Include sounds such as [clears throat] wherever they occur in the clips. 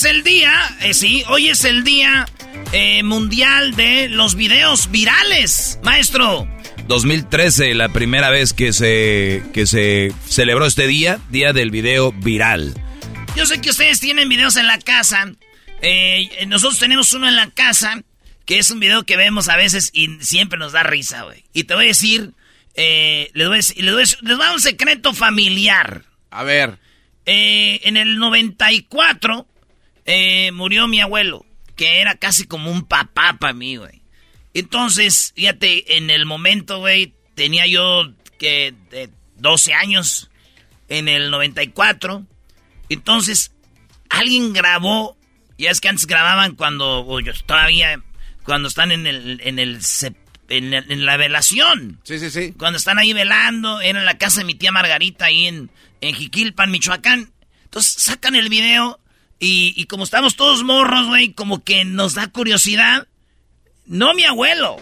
Es el día? Eh, sí, hoy es el día eh, mundial de los videos virales, maestro. 2013, la primera vez que se, que se celebró este día, Día del Video Viral. Yo sé que ustedes tienen videos en la casa. Eh, nosotros tenemos uno en la casa, que es un video que vemos a veces y siempre nos da risa, güey. Y te voy a decir, eh, les, voy a decir- les voy a decir- les voy a dar un secreto familiar. A ver. Eh, en el 94 eh, murió mi abuelo, que era casi como un papá para mí, güey. Entonces, fíjate, en el momento, güey, tenía yo que de 12 años en el 94. Entonces, alguien grabó, ya es que antes grababan cuando, o yo todavía, cuando están en el, en el, sep- en, el- en la velación. Sí, sí, sí. Cuando están ahí velando, era en la casa de mi tía Margarita, ahí en, en Jiquilpan, Michoacán. Entonces sacan el video y, y como estamos todos morros, güey, como que nos da curiosidad. No mi abuelo,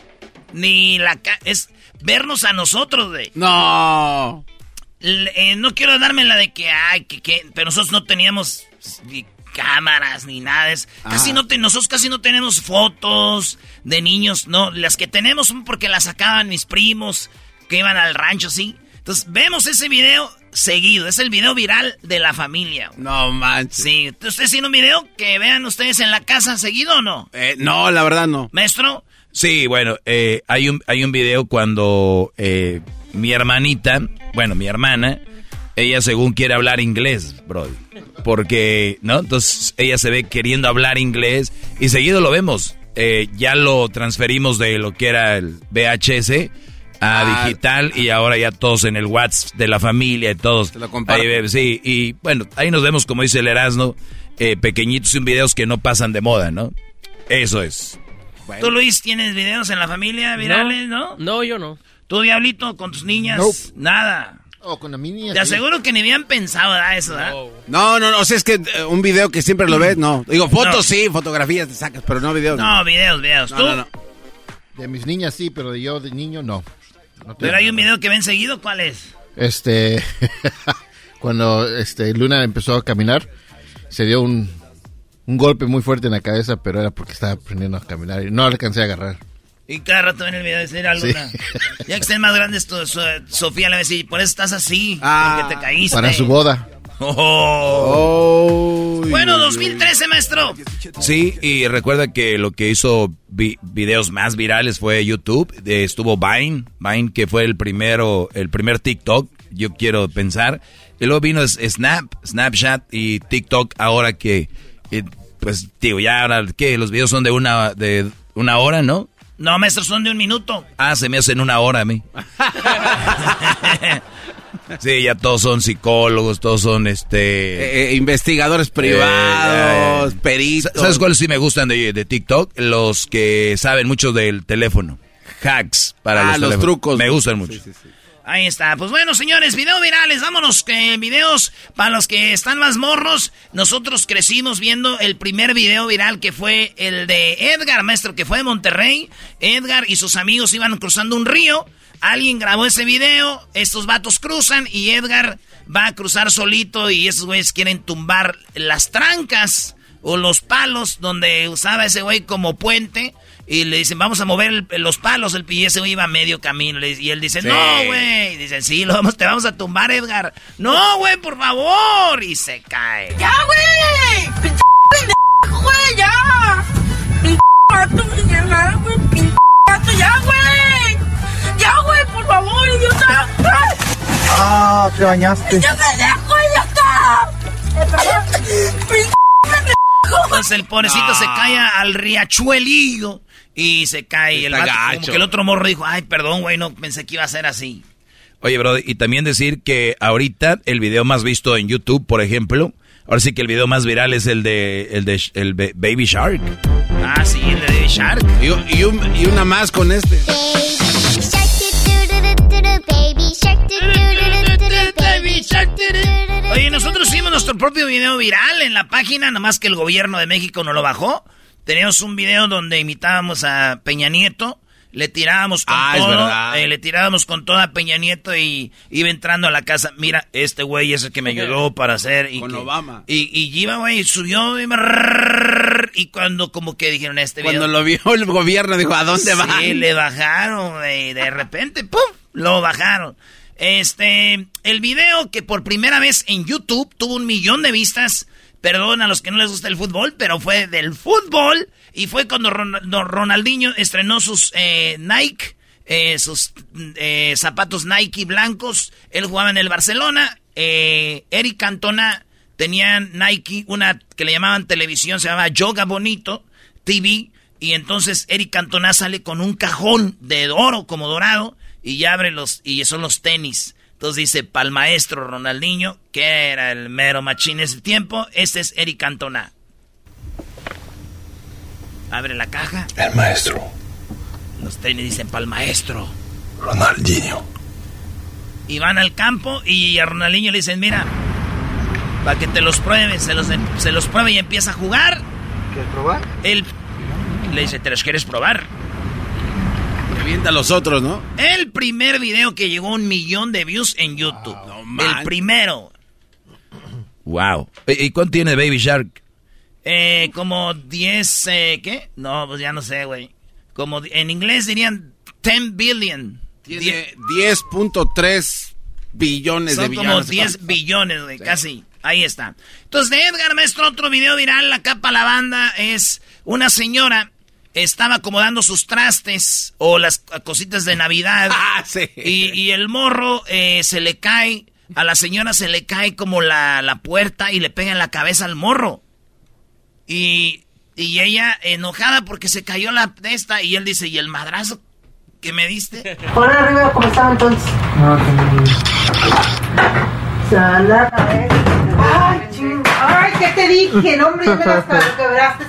ni la... ca- es vernos a nosotros, güey. No. Eh, no quiero darme la de que, ay, que, que, pero nosotros no teníamos ni cámaras ni nada. de eso. Casi no te- nosotros casi no tenemos fotos de niños, no. Las que tenemos son porque las sacaban mis primos que iban al rancho, sí. Entonces vemos ese video seguido. Es el video viral de la familia. No manches. Sí. ¿Ustedes tienen un video que vean ustedes en la casa seguido o no? Eh, no, la verdad no. Maestro. Sí, bueno, eh, hay, un, hay un video cuando eh, mi hermanita, bueno, mi hermana, ella según quiere hablar inglés, bro. Porque, ¿no? Entonces ella se ve queriendo hablar inglés y seguido lo vemos. Eh, ya lo transferimos de lo que era el VHS a Ah. digital y ahora ya todos en el WhatsApp de la familia y todos. lo comparten. Ahí sí, y bueno, ahí nos vemos, como dice el Erasmo, eh, pequeñitos en videos que no pasan de moda, ¿no? Eso es. ¿Tú, Luis, tienes videos en la familia virales, no? No, yo no. ¿Tú, Diablito, con tus niñas? Nope. Nada. Oh, con la mini. Te aseguro que ni habían pensado ¿verdad, eso, ¿verdad? No, no, no. O sea, es que eh, un video que siempre lo ves, no. Digo, fotos No. sí, fotografías te sacas, pero no videos. No, videos, videos. No, ¿Tú? no, no. De mis niñas sí, pero de yo de niño no. No Pero hay un video que ven seguido, ¿cuál es? Este. [laughs] cuando este, Luna empezó a caminar, se dio un, un golpe muy fuerte en la cabeza, pero era porque estaba aprendiendo a caminar y no alcancé a agarrar. Y cada rato ven el video de decir a Sí. Luna. Ya que estén más grandes, Sofía le va a decir, por eso estás así, Ah, porque te caíste. Para su boda. Oh. Oh, Bueno, 2013, maestro. Sí, y recuerda que lo que hizo vi- videos más virales fue YouTube. Eh, estuvo Vine, Vine que fue el primero, el primer TikTok, yo quiero pensar. Y luego vino Snap, Snapchat y TikTok ahora que, eh, pues, digo, ya ahora, ¿qué? Los videos son de una, de una hora, ¿no? No, maestro, son de un minuto. Ah, se me hacen una hora a mí. [laughs] sí, ya todos son psicólogos, todos son este... Eh, eh, investigadores privados, peritos. ¿Sabes cuáles sí me gustan de, de, TikTok? Los que saben mucho del teléfono. Hacks para ah, los, los trucos. Me gustan mucho. Sí, sí, sí. Ahí está. Pues bueno, señores, video virales. Vámonos, que videos para los que están más morros. Nosotros crecimos viendo el primer video viral que fue el de Edgar, maestro, que fue de Monterrey. Edgar y sus amigos iban cruzando un río. Alguien grabó ese video. Estos vatos cruzan y Edgar va a cruzar solito y esos güeyes quieren tumbar las trancas o los palos donde usaba ese güey como puente. Y le dicen, vamos a mover el, los palos. El y ese güey iba a medio camino. Y él dice, Sí. no, güey. Dicen, sí, lo vamos, te vamos a tumbar, Edgar. No, güey, por favor. Y se cae. ¡Ya, güey! ¡Pinche güey! ¡Ya! ¡Pinche gato, Miguel, güey! ¡Pinche gato, ya, güey! ¡Ya, güey, por favor, idiota! ¡Ay! Ah, te bañaste. ¡Ya me dejo, idiota! ¡Pinche Entonces el pobrecito se cae al riachuelillo. Y se cae. El vato, como que el otro morro dijo, ay, perdón, güey, no pensé que iba a ser así. Oye, bro, y también decir que ahorita el video más visto en YouTube, por ejemplo, ahora sí que el video más viral es el de el de el Ba- Baby Shark. Ah, sí, el de Baby Shark. Y, y un- y una más con este. Oye, nosotros hicimos nuestro propio video viral en la página, nada más que el gobierno de México no lo bajó. Teníamos un video donde imitábamos a Peña Nieto, le tirábamos con Ah, todo, eh, le tirábamos con toda a Peña Nieto y iba entrando a la casa. Mira, este güey es el que me ayudó para hacer. Y Con que- Obama. Y, y iba, güey, subió y, y cuando como que dijeron este video. Cuando lo vio el gobierno dijo, ¿a dónde Sí, va? le bajaron, güey. De repente, [laughs] ¡pum! Lo bajaron. Este, el video que por primera vez en YouTube tuvo un millón de vistas. Perdón a los que no les gusta el fútbol, pero fue del fútbol. Y fue cuando Ronaldinho estrenó sus eh, Nike, eh, sus eh, zapatos Nike blancos. Él jugaba en el Barcelona. Eh, Eric Cantona tenía Nike, una que le llamaban televisión, se llamaba Yoga Bonito TV. Y entonces Eric Cantona sale con un cajón de oro, como dorado, y ya abre los, y son los tenis. Entonces dice, pal maestro Ronaldinho, que era el mero machín ese tiempo, este es Eric Cantona. Abre la caja, El maestro, los tenis dicen pal maestro. Ronaldinho. Y van al campo y a Ronaldinho le dicen, mira, para que te los pruebes, se los, se los pruebe y empieza a jugar. ¿Quieres probar? Él le dice, ¿te los quieres probar? Avienta a los otros, ¿no? El primer video que llegó a un millón de views en YouTube. no el primero. Wow. ¿Y cuánto tiene Baby Shark? Eh, como 10, eh, ¿qué? No, pues ya no sé, güey. Como en inglés dirían 10 billion. Tiene 10.3 billones de son billones. como 10 billones, güey, casi. Ahí está. Entonces, de Edgar Maestro, otro video viral, la capa la banda, es una señora estaba acomodando sus trastes o las cositas de Navidad. [laughs] Ah, sí. Y, y el morro eh, se le cae, a la señora se le cae como la, la puerta y le pega en la cabeza al morro. Y, y ella enojada porque se cayó la de esta y él dice, ¿y el madrazo que me diste? [laughs] Pon arriba como estaba entonces. No, que a ver. Ay, ching. Ay, ¿qué te dije? No, hombre, ya me las quebraste.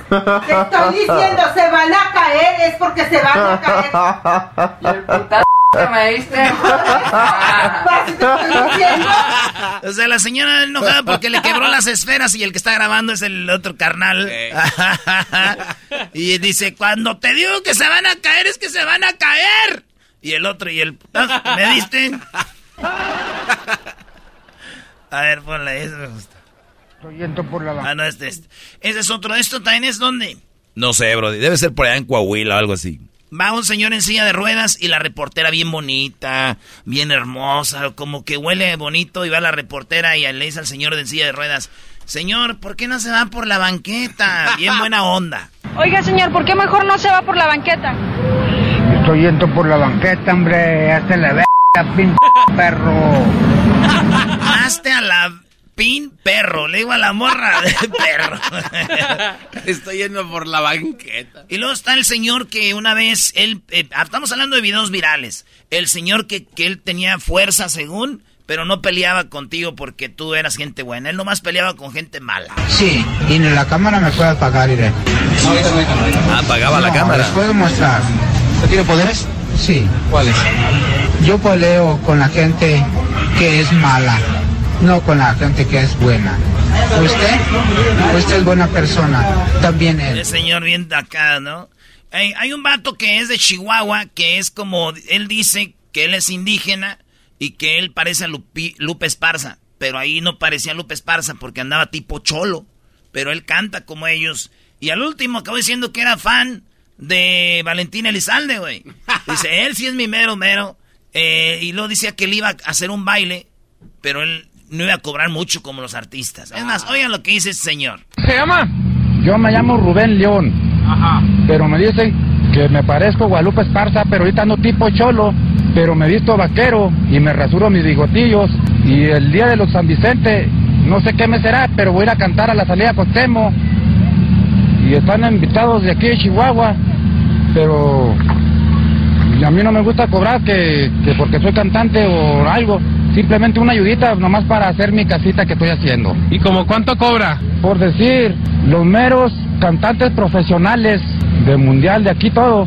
Te estoy diciendo, se van a caer, es porque se van a caer. Y el puta que me diste. Así te estoy diciendo. O sea, la señora enojada porque le quebró las esferas y el que está grabando es el otro carnal. [laughs] y dice, cuando te digo que se van a caer, es que se van a caer. Y el otro, y el... "Ah, ¿Me diste? A ver, ponle, eso me gusta. Estoy yendo por la Ah, no, este, este. Ese es otro. ¿Esto también es dónde? No sé, bro. Debe ser por allá en Coahuila o algo así. Va un señor en silla de ruedas y la reportera bien bonita, bien hermosa, como que huele bonito y va la reportera y le dice al señor en silla de ruedas, señor, ¿por qué no se va por la banqueta? [laughs] Bien buena onda. Oiga, señor, ¿por qué mejor no se va por la banqueta? Estoy yendo por la banqueta, hombre. Hazte la verga, pinche perro. [laughs] Dejaste a la pin perro. Le digo a la morra [laughs] de perro. [laughs] Estoy yendo por la banqueta. Y luego está el señor que una vez, él, eh, estamos hablando de videos virales. El señor que, que él tenía fuerza según, pero no peleaba contigo porque tú eras gente buena. Él nomás peleaba con gente mala. Sí, y en la cámara me puede apagar, iré. Ah, apagaba la No, cámara. Les puedo mostrar. ¿Tiene poderes? Sí. ¿Cuáles? Yo peleo con la gente que es mala, no con la gente que es buena. ¿Usted? Usted es buena persona. También él. El señor bien acá, ¿no? Hay un vato que es de Chihuahua, que es como, él dice que él es indígena y que él parece a Lupi- Lupe Esparza, pero ahí no parecía Lupe Esparza porque andaba tipo cholo, pero él canta como ellos. Y al último acabó diciendo que era fan de Valentín Elizalde, güey. Dice, [laughs] él sí es mi mero mero. Eh, y luego decía que él iba a hacer un baile, pero él no iba a cobrar mucho como los artistas. Es más, oigan lo que dice este señor. ¿Se llama? Yo me llamo Rubén León, Ajá. pero me dicen que me parezco Guadalupe Esparza, pero ahorita ando tipo cholo, pero me visto vaquero y me rasuro mis bigotillos. Y el día de los San Vicente, no sé qué me será, pero voy a ir a cantar a la salida Costemo. Y están invitados de aquí de Chihuahua, pero a mí no me gusta cobrar que, que porque soy cantante o algo. Simplemente una ayudita nomás para hacer mi casita que estoy haciendo. ¿Y como cuánto cobra? Por decir, los meros cantantes profesionales de mundial de aquí todo.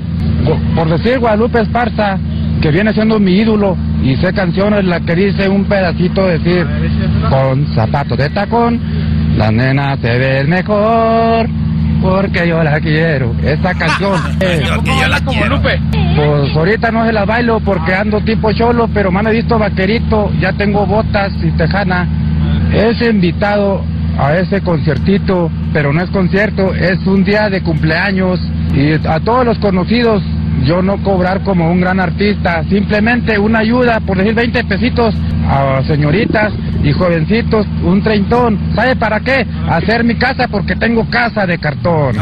Por decir Guadalupe Esparza, que viene siendo mi ídolo, y sé canciones la que dice un pedacito decir, con zapatos de tacón, la nena se ve mejor, porque yo la quiero. Esa canción. eh, Porque yo la quiero. pues ahorita no se la bailo porque ando tipo cholo, pero me han visto vaquerito, ya tengo botas y tejana. Es invitado a ese conciertito, pero no es concierto, es un día de cumpleaños y a todos los conocidos yo no cobrar como un gran artista, simplemente una ayuda, por decir 20 pesitos a señoritas y jovencitos, un treintón. ¿Sabe para qué? Hacer mi casa porque tengo casa de cartón.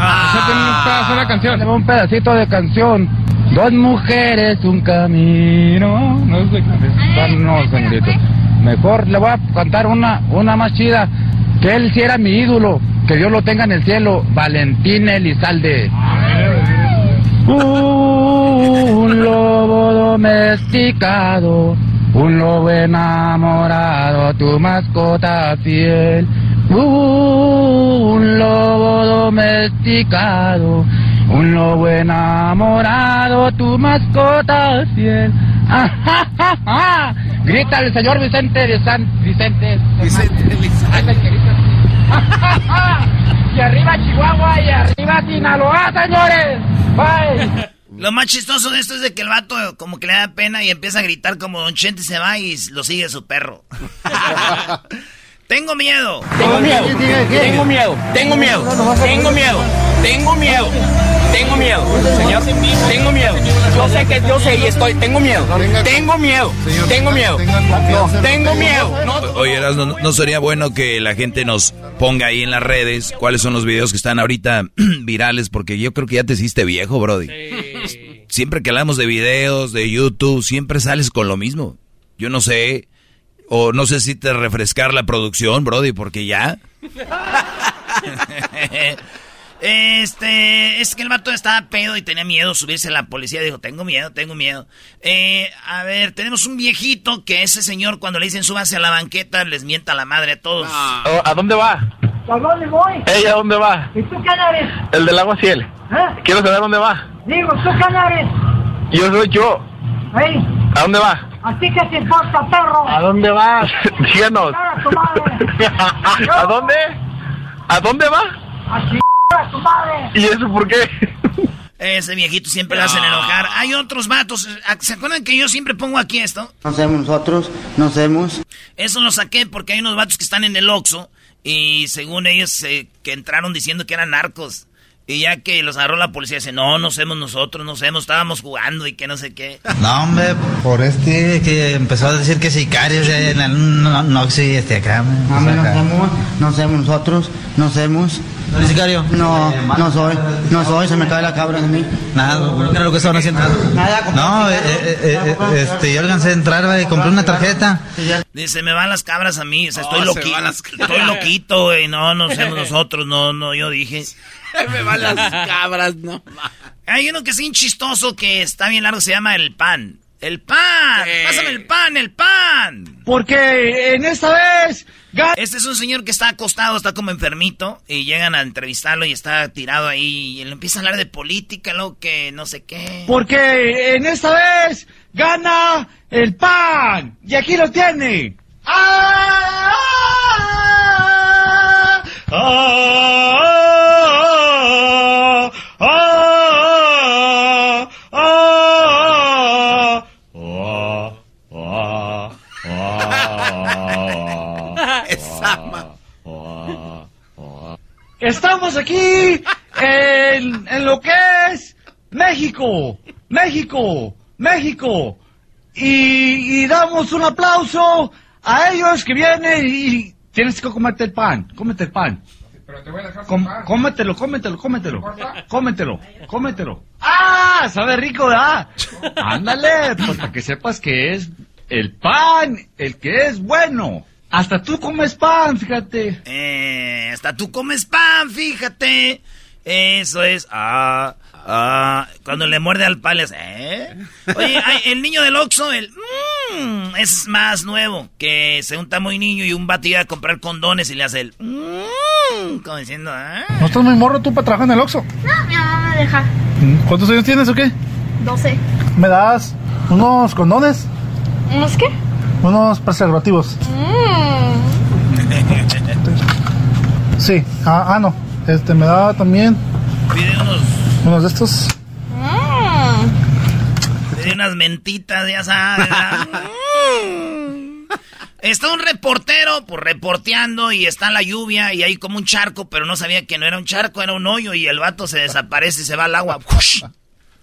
un pedazo de la canción. Un pedacito de canción. Dos mujeres, un camino. No sé qué. No, señorito. Mejor le voy a cantar una, una más chida. Que él sí era mi ídolo. Que Dios lo tenga en el cielo. Valentín Elizalde. Un lobo domesticado, un lobo enamorado, tu mascota fiel. Un lobo domesticado, un lobo enamorado, tu mascota fiel. ¡Ah, ja, ja, ja! Grita el señor Vicente de San Vicente. Vicente Elizalde. Y arriba Chihuahua y arriba Sinaloa, señores. Bye. Lo más chistoso de esto es de que el vato como que le da pena y empieza a gritar como Don Chente se va y lo sigue su perro. [laughs] Tengo miedo. Tengo miedo, tengo miedo, tengo miedo, tengo miedo, tengo miedo, tengo miedo, señor, tengo miedo. Yo sé que yo sé y estoy, tengo miedo, tengo miedo, tengo miedo, tengo miedo. No, Oye, Erasmo, ¿no, no sería bueno que la gente nos ponga ahí en las redes cuáles son los videos que están ahorita [clears throat] virales? Porque yo creo que ya te hiciste viejo, Brody. Siempre que hablamos de videos, de YouTube, siempre sales con lo mismo. Yo no sé, o no sé si te refrescar la producción, Brody, porque ya. [laughs] Este, es que el vato estaba pedo y tenía miedo subirse a la policía. Dijo, tengo miedo, tengo miedo. Eh, a ver, tenemos un viejito que ese señor cuando le dicen súbase a la banqueta les mienta la madre a todos. ¿A dónde va? ¿A dónde voy? ¿Ella dónde va? ¿Y tú quién eres? El del agua ciel. ¿Eh? Quiero saber dónde va. Digo, ¿tú quién eres? Yo soy yo. ¿Eh? ¿A dónde va? ¿A ti qué te importa, perro? ¿A dónde va? [laughs] Díganos. ¡A tu madre! [laughs] ¿A dónde? ¿A dónde va? ¡A chingar a tu madre! ¿Y eso por qué? Ese viejito siempre lo hacen enojar. Hay otros vatos. ¿Se acuerdan que yo siempre pongo aquí esto? No sabemos nosotros, no sabemos. Eso lo saqué porque hay unos vatos que están en el Oxxo y según ellos eh, que entraron diciendo que eran narcos. Y ya que los agarró la policía, dice, no, no somos nosotros, no somos, estábamos jugando y que no sé qué. No, hombre, por este que empezó a decir que sicarios, eh, no, no, no, sí, este acá. No, hombre, no sabemos, no sabemos nosotros, no sabemos. ¿Eres sicario? No, no soy, no soy, se me cae la cabra de mí. Nada, ¿qué era lo que estaban haciendo? Nada, No, eh, eh, eh, eh, este, yo alcancé a entrar, eh, compré una tarjeta. Dice, me van las cabras a mí. O sea, estoy, Oh, se loqui- van las estoy [laughs] loquito, güey. No, no somos nosotros. No, no, yo dije. [laughs] Me van las cabras, no. Hay uno que es bien chistoso que está bien largo, se llama el pan. ¡El pan! ¡Pásame el pan, el pan! Porque en esta vez... Este es un señor que está acostado, está como enfermito, y llegan a entrevistarlo y está tirado ahí, y él empieza a hablar de política, lo que no sé qué. Porque en esta vez gana el pan. Y aquí lo tiene. ¡Ah! Estamos aquí en, en lo que es México, México, México. Y, y damos un aplauso a ellos que vienen y tienes que comerte el pan, cómete el pan. Com- cómetelo, cómetelo, cómetelo, cómetelo, cómetelo. ¡Ah! Sabe rico, ¿verdad? Ándale, pues para que sepas que es el pan el que es bueno. Hasta tú comes pan, fíjate. Eh, hasta tú comes pan, fíjate. Eso es. Ah, ah. Cuando le muerde al hace, ¿eh? Oye, hay- el niño del Oxxo, el. mmm, es más nuevo. Que se unta muy niño y un vato iba a comprar condones y le hace el. mmm, como diciendo, ¿ah? ¿No estás muy morro tú para trabajar en el Oxxo? No, mi mamá me deja. ¿Cuántos años tienes o qué? 12. ¿Me das unos condones? ¿Unos qué? Unos preservativos. Mmm. Sí. Ah, ah, no. Este, me da también Pide unos. Unos de estos. Pide unas mentitas, ya sabes. Mm. Está un reportero, pues reporteando y está la lluvia y hay como un charco, pero no sabía que no era un charco, era un hoyo y el vato se desaparece y se va al agua. ¡Ush!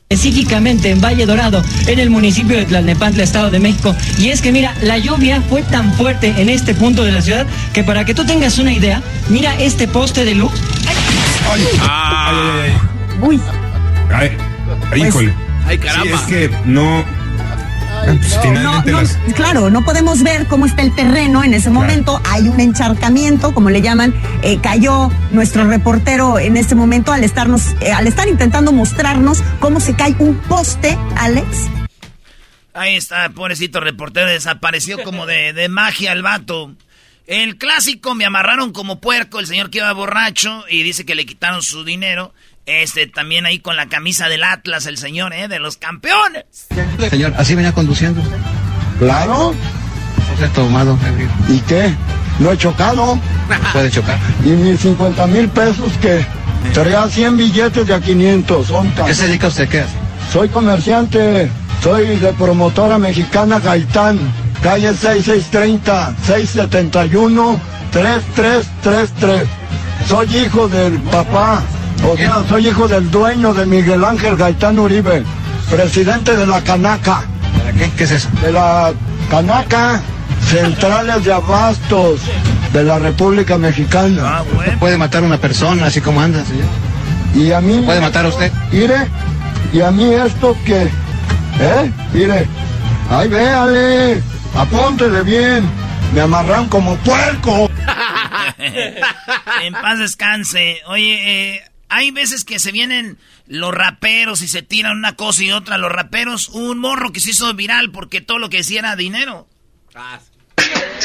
específicamente en Valle Dorado, en el municipio de Tlalnepantla, Estado de México. Y es que mira, la lluvia fue tan fuerte en este punto de la ciudad que para que tú tengas una idea, mira este poste de luz. Uy. Ay, ay, híjole. Ay, caramba. Sí, es que no. Pues, No, no, las. claro, no podemos ver cómo está el terreno en ese momento. Hay un encharcamiento, como le llaman. Eh, cayó nuestro reportero en este momento al estarnos, eh, al estar intentando mostrarnos cómo se cae un poste, Alex. Ahí está, pobrecito reportero, desapareció como de, de magia el vato. El clásico, me amarraron como puerco, el señor que iba borracho y dice que le quitaron su dinero. Este, también ahí con la camisa del Atlas, el señor, ¿eh? De los campeones. Señor, ¿así venía conduciendo usted? Claro. ¿Se ha tomado? ¿Y qué? ¿No he chocado? [laughs] Puede chocar. ¿Y mis 50 mil pesos que Traía 100 billetes de a 500. ¿Qué se dedica usted? ¿Qué hace? Soy comerciante. Soy de promotora mexicana Gaitán. Calle 6630, 671, 3333. Soy hijo del papá. O sea, soy hijo del dueño de Miguel Ángel Gaitán Uribe, presidente de la Canaca. ¿Qué, qué es eso? De la Canaca, Centrales de Abastos de la República Mexicana. Puede matar a una persona así como anda, señor. Y a mí... ¿Puede matar a usted? Mire, y a mí esto que... ¿Eh? Mire, ahí véale, apóntele bien, me amarran como puerco. [laughs] en paz descanse. Oye, eh, hay veces que se vienen los raperos y se tiran una cosa y otra. Los raperos, un morro que se hizo viral porque todo lo que decía era dinero.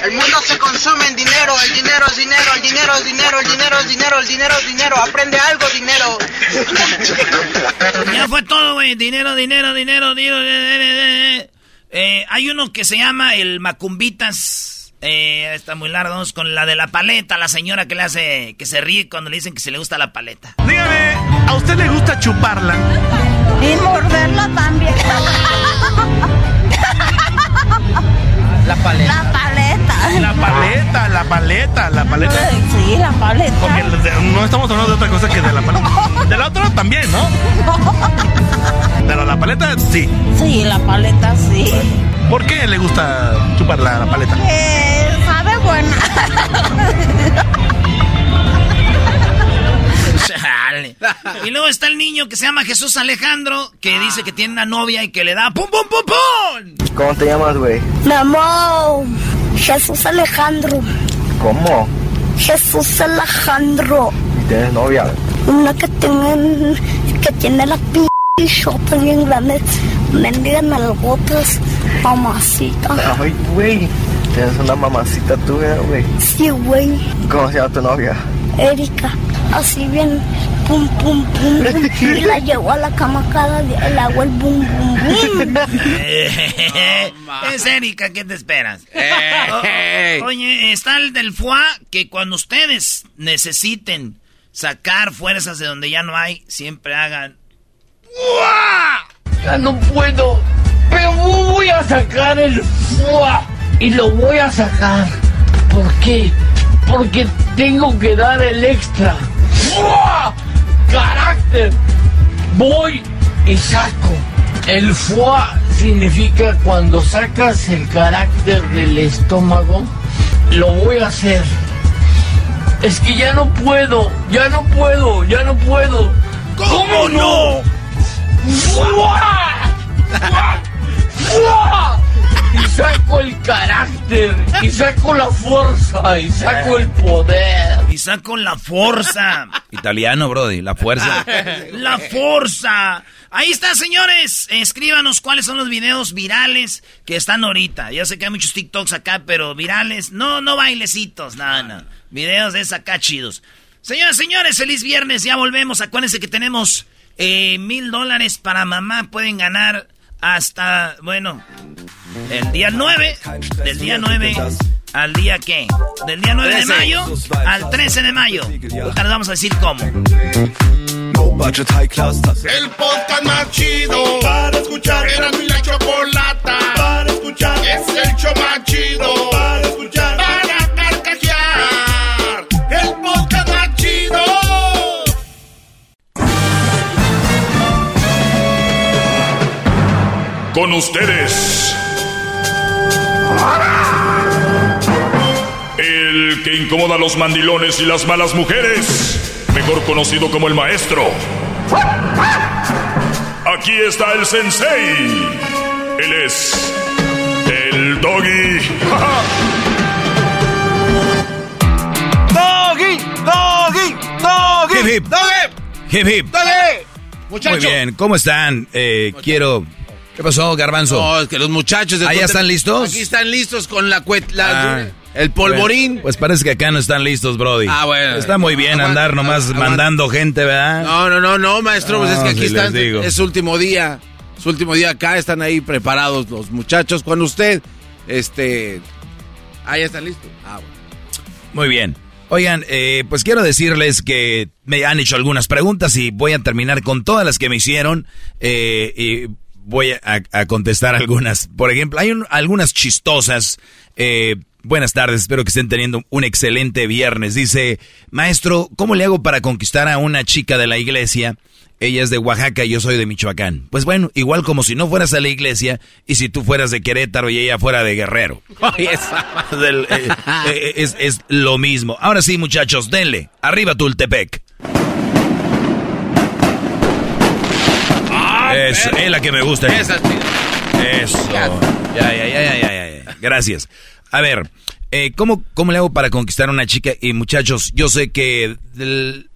El mundo se consume en dinero, el dinero es dinero, el dinero es dinero, el dinero es dinero, el dinero es dinero, aprende algo, dinero. Ya fue todo, güey. Dinero, dinero, dinero, dinero. dinero. Eh, hay uno que se llama el Macumbitas. Eh, está muy largo. Vamos con la de la paleta. La señora que le hace que se ríe cuando le dicen que se le gusta la paleta. Dígame, ¿a usted le gusta chuparla? Y morderla también. La paleta. La paleta. La paleta, la paleta, la paleta. Sí, la paleta. Porque no estamos hablando de otra cosa que de la paleta. De la otra también, ¿no? Pero la paleta sí. Sí, la paleta sí. ¿Por qué le gusta chupar la, la paleta? Que buena. Chale. Y luego está el niño que se llama Jesús Alejandro, que dice que tiene una novia y que le da pum pum pum pum. ¿Cómo te llamas, güey? Mi amor. Jesús Alejandro. ¿Cómo? Jesús Alejandro. ¿Y tienes novia? Una que tiene, que tiene la p shota bien grande. Mendigan nalgotas. Mamacita. Ay, güey. Tienes una mamacita tuya, güey. Sí, güey. ¿Cómo se llama tu novia? Erika. Así bien. Pum, pum, pum. pum. Y la [laughs] llevo a la cama cada día. Le hago el bum, bum, bum. es Erika, ¿qué te esperas? O- oye, está el del foie que cuando ustedes necesiten sacar fuerzas de donde ya no hay, siempre hagan. Ya no puedo, pero voy a sacar el FUA y lo voy a sacar. ¿Por qué? Porque tengo que dar el extra. ¡Fua! ¡Carácter! Voy y saco. El FUA significa cuando sacas el carácter del estómago, lo voy a hacer. Es que ya no puedo, ya no puedo, ya no puedo. ¿Cómo, no? ¡Fua! ¡Fua! ¡Fua! Y saco el carácter, y saco la fuerza, y saco el poder. Y saco la fuerza. Italiano, Brody, la fuerza. [laughs] La fuerza. Ahí está, señores. Escríbanos cuáles son los videos virales que están ahorita. Yo sé que hay muchos TikToks acá, pero virales. No, no bailecitos, nada, no. Videos de esa acá chidos. Señoras, señores, feliz viernes. Ya volvemos. Acuérdense que tenemos eh, mil dólares para mamá. Pueden ganar hasta, bueno, el día 9. Del día 9 al día qué? Del día 9 de 13. mayo al 13 de mayo. Ahorita les vamos a decir cómo. El podcast más chido para escuchar. Era mi la chocolata para escuchar. Es el show más chido Con ustedes. El que incomoda a los mandilones y las malas mujeres. Mejor conocido como el maestro. Aquí está el sensei. Él es. El doggy. ¡Doggy! ¡Doggy! ¡Doggy! Hip, hip. ¡Doggy! Hip, hip. ¡Dale! Muchachos. Muy bien, ¿cómo están? Eh, quiero... ¿Qué pasó, Garbanzo? No, es que los muchachos... de ¿Ah, ya están listos? Aquí están listos con la la- Ah. el polvorín. Pues parece que acá no están listos, Brody. Ah, bueno. Está muy bien Aguanta, andar nomás aguanta. mandando gente, ¿verdad? No, no, no, no, maestro, pues es que aquí si están, es su último día, su último día acá, están ahí preparados los muchachos. Cuando usted, este, ah, ya están listos. Ah, bueno. Muy bien. Oigan, eh, pues quiero decirles que me han hecho algunas preguntas y voy a terminar con todas las que me hicieron eh, y voy a, a contestar algunas. Por ejemplo, hay un- algunas chistosas. Eh, buenas tardes, espero que estén teniendo un excelente viernes. Dice, maestro, ¿cómo le hago para conquistar a una chica de la iglesia? Ella es de Oaxaca y yo soy de Michoacán. Pues bueno, igual como si no fueras a la iglesia y si tú fueras de Querétaro y ella fuera de Guerrero. [laughs] [laughs] Del- eh, eh, es, es lo mismo. Ahora sí, muchachos, denle. Arriba Tultepec. Es la que me gusta. Esa, Eso. Ya, ya, ya, ya, ya, ya, ya. Gracias. A ver, eh, ¿cómo, ¿cómo le hago para conquistar a una chica? Y muchachos, yo sé que el-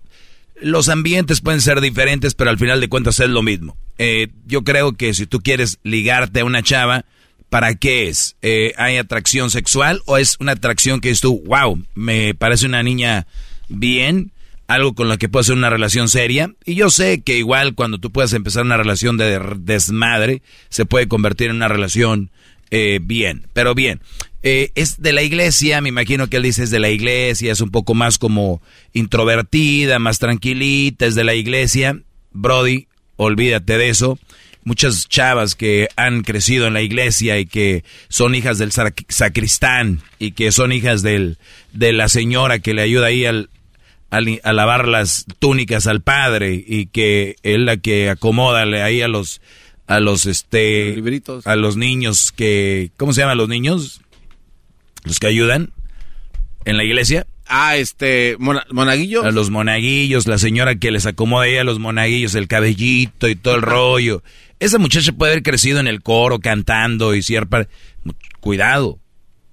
los ambientes pueden ser diferentes, pero al final de cuentas es lo mismo. Eh, yo creo que si tú quieres ligarte a una chava, ¿para qué es? Eh, ¿Hay atracción sexual o es una atracción que es tú, wow, me parece una niña bien, algo con lo que puedo hacer una relación seria? Y yo sé que igual cuando tú puedas empezar una relación de desmadre, se puede convertir en una relación eh, bien, pero bien. Eh, es de la iglesia, me imagino que él dice es de la iglesia, es un poco más como introvertida, más tranquilita, es de la iglesia. Brody, olvídate de eso. Muchas chavas que han crecido en la iglesia y que son hijas del sac- sacristán y que son hijas del, de la señora que le ayuda ahí al, al- a lavar las túnicas al padre y que es la que acomoda ahí a los a los este a los niños que ¿cómo se llaman los niños? Los que ayudan en la iglesia. Ah, este, mona- monaguillo. A los monaguillos, la señora que les acomoda ahí a los monaguillos el cabellito y todo el rollo. Esa muchacha puede haber crecido en el coro cantando y cierta... Cuidado.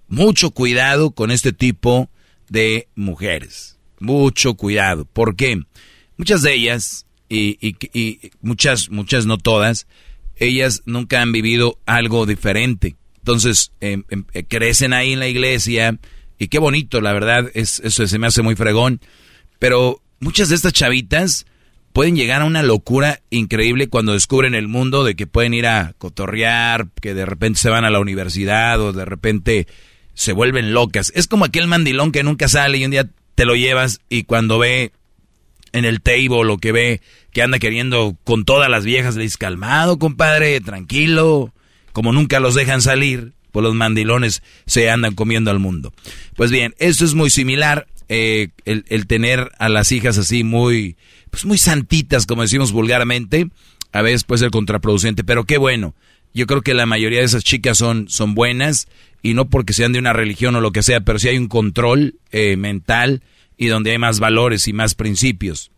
mucho cuidado con este tipo de mujeres. Mucho cuidado. ¿Por qué? Muchas de ellas, y, y, y muchas, muchas no todas, ellas nunca han vivido algo diferente. Entonces, em, em, eh, crecen ahí en la iglesia, y qué bonito, la verdad, es, eso se me hace muy fregón. Pero muchas de estas chavitas pueden llegar a una locura increíble cuando descubren el mundo de que pueden ir a cotorrear, que de repente se van a la universidad o de repente se vuelven locas. Es como aquel mandilón que nunca sale y un día te lo llevas y cuando ve en el table lo que ve que anda queriendo con todas las viejas, le dices, calmado, compadre, tranquilo, como nunca los dejan salir, pues los mandilones se andan comiendo al mundo. Pues bien, esto es muy similar, eh, el, el tener a las hijas así muy pues muy santitas, como decimos vulgarmente, a veces puede ser contraproducente, pero qué bueno. Yo creo que la mayoría de esas chicas son, son buenas y no porque sean de una religión o lo que sea, pero sí hay un control eh, mental y donde hay más valores y más principios.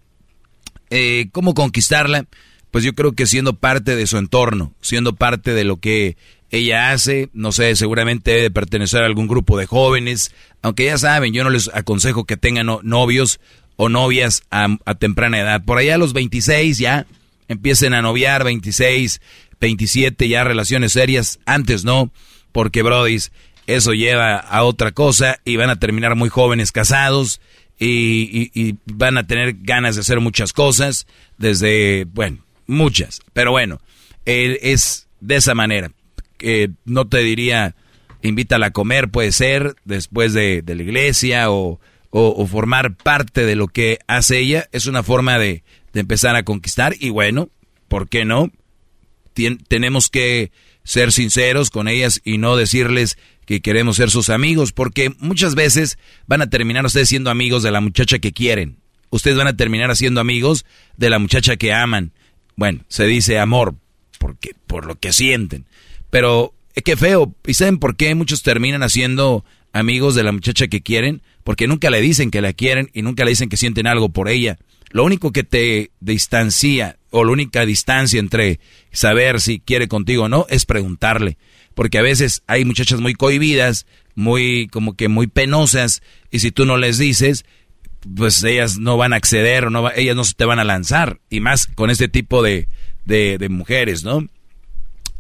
Eh, ¿Cómo conquistarla? Pues yo creo que siendo parte de su entorno, siendo parte de lo que ella hace, no sé, seguramente debe pertenecer a algún grupo de jóvenes, aunque ya saben, yo no les aconsejo que tengan novios o novias a, temprana edad. Por allá a los 26 ya empiecen a noviar, 26, 27 ya relaciones serias. Antes no, porque brodis, eso lleva a otra cosa y van a terminar muy jóvenes casados y, van a tener ganas de hacer muchas cosas, desde, bueno, muchas. Pero bueno, es de esa manera. que no te diría, invítala a comer, puede ser, después de, la iglesia o o, formar parte de lo que hace ella, es una forma de, empezar a conquistar y bueno, ¿por qué no? tenemos que ser sinceros con ellas y no decirles que queremos ser sus amigos, porque muchas veces van a terminar ustedes siendo amigos de la muchacha que quieren. Ustedes van a terminar siendo amigos de la muchacha que aman. Bueno, se dice amor, porque, por lo que sienten. Pero, eh, qué feo. ¿Y saben por qué muchos terminan haciendo amigos de la muchacha que quieren? porque nunca le dicen que la quieren y nunca le dicen que sienten algo por ella. Lo único que te distancia o la única distancia entre saber si quiere contigo o no es preguntarle. Porque a veces hay muchachas muy cohibidas, muy como que muy penosas y si tú no les dices, pues ellas no van a acceder o no ellas no se te van a lanzar y más con este tipo de, de, de mujeres, ¿no?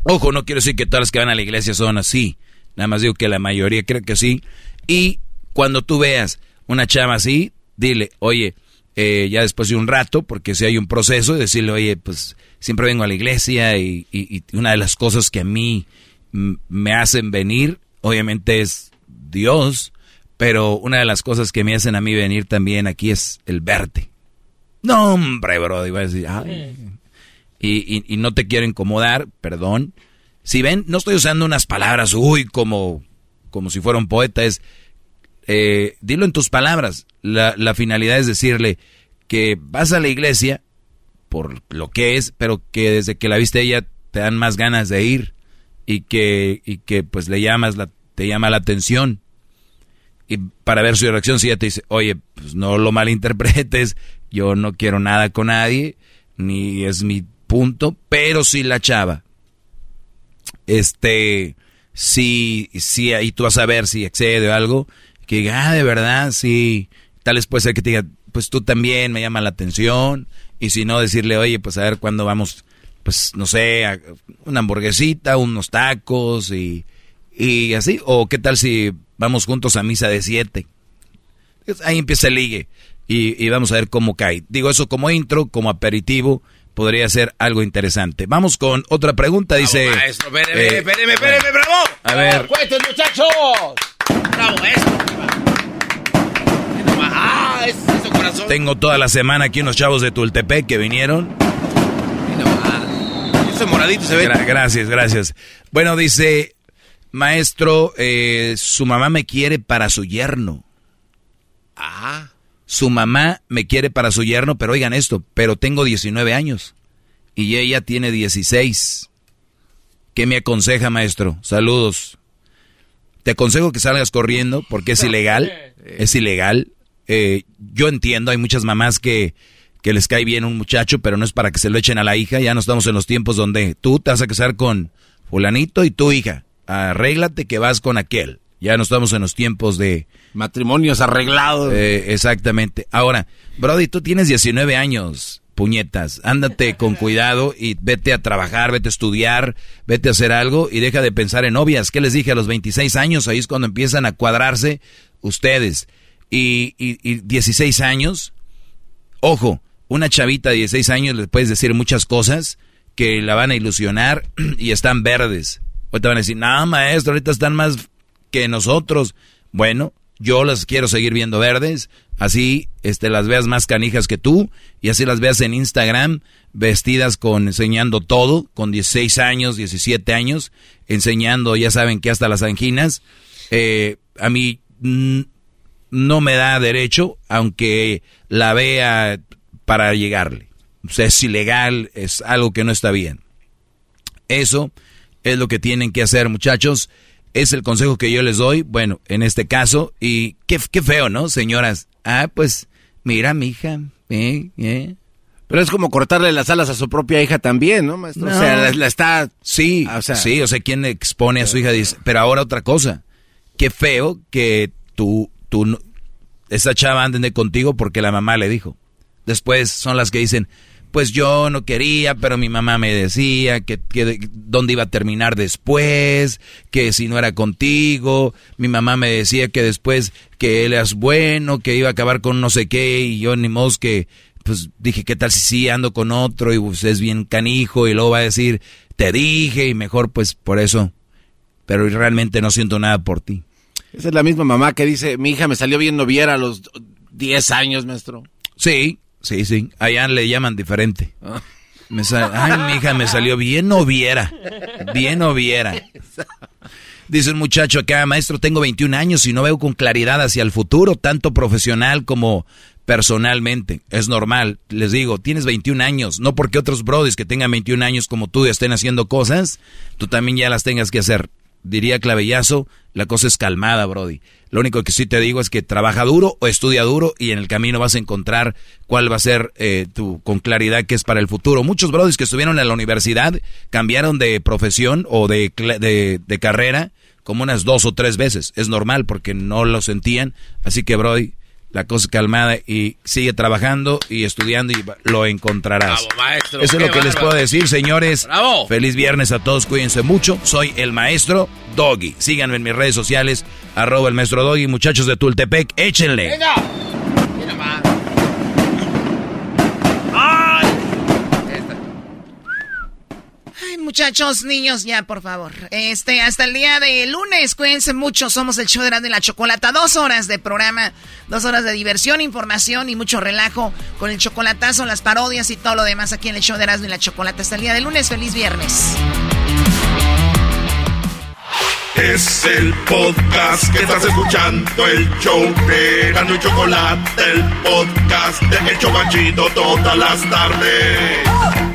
Ojo, no quiero decir que todas las que van a la iglesia son así. Nada más digo que la mayoría creo que sí. Y cuando tú veas una chava así, dile, oye, eh, ya después de un rato, porque si hay un proceso, decirle, oye, pues siempre vengo a la iglesia y, una de las cosas que a mí me hacen venir, obviamente es Dios, pero una de las cosas que me hacen a mí venir también aquí es el verte. No, hombre, bro, iba a decir, ay. Y, y, no te quiero incomodar, perdón. Si ven, no estoy usando unas palabras, uy, como, como si fuera un poeta, es eh, dilo en tus palabras. La, finalidad es decirle que vas a la iglesia por lo que es, pero que desde que la viste ella te dan más ganas de ir y que, y que pues le llamas la, te llama la atención. Y para ver su reacción, si ella te dice, oye, pues no lo malinterpretes, yo no quiero nada con nadie, ni es mi punto, pero si la chava, este, si, si ahí tú vas a ver si excede o algo, que diga, ah, de verdad, sí. Tal vez puede ser que te diga, pues tú también me llama la atención. Y si no, decirle, oye, pues a ver cuándo vamos, pues no sé, a una hamburguesita, unos tacos y, y así. O qué tal si vamos juntos a misa de siete. Ahí empieza el ligue y, y vamos a ver cómo cae. Digo eso como intro, como aperitivo podría ser algo interesante. Vamos con otra pregunta, dice... Maestro, espéreme, eh, espéreme, espéreme, bravo. A ver. ¡Cuenten, muchachos! Bravo, eso. Ah, es eso, corazón. Tengo toda la semana aquí unos chavos de Tultepec que vinieron. Ese moradito se ve. gracias, gracias. Bueno, dice, maestro, eh, su mamá me quiere para su yerno. Ah. Su mamá me quiere para su yerno, pero oigan esto, pero tengo 19 años y ella tiene 16. ¿Qué me aconseja, maestro? Saludos. Te aconsejo que salgas corriendo porque es ilegal. Es ilegal. Eh, yo entiendo, hay muchas mamás que, que les cae bien un muchacho, pero no es para que se lo echen a la hija. Ya no estamos en los tiempos donde tú te vas a casar con fulanito y tu hija. Arréglate que vas con aquel. Ya no estamos en los tiempos de... Matrimonios arreglados. Eh, exactamente. Ahora, Brody, tú tienes 19 años, puñetas. Ándate con [laughs] cuidado y vete a trabajar, vete a estudiar, vete a hacer algo y deja de pensar en novias. ¿Qué les dije a los 26 años? Ahí es cuando empiezan a cuadrarse ustedes. Y, y, y 16 años, ojo, una chavita de 16 años le puedes decir muchas cosas que la van a ilusionar [clears throat] y están verdes. Ahorita van a decir, no, maestro, ahorita están más que nosotros. Bueno, yo las quiero seguir viendo verdes, así este, las veas más canijas que tú y así las veas en Instagram vestidas con enseñando todo, con 16 años, 17 años, enseñando, ya saben que hasta las anginas. Eh, a mí no me da derecho, aunque la vea para llegarle. O sea, es ilegal, es algo que no está bien. Eso es lo que tienen que hacer, muchachos. Es el consejo que yo les doy, bueno, en este caso. Y qué, qué feo, ¿no, señoras? Ah, pues, mira, mi hija, eh, eh. Pero es como cortarle las alas a su propia hija también, ¿no, maestro? No. O sea, la, la está... Sí, o sea- sí, o sea, ¿quién expone a su hija? Dice, pero ahora otra cosa. Qué feo que tú, tú, esa chava ande contigo porque la mamá le dijo. Después son las que dicen, pues yo no quería, pero mi mamá me decía que, que dónde iba a terminar después, que si no era contigo, mi mamá me decía que después que él eras bueno, que iba a acabar con no sé qué, y yo ni modo que, pues dije, ¿qué tal si sí ando con otro y pues, es bien canijo y luego va a decir, te dije y mejor pues por eso, pero realmente no siento nada por ti. Esa es la misma mamá que dice, mi hija me salió bien noviera a los 10 años, maestro. Sí, sí, sí. Allá le llaman diferente. Ah. Me Ay, mi hija me salió bien noviera. Bien noviera. Dice un muchacho acá, maestro, tengo 21 años y no veo con claridad hacia el futuro, tanto profesional como personalmente. Es normal, les digo, tienes 21 años, no porque otros brodis que tengan 21 años como tú estén haciendo cosas, tú también ya las tengas que hacer. Diría clavellazo, la cosa es calmada, Brody. Lo único que sí te digo es que trabaja duro o estudia duro y en el camino vas a encontrar cuál va a ser eh, tu, con claridad que es para el futuro. Muchos brodis que estuvieron en la universidad cambiaron de profesión o de, de, de carrera como unas dos o tres veces. Es normal porque no lo sentían. Así que, Brody, la cosa calmada y sigue trabajando y estudiando y lo encontrarás. Bravo, maestro, Eso es lo que les puedo decir, señores. Bravo. Feliz viernes a todos, cuídense mucho. Soy el maestro Doggy. Síganme en mis redes sociales, arroba el maestro Doggy. Muchachos de Tultepec, échenle. ¡Venga! Mira más. Muchachos, niños, ya, por favor. Este, hasta el día de lunes, cuídense mucho. Somos el show de la Chocolata. Dos horas de programa, dos horas de diversión, información y mucho relajo con el chocolatazo, las parodias y todo lo demás aquí en el show de Erasmo y la Chocolata. Hasta el día de lunes, feliz viernes. Es el podcast que estás escuchando, el show de Erasmo y Chocolate, el podcast de El Chobachito todas las tardes.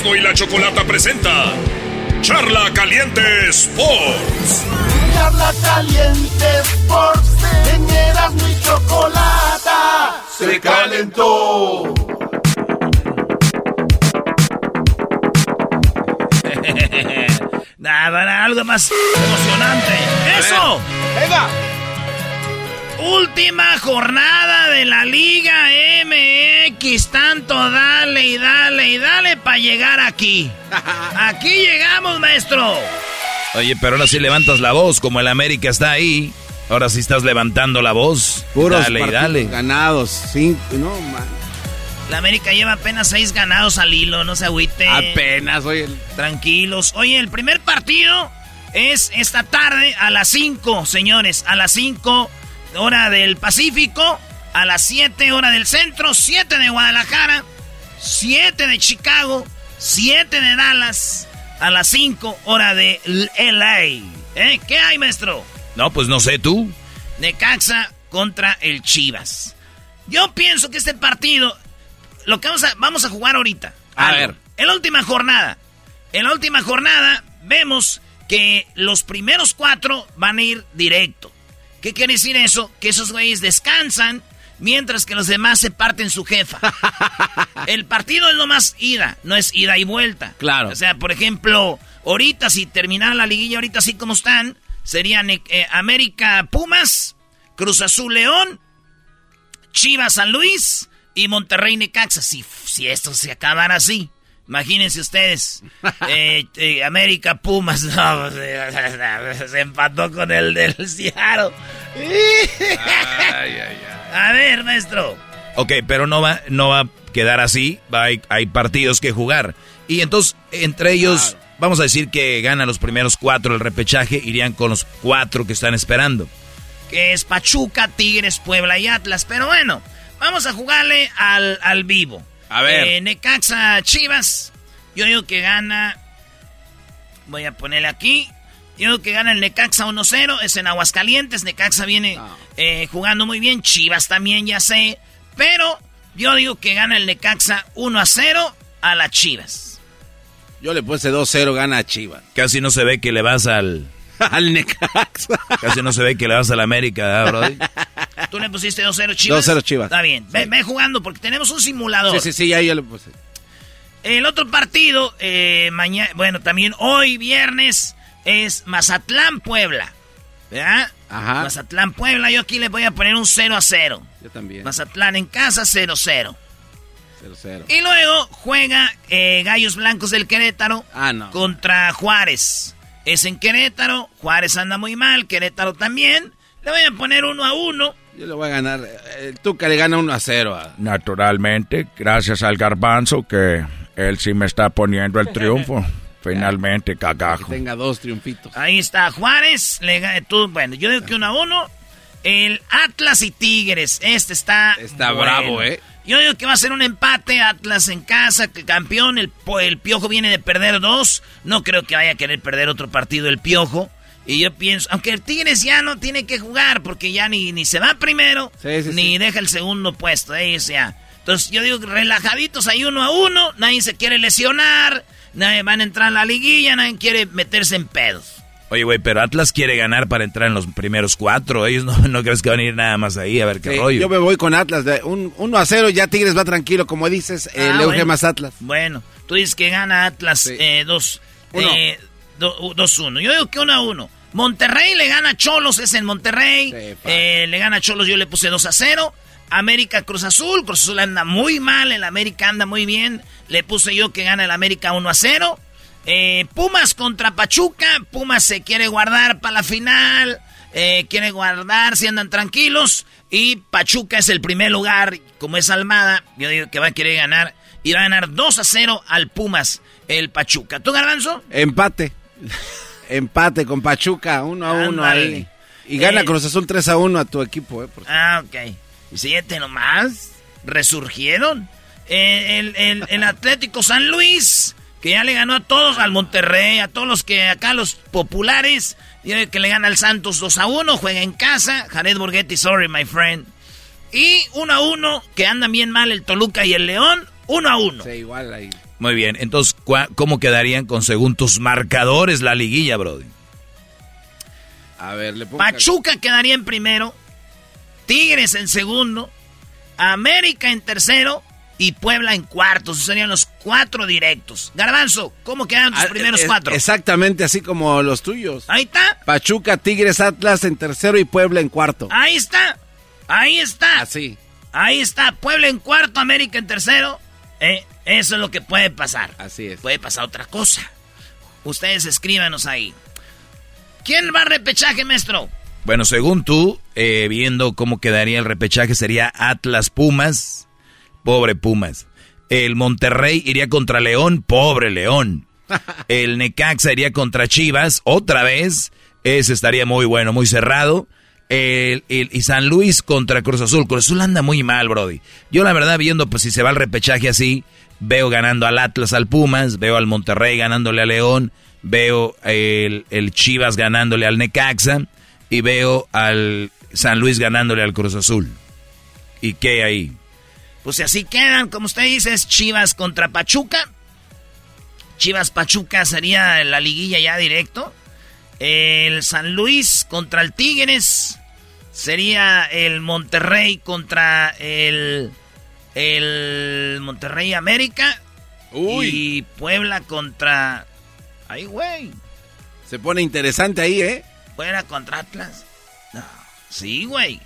Erasmo y la Chocolata presenta Charla Caliente Sports. Charla Caliente Sports, en Erasmo y Chocolata, se calentó. [laughs] Nada, algo más emocionante. ¡Eso! ¡Venga! Última jornada de la Liga MX. Tanto dale y dale y dale para llegar aquí. [laughs] Aquí llegamos, maestro. Oye, pero ahora sí levantas la voz, como el América está ahí. Ahora sí estás levantando la voz. Puros dale y dale. ganados. Cinco, no, man. La América lleva apenas seis ganados al hilo, no se agüite. Apenas, oye. Tranquilos. Oye, el primer partido es esta tarde a las 5, señores. A las 5, hora del Pacífico. A las 7, hora del centro. 7 de Guadalajara. 7 de Chicago. 7 de Dallas. A las 5, hora de LA. ¿Eh? ¿Qué hay, maestro? No, pues no sé tú. Necaxa contra el Chivas. Yo pienso que este partido, lo que vamos a, vamos a jugar ahorita. A algo. ver. En la última jornada. En la última jornada vemos que los primeros cuatro van a ir directo. ¿Qué quiere decir eso? Que esos güeyes descansan mientras que los demás se parten su jefa. [laughs] El partido es lo más ida, no es ida y vuelta. Claro. O sea, por ejemplo, ahorita si terminara la liguilla, ahorita así como están, serían eh, América Pumas, Cruz Azul León, Chivas San Luis y Monterrey Necaxa. Si, si esto se acabara así. Imagínense ustedes, [laughs] eh, eh, América Pumas, [laughs] no, se, se empató con el del Seattle. A ver, maestro. Ok, pero no va, no va a quedar así. Va- hay, hay partidos que jugar. Y entonces, entre ellos, vamos a decir que gana los primeros cuatro el repechaje, irían con los cuatro que están esperando. que es Pachuca, Tigres, Puebla y Atlas. Pero bueno, vamos a jugarle al, al vivo. A ver. Eh, Necaxa Chivas. Yo digo que gana. Voy a ponerle aquí. Yo digo que gana el Necaxa 1-0. Es en Aguascalientes. Necaxa viene eh, jugando muy bien. Chivas también, ya sé. Pero yo digo que gana el Necaxa 1-0 a las Chivas. Yo le puse 2-0, gana a Chivas. Casi no se ve que le vas al. [laughs] al Necaxa. Casi no se ve que le vas al América, ¿verdad, Brody? ¿Tú le pusiste 2-0 Chivas? 2-0 Chivas. Está bien. Ve, ve jugando porque tenemos un simulador. Sí, sí, sí, ahí yo le puse. El otro partido, mañana, bueno, también hoy viernes es Mazatlán Puebla. ¿Verdad? Ajá. Mazatlán Puebla, yo aquí le voy a poner un 0 a 0. Yo también. Mazatlán en casa 0 0. 0-0. Y luego juega eh, Gallos Blancos del Querétaro Ah, no. contra Juárez. Es en Querétaro, Juárez anda muy mal, Querétaro también. Le voy a poner 1 a 1. Yo le voy a ganar. El Tuca le gana 1 a 0. A... Naturalmente, gracias al garbanzo que él sí me está poniendo el triunfo. [laughs] Finalmente, Que cagajo. tenga dos triunfitos. Ahí está Juárez. Le, tú, bueno, yo digo que 1 a 1. El Atlas y Tigres. Este está. Está bueno. bravo, ¿eh? Yo digo que va a ser un empate. Atlas en casa, que campeón. El, el Piojo viene de perder dos. No creo que vaya a querer perder otro partido el Piojo. Y yo pienso, aunque el Tigres ya no tiene que jugar porque ya ni, ni se va primero, Sí, sí, ni sí. deja el segundo puesto. ahí ya. Entonces yo digo relajaditos ahí uno a uno. Nadie se quiere lesionar. Nadie van a entrar a la liguilla. Nadie quiere meterse en pedos. Oye, güey, pero Atlas quiere ganar para entrar en los primeros cuatro. Ellos no, [laughs] no crees que van a ir nada más ahí a ver qué Sí, rollo. yo me voy con Atlas. De un 1 a 0, ya Tigres va tranquilo. Como dices, eh, Ah, le urge más Atlas. Bueno, tú dices que gana Atlas Sí. eh, eh, do- dos uno. Yo digo que uno a uno. Monterrey le gana a Cholos, es en Monterrey. Sí. Eh, le gana a Cholos, yo le puse 2 a 0. América Cruz Azul, Cruz Azul anda muy mal, el América anda muy bien. Le puse yo que gana el América 1 a 0. Eh, Pumas contra Pachuca, Pumas se quiere guardar para la final. eh, quiere guardar si andan tranquilos. Y Pachuca es el primer lugar, como es Almada. Yo digo que va a querer ganar. Y va a ganar 2 a 0 al Pumas, el Pachuca. ¿Tú, Garbanzo? Empate. [laughs] Empate con Pachuca, 1 a 1 Ándale. ahí. Y gana Eh. Cruz Azul 3 a 1 a tu equipo, eh. por. Ah, ok. Y siete nomás. Resurgieron. El, el- el Atlético San Luis, que ya le ganó a todos, al Monterrey, a todos los que acá, los populares. y que le gana al Santos 2 a 1, juega en casa. Jared Borghetti, sorry, my friend. Y 1 a 1, que andan bien mal el Toluca y el León. 1 a 1. Sí, igual ahí. Muy bien, entonces, ¿cuá- ¿cómo quedarían con según tus marcadores la liguilla, Brody? A ver, le pongo. Pachuca quedaría en primero. Tigres en segundo. América en tercero. Y Puebla en cuarto. Esos serían los cuatro directos. Garbanzo, ¿cómo quedan tus Ah, primeros es- cuatro? Exactamente así como los tuyos. Ahí está. Pachuca, Tigres, Atlas en tercero y Puebla en cuarto. Ahí está. Ahí está. Así. Ahí está. Puebla en cuarto, América en tercero. Eh, eso es lo que puede pasar. Así es. Puede pasar otra cosa. Ustedes escríbanos ahí. ¿Quién va a repechaje, maestro? Bueno, según tú, eh, viendo cómo quedaría el repechaje, sería Atlas Pumas. Pobre Pumas. El Monterrey iría contra León. Pobre León. [laughs] El Necaxa iría contra Chivas. Otra vez. Ese estaría muy bueno, muy cerrado. El, el- y San Luis contra Cruz Azul. Cruz Azul anda muy mal, Brody. Yo la verdad viendo, pues si se va al repechaje así, veo ganando al Atlas, al Pumas, veo al Monterrey ganándole a León, veo el, el Chivas ganándole al Necaxa y veo al San Luis ganándole al Cruz Azul. ¿Y qué ahí? Pues si así quedan, como usted dice, es Chivas contra Pachuca. Chivas Pachuca sería la liguilla ya directo. El San Luis contra el Tigres. Sería el Monterrey contra el. El Monterrey América. Y Puebla contra. Ay, güey. Se pone interesante ahí, ¿eh? Puebla contra Atlas. No. Sí, güey.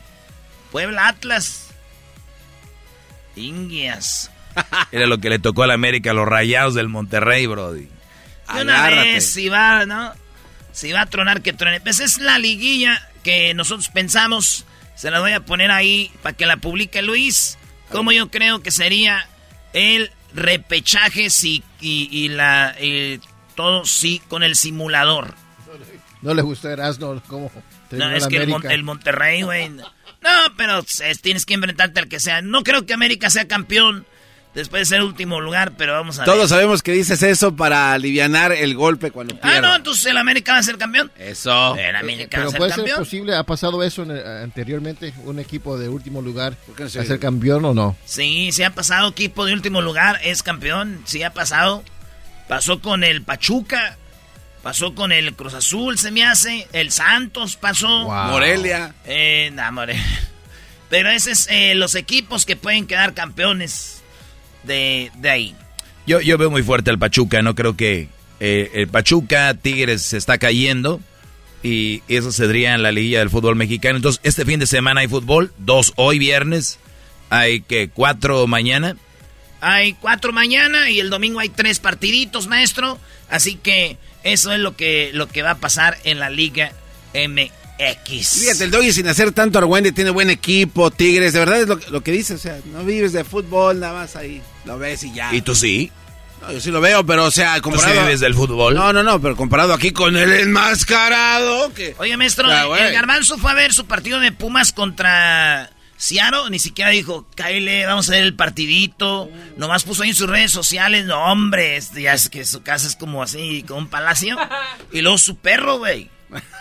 Puebla Atlas. Indias. Era lo que le tocó a la América, los rayados del Monterrey, Brody. De una vez, si va, ¿no? Si va a tronar, que truene. Pues es la liguilla que nosotros pensamos. Se la voy a poner ahí para que la publique Luis. Como yo creo que sería el repechaje sí, y, y la y todo sí con el simulador. No le gustó Erasmo cómo No, es la que el, Mon- el Monterrey, güey. No, pero es- tienes que enfrentarte al que sea. No creo que América sea campeón después de ser último lugar, pero vamos a Todos ver. sabemos que dices eso para alivianar el golpe cuando Ah, no, entonces el América va a ser campeón. Eso. El América va Pero a ser puede ser campeón. posible, ha pasado eso en el- anteriormente, un equipo de último lugar no se- a ser campeón o no. Sí, sí ha pasado, equipo de último lugar, es campeón, sí ha pasado. Pasó con el Pachuca, pasó con el Cruz Azul, se me hace, el Santos pasó. Wow. Morelia. Eh, no, Morelia. [laughs] Pero ese es eh, los equipos que pueden quedar campeones de, de ahí. Yo, yo veo muy fuerte al Pachuca, no creo que eh, el Pachuca, Tigres se está cayendo y eso sería en la liguilla del fútbol mexicano. Entonces, este fin de semana hay fútbol, dos hoy viernes, hay que cuatro mañana. Hay cuatro mañana y el domingo hay tres partiditos, maestro. Así que eso es lo que, lo que va a pasar en la Liga MX. Fíjate, el Doggy sin hacer tanto argüende tiene buen equipo, Tigres, de verdad es lo, lo que dice, o sea, no vives de fútbol, nada más ahí, lo ves y ya. ¿Y tú sí? No, yo sí lo veo, pero o sea, ¿Tú sí comparado... vives del fútbol? No, no, no, pero comparado aquí con el enmascarado, que... Oye, maestro, Ah, el Garbanzo fue a ver su partido de Pumas contra Ciaro. Ni siquiera dijo, Kyle, vamos a ver el partidito. Nomás puso ahí en sus redes sociales. No, hombre, este, ya es que su casa es como así, como un palacio. Y luego su perro, güey.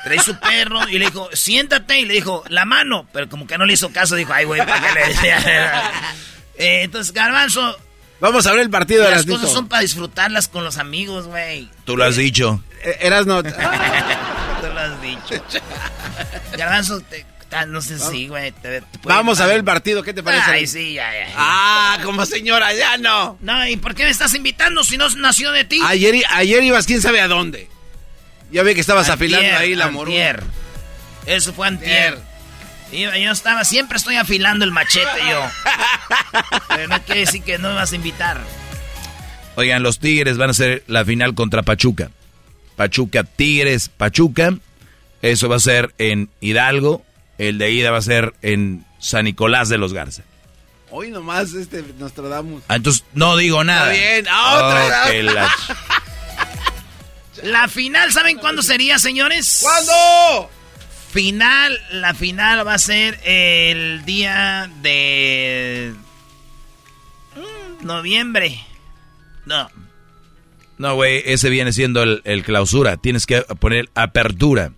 Trae su perro y le dijo, siéntate. Y le dijo, la mano. Pero como que no le hizo caso, dijo, ay, güey, ¿para qué le decía? [laughs] Eh, entonces, Garbanzo. Vamos a ver el partido de Las las cosas son para disfrutarlas con los amigos, güey. Tú lo has dicho. Eras no... [laughs] Tú lo has dicho. [laughs] Garbanzo, te- no sé si, güey. te- te puede- Vamos a ver el partido, ¿qué te parece? Ay, sí, ya, ya. Ah, como señora, ya no. No, ¿y por qué me estás invitando si no nació de ti? Ayer, ayer ibas quién sabe a dónde. Ya vi que estabas Antier, afilando ahí la moruna. antier. Eso fue antier. Yo, yo estaba, siempre estoy afilando el machete yo. [laughs] Pero no quiere decir que no me vas a invitar. Oigan, los Tigres van a ser la final contra Pachuca. Pachuca, Tigres, Pachuca. Eso va a ser en Hidalgo. El de ida va a ser en San Nicolás de los Garza. Hoy nomás este Nostradamus. Ah, entonces no digo nada. Está bien, ah, otra. Oh, la final, ¿saben cuándo sería, señores? ¿Cuándo? Final, la final va a ser el día de mm, noviembre. No, No, güey, ese viene siendo el, el clausura. Tienes que poner apertura.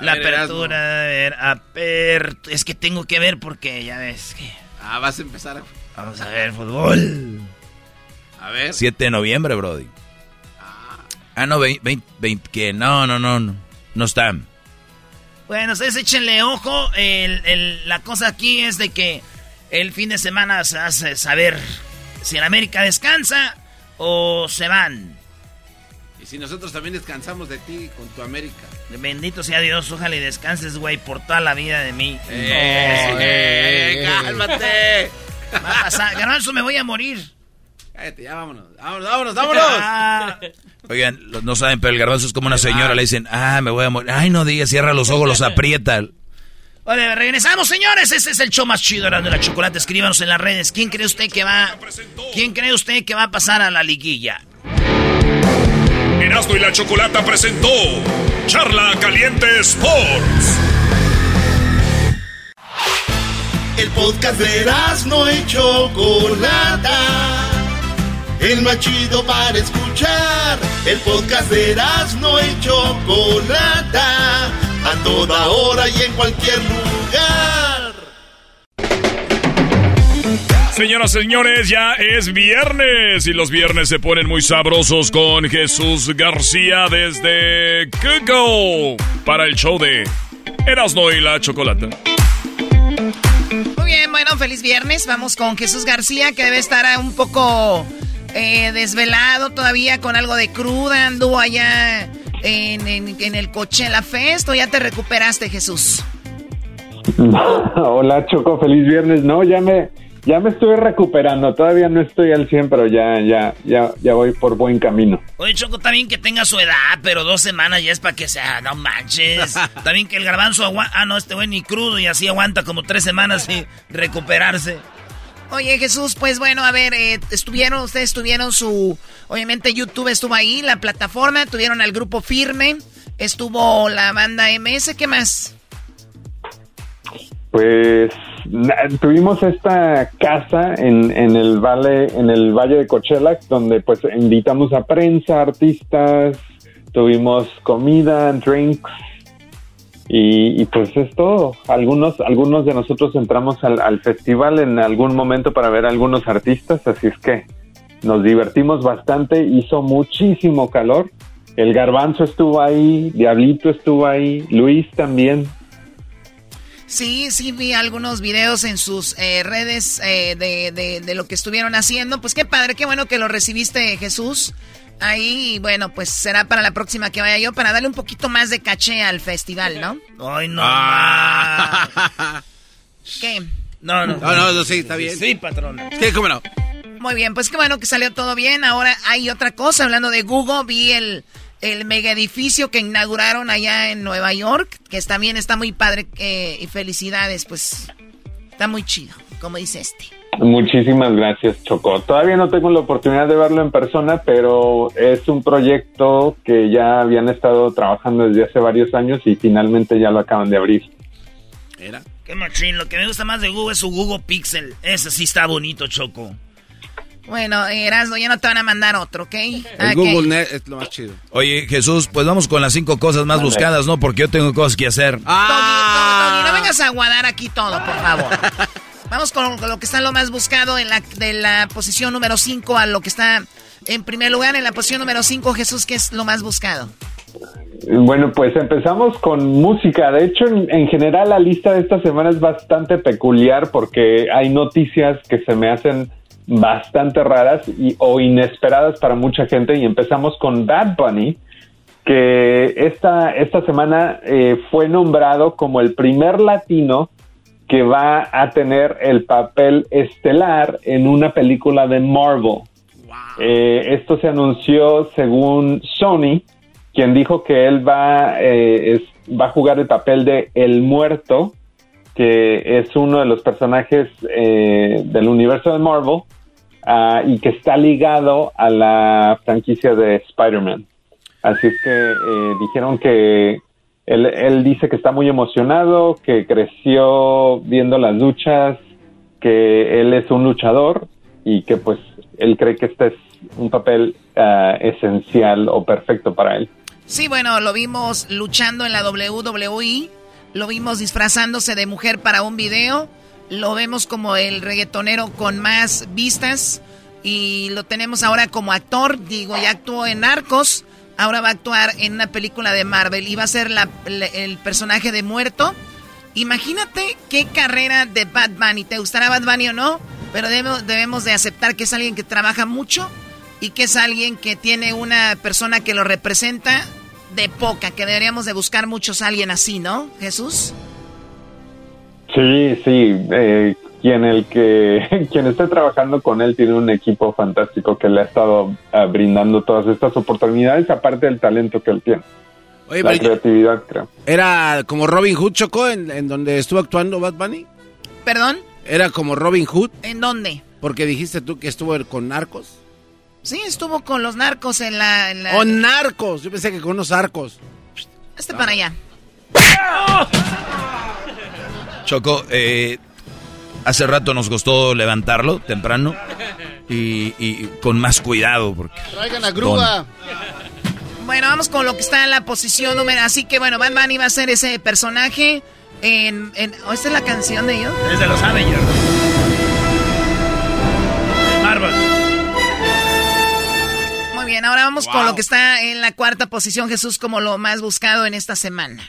La ver, apertura, a ver, aper- es que tengo que ver porque ya ves que Ah, vas a empezar a... vamos a ver fútbol. A ver. 7 de noviembre, Brody. Ah, no, 20, que no, no, no, no. No están. Bueno, ustedes échenle ojo. El- el- la cosa aquí es de que el fin de semana se hace saber si en América descansa o se van. Si nosotros también descansamos de ti con tu América. Bendito sea Dios, ojalá y descanses, güey, por toda la vida de mí. Eh, eh, cálmate. [laughs] Va a pasar. Garbanzo, me voy a morir. Cállate, ya vámonos. Vámonos, vámonos, vámonos. Ah, Oigan, no saben, pero el garbanzo es como una señora. Le dicen, ah, me voy a morir. Ay, no digas, cierra los ojos, los aprieta. Oye, regresamos, señores. Este es el show más chido de la chocolate. Escríbanos en las redes. ¿Quién cree usted que va? ¿Quién cree usted que va a pasar a la liguilla? Erasmo y la Chocolata presentó Charla Caliente Sports. El podcast de no y Chocolata. El más chido para escuchar. El podcast de no y Chocolata. A toda hora y en cualquier lugar. Señoras, señores, ya es viernes y los viernes se ponen muy sabrosos con Jesús García desde Google para el show de Erasmo y la Chocolata. Muy bien, bueno, feliz viernes. Vamos con Jesús García, que debe estar un poco eh, desvelado todavía con algo de cruda. Anduvo allá en, en- en el Coachella Fest. ¿O ya te recuperaste, Jesús? [laughs] Hola Choco, feliz viernes. No, ya me, ya me estoy recuperando. Todavía no estoy al 100, pero ya, ya, ya, ya voy por buen camino. Oye, Choco, está bien que tenga su edad, pero dos semanas ya es para que sea, no manches. Está bien que el garbanzo aguanta. Ah, no, este güey ni crudo y así aguanta como tres semanas sin recuperarse. Oye, Jesús, pues bueno, a ver, eh, estuvieron, ustedes tuvieron su. Obviamente, YouTube estuvo ahí, la plataforma, tuvieron al grupo firme, estuvo la banda MS, ¿qué más? Pues tuvimos esta casa en, en el valle, en el valle de Coachella, donde pues invitamos a prensa, artistas, tuvimos comida, drinks y, y, pues es todo. Algunos, algunos de nosotros entramos al, al festival en algún momento para ver a algunos artistas, así es que nos divertimos bastante, hizo muchísimo calor. El garbanzo estuvo ahí, Diablito estuvo ahí, Luis también. Sí, sí, vi algunos videos en sus eh, redes eh, de, de- de lo que estuvieron haciendo. Pues qué padre, qué bueno que lo recibiste, Jesús. Ahí, y bueno, pues será para la próxima que vaya yo, para darle un poquito más de caché al festival, ¿no? Ay, no. ¿Qué? No, no. No, no, no, sí, está bien. Sí, patrón. Sí, cómo no. Muy bien, pues qué bueno que salió todo bien. Ahora hay otra cosa, hablando de Google, vi el, el mega edificio que inauguraron allá en Nueva York, que también está muy padre, eh, y felicidades, pues está muy chido, como dice este. Muchísimas gracias, Choco. Todavía no tengo la oportunidad de verlo en persona, pero es un proyecto que ya habían estado trabajando desde hace varios años y finalmente ya lo acaban de abrir. Era. Qué machín, lo que me gusta más de Google es su Google Pixel. Ese sí está bonito, Choco. Bueno, Erasmo, ya no te van a mandar otro, ¿ok? El. Google Net es lo más chido. Oye, Jesús, pues vamos con las cinco cosas más buscadas, ¿no? Porque yo tengo cosas que hacer. Doggy, Doggy, no vengas a aguadar aquí todo, por favor. [laughs] Vamos con lo que está lo más buscado en la, de la posición número 5 a lo que está en primer lugar. En la posición número 5, Jesús, ¿qué es lo más buscado? Bueno, pues empezamos con música. De hecho, en, en general la lista de esta semana es bastante peculiar porque hay noticias que se me hacen bastante raras y, o inesperadas para mucha gente. Y empezamos con Bad Bunny que esta, esta semana eh, fue nombrado como el primer latino que va a tener el papel estelar en una película de Marvel. Eh, esto se anunció según Sony, quien dijo que él va, eh, es- va a jugar el papel de El Muerto, que es uno de los personajes eh, del universo de Marvel ah, y que está ligado a la franquicia de Spider-Man. Así es que eh, dijeron que él, él dice que está muy emocionado, que creció viendo las luchas, que él es un luchador y que pues él cree que este es un papel ah, esencial o perfecto para él. Sí, bueno, lo vimos luchando en la WWE, lo vimos disfrazándose de mujer para un video, lo vemos como el reggaetonero con más vistas y lo tenemos ahora como actor, digo, ya actuó en Narcos, ahora va a actuar en una película de Marvel y va a ser la- el personaje de muerto. Imagínate qué carrera de Bad Bunny, ¿te gustará Bad Bunny o no? Pero debemos, debemos de aceptar que es alguien que trabaja mucho y que es alguien que tiene una persona que lo representa de poca, que deberíamos de buscar muchos a alguien así, ¿no, Jesús? Sí, sí. eh, quien el que [laughs] quien esté trabajando con él tiene un equipo fantástico que le ha estado ah, brindando todas estas oportunidades, aparte del talento que él tiene. Oye, la creatividad, creo. Era como Robin Hood, Choco, en, en donde estuvo actuando Bad Bunny. ¿Perdón? Era como Robin Hood, ¿En dónde? porque dijiste tú que estuvo con narcos. Sí, estuvo con los narcos en la... En la ¡Oh, narcos! Yo pensé que con unos arcos. este para allá. Choco, eh, hace rato nos costó levantarlo temprano y, y con más cuidado porque... Traigan la grúa. Bueno, vamos con lo que está en la posición número... Así que, bueno, Bad Bunny va a ser ese personaje en... en ¿oh, ¿Esta es la canción de ellos? Es de los Avengers. Marvel. Muy bien, ahora vamos con lo que está en la cuarta posición, Jesús, como lo más buscado en esta semana.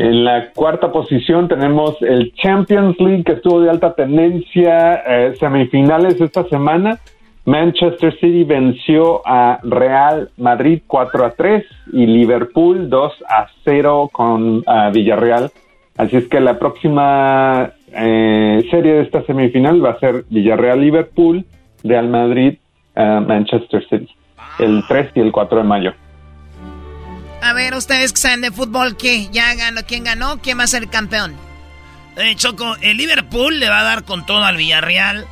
En la cuarta posición tenemos el Champions League que estuvo de alta tendencia, eh, semifinales esta semana. Manchester City venció a Real Madrid 4 a 3 y Liverpool 2 a 0 con Villarreal. Así es que la próxima eh, serie de esta semifinal va a ser Villarreal-Liverpool, Real Madrid-Manchester City, el 3 y el 4 de mayo. A ver, ustedes que saben de fútbol, ¿qué? ¿Ya ganó? ¿Quién ganó? ¿Quién va a ser campeón? Eh, Choco, el Liverpool le va a dar con todo al Villarreal.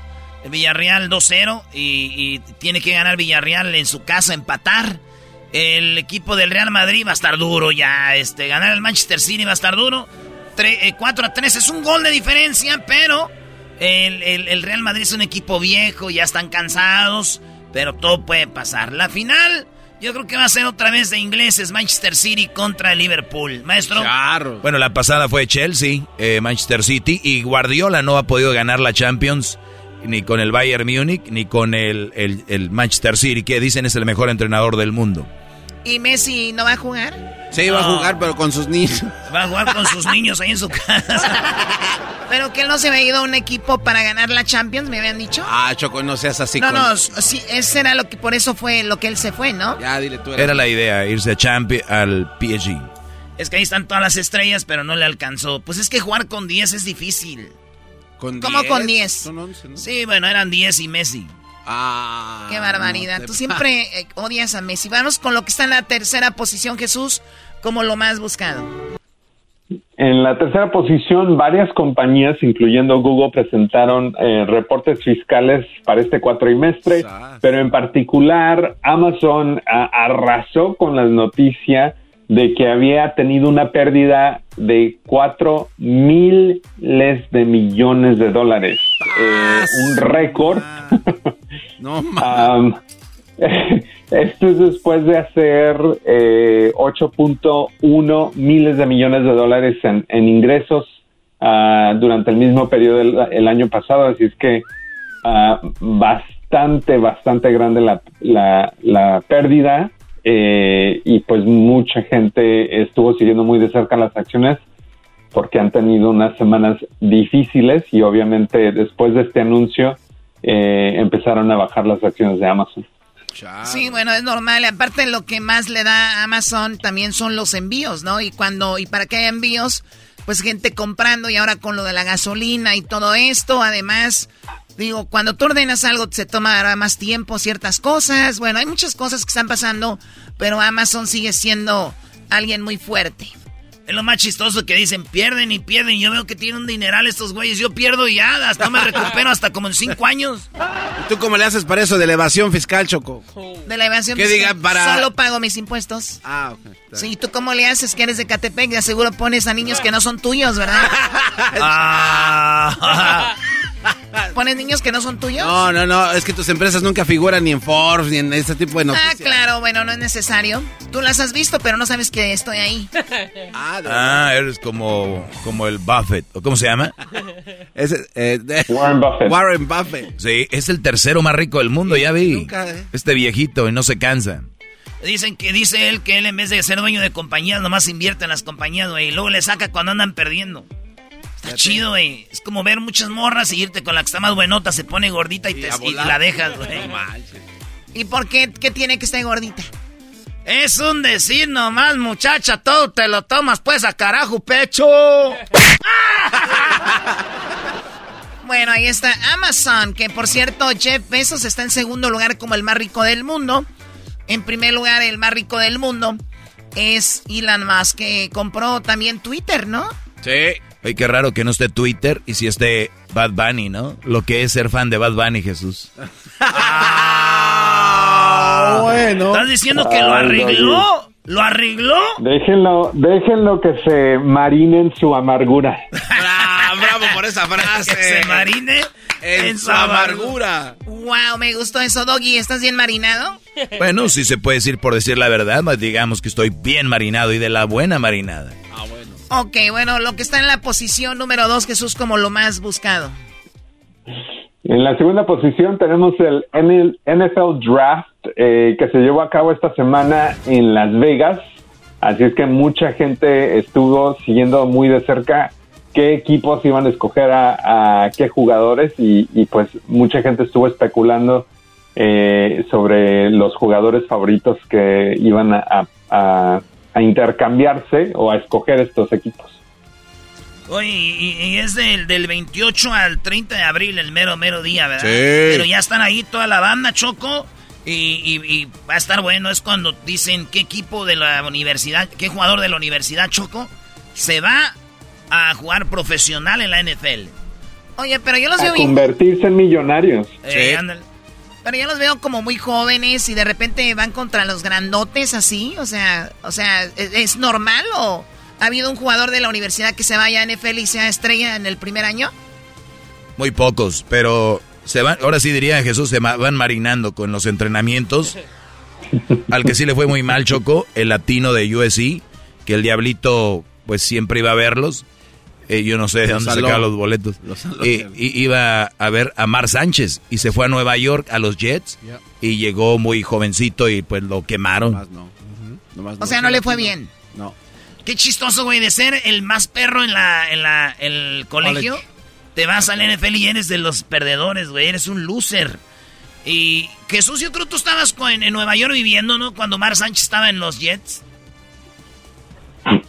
El Villarreal 2-0 y, tiene que ganar Villarreal en su casa, empatar. El equipo del Real Madrid va a estar duro ya. Este, ganar el Manchester City va a estar duro. 4 a 3 es un gol de diferencia, pero el, el- el Real Madrid es un equipo viejo, ya están cansados, pero todo puede pasar. La final, yo creo que va a ser otra vez de ingleses, Manchester City contra el Liverpool. Maestro. Bueno, la pasada fue Chelsea, eh, Manchester City y Guardiola no ha podido ganar la Champions ni con el Bayern Múnich ni con el, el- el Manchester City, que dicen es el mejor entrenador del mundo. ¿Y Messi no va a jugar? Sí, va a jugar, pero con sus niños. Va a jugar con sus [laughs] niños ahí en su casa. Pero que él no se había ido a un equipo para ganar la Champions, me habían dicho. Ah, Choco, no seas así. no, con- no, sí, ese era lo que, por eso fue lo que él se fue, ¿no? Ya, dile tú. Era la idea, irse a Champions al PSG. Es que ahí están todas las estrellas, pero no le alcanzó. Pues es que jugar con 10 es difícil. ¿Con ¿Cómo con 10? Son 11, ¿no? Sí, bueno, eran 10 y Messi. Ah. Qué barbaridad. no te Tú siempre eh, odias a Messi. Vamos con lo que está en la tercera posición, Jesús, como lo más buscado. En la tercera posición, varias compañías, incluyendo Google, presentaron eh, reportes fiscales para este cuatrimestre, pero en particular Amazon ah, arrasó con la noticia de que había tenido una pérdida de cuatro miles de millones de dólares. Eh, un récord. No, [laughs] Am, [laughs] esto es después de hacer eh, 8.1 miles de millones de dólares en, en ingresos ah, durante el mismo periodo del el año pasado, así es que ah, bastante, bastante grande la, la, la pérdida eh, y pues mucha gente estuvo siguiendo muy de cerca las acciones porque han tenido unas semanas difíciles y obviamente después de este anuncio eh, empezaron a bajar las acciones de Amazon. Sí, bueno, es normal. Aparte, lo que más le da a Amazon también son los envíos, ¿no? Y cuando, y para que haya envíos, pues gente comprando y ahora con lo de la gasolina y todo esto, además, digo, cuando tú ordenas algo se tomará más tiempo ciertas cosas. Bueno, hay muchas cosas que están pasando, pero Amazon sigue siendo alguien muy fuerte. Es lo más chistoso que dicen, pierden y pierden. Yo veo que tienen un dineral estos güeyes. Yo pierdo y ya, no me recupero hasta como en cinco años. ¿Y tú cómo le haces para eso de elevación fiscal, Choco? De la evasión ¿Qué fiscal, diga para- Solo pago mis impuestos. Ah, ok. Sí, ¿tú cómo le haces que eres de Catepec? De seguro pones a niños que no son tuyos, ¿verdad? [laughs] Ah. [laughs] [laughs] ¿Pones niños que no son tuyos? No, no, no, es que tus empresas nunca figuran ni en Forbes ni en ese tipo de Ah, noticias. claro, bueno, no es necesario. Tú las has visto, pero no sabes que estoy ahí. [laughs] Ah, eres como, como el Buffett. ¿O cómo se llama? [laughs] Warren Buffett. Warren Buffett. Sí, es el tercero más rico del mundo, ya vi. Nunca, ¿eh? Este viejito y no se cansa. Dicen que dice él que él en vez de ser dueño de compañías, nomás invierte en las compañías, güey. Y luego le saca cuando andan perdiendo. Está chido, güey. Es como ver muchas morras y irte con la que está más buenota, se pone gordita y, te, y la dejas, güey. ¿Y por qué, qué tiene que estar gordita? Es un decir nomás, muchacha, todo te lo tomas pues a carajo, pecho. [laughs] Bueno, ahí está Amazon, que por cierto, Jeff Bezos está en segundo lugar como el más rico del mundo. En primer lugar, el más rico del mundo es Elon Musk, que compró también Twitter, ¿no? Sí. Ay, qué raro que no esté Twitter y si esté Bad Bunny, ¿no? Lo que es ser fan de Bad Bunny, Jesús. [laughs] Ah, bueno. ¿Estás diciendo que lo arregló? ¿Lo arregló? Déjenlo, déjenlo que se marine en su amargura. [laughs] Ah, bravo por esa frase. Que se marine en su amargura. Wow, me gustó eso, Doggy. ¿Estás bien marinado? Bueno, si se puede decir por decir la verdad, más digamos que estoy bien marinado y de la buena marinada. Ok, bueno, lo que está en la posición número dos, Jesús, como lo más buscado. En la segunda posición tenemos el NFL Draft eh, que se llevó a cabo esta semana en Las Vegas. Así es que mucha gente estuvo siguiendo muy de cerca qué equipos iban a escoger a, qué jugadores y, y, pues mucha gente estuvo especulando eh, sobre los jugadores favoritos que iban a, a intercambiarse o a escoger estos equipos. Oye, y, y es del, del 28 al 30 de abril, el mero, mero día, ¿verdad? Sí. Pero ya están ahí toda la banda, Choco. Y, y- y va a estar bueno, es cuando dicen qué equipo de la universidad, qué jugador de la universidad, Choco, se va a jugar profesional en la NFL. Oye, pero yo los A veo bien. convertirse en millonarios. Eh, ándale. Pero yo los veo como muy jóvenes y de repente van contra los grandotes así. O sea, o sea, ¿es, es normal o ha habido un jugador de la universidad que se vaya a NFL y sea estrella en el primer año? Muy pocos, pero se van, ahora sí diría Jesús, se van marinando con los entrenamientos. [laughs] Al que sí le fue muy mal, Choco, el latino de USC, que el diablito pues siempre iba a verlos. Eh, yo no sé de dónde sacaba los boletos. Lo saló. Eh, y iba a ver a Mar Sánchez y se fue a Nueva York a los Jets y llegó muy jovencito y pues lo quemaron. Nomás O sea, no le fue bien. No. Qué chistoso, güey, de ser el más perro en la, en la, en el colegio. College. Te vas al NFL y eres de los perdedores, güey. Eres un loser. Y Jesús, yo creo que tú estabas con- en Nueva York viviendo, ¿no? Cuando Mar Sánchez estaba en los Jets.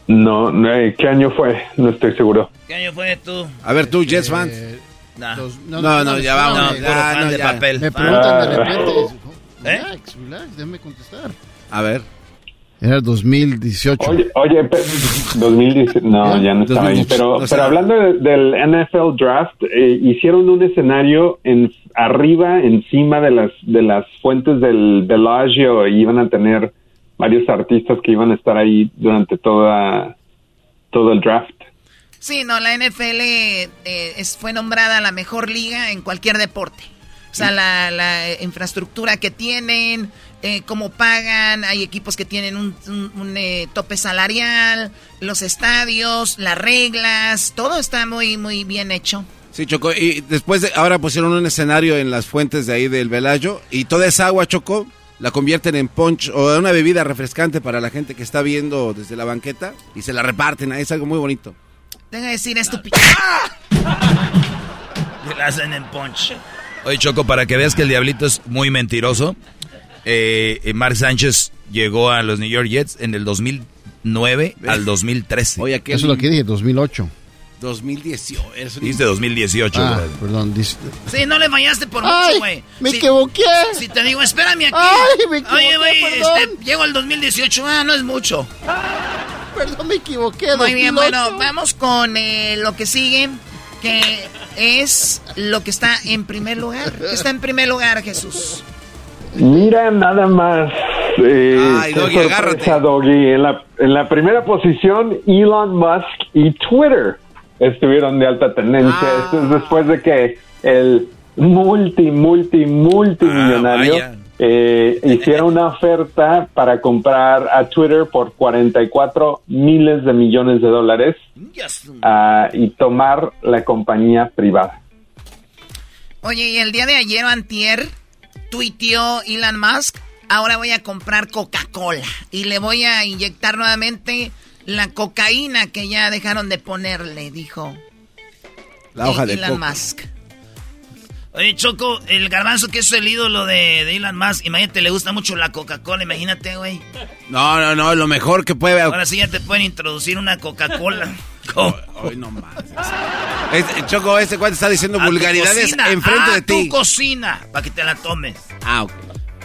No, no, eh, ¿qué año fue? No estoy seguro. ¿Qué año fue tú? A ver, tú, Jets fans. Nah. No, no, ya vamos. No, ya, puro fan no, de ya. papel. Me preguntan de Ah. repente. ¿Eh? Relax, relax, déjame contestar. A ver. Era el 2018. Oye, oye, pe- 2010, no, ya no estaba ahí. 2018, Pero, o sea- pero hablando de- del NFL Draft, eh, hicieron un escenario en arriba, encima de las de las fuentes del Bellagio y iban a tener varios artistas que iban a estar ahí durante toda todo el draft. Sí, no, la NFL eh, es- fue nombrada la mejor liga en cualquier deporte. O sea, la, la, eh, infraestructura que tienen, eh, cómo pagan, hay equipos que tienen un, un- un, eh, tope salarial, los estadios, las reglas, todo está muy, muy bien hecho. Sí, Choco. Y después de, ahora pusieron un escenario en las fuentes de ahí del Velayo y toda esa agua, Choco, la convierten en punch o en una bebida refrescante para la gente que está viendo desde la banqueta y se la reparten. ahí Es algo muy bonito. Deja de decir estúpido. Que la hacen en punch. Oye, Choco, para que veas que el diablito es muy mentiroso, eh, eh, Mark Sánchez llegó a los New York Jets en el 2009 al 2013. Oye, ¿qué Eso es lo que dije, 2008. 2018. Eso Dice 2018. Ah, perdón. dis- Sí, no le fallaste por Ay, mucho, güey. me Si- equivoqué. Si te digo, espérame aquí. Ay, me equivoqué, Oye, güey, este, llego al 2018. Ah, no es mucho. Perdón, me equivoqué. Muy bien, 2008. bueno, vamos con eh, lo que sigue, que es lo que está en primer lugar. ¿Qué está en primer lugar, Jesús? Mira nada más. Eh, Ay, Doggy, sorpresa, agárrate. Doggy. En la, en la primera posición, Elon Musk y Twitter estuvieron de alta tendencia. Ah. Esto es después de que el multi, multi, multimillonario Ah, eh, hiciera una oferta para comprar a Twitter por 44 miles de millones de dólares ah, y tomar la compañía privada. Oye, y el día de ayer o antier, tuiteó Elon Musk, ahora voy a comprar Coca-Cola y le voy a inyectar nuevamente la cocaína que ya dejaron de ponerle, dijo La hoja de Elon coco. Musk. Oye, Choco, el garbanzo que es el ídolo de, de Elon Musk, imagínate, le gusta mucho la Coca-Cola, imagínate, güey. No, no, no, lo mejor que puede. Ahora sí ya te pueden introducir una Coca-Cola. [laughs] [laughs] Hoy no más. Este, Choco, este cuate está diciendo A tu vulgaridades enfrente a de ti. tu cocina, para que te la tomes. Ah, ok.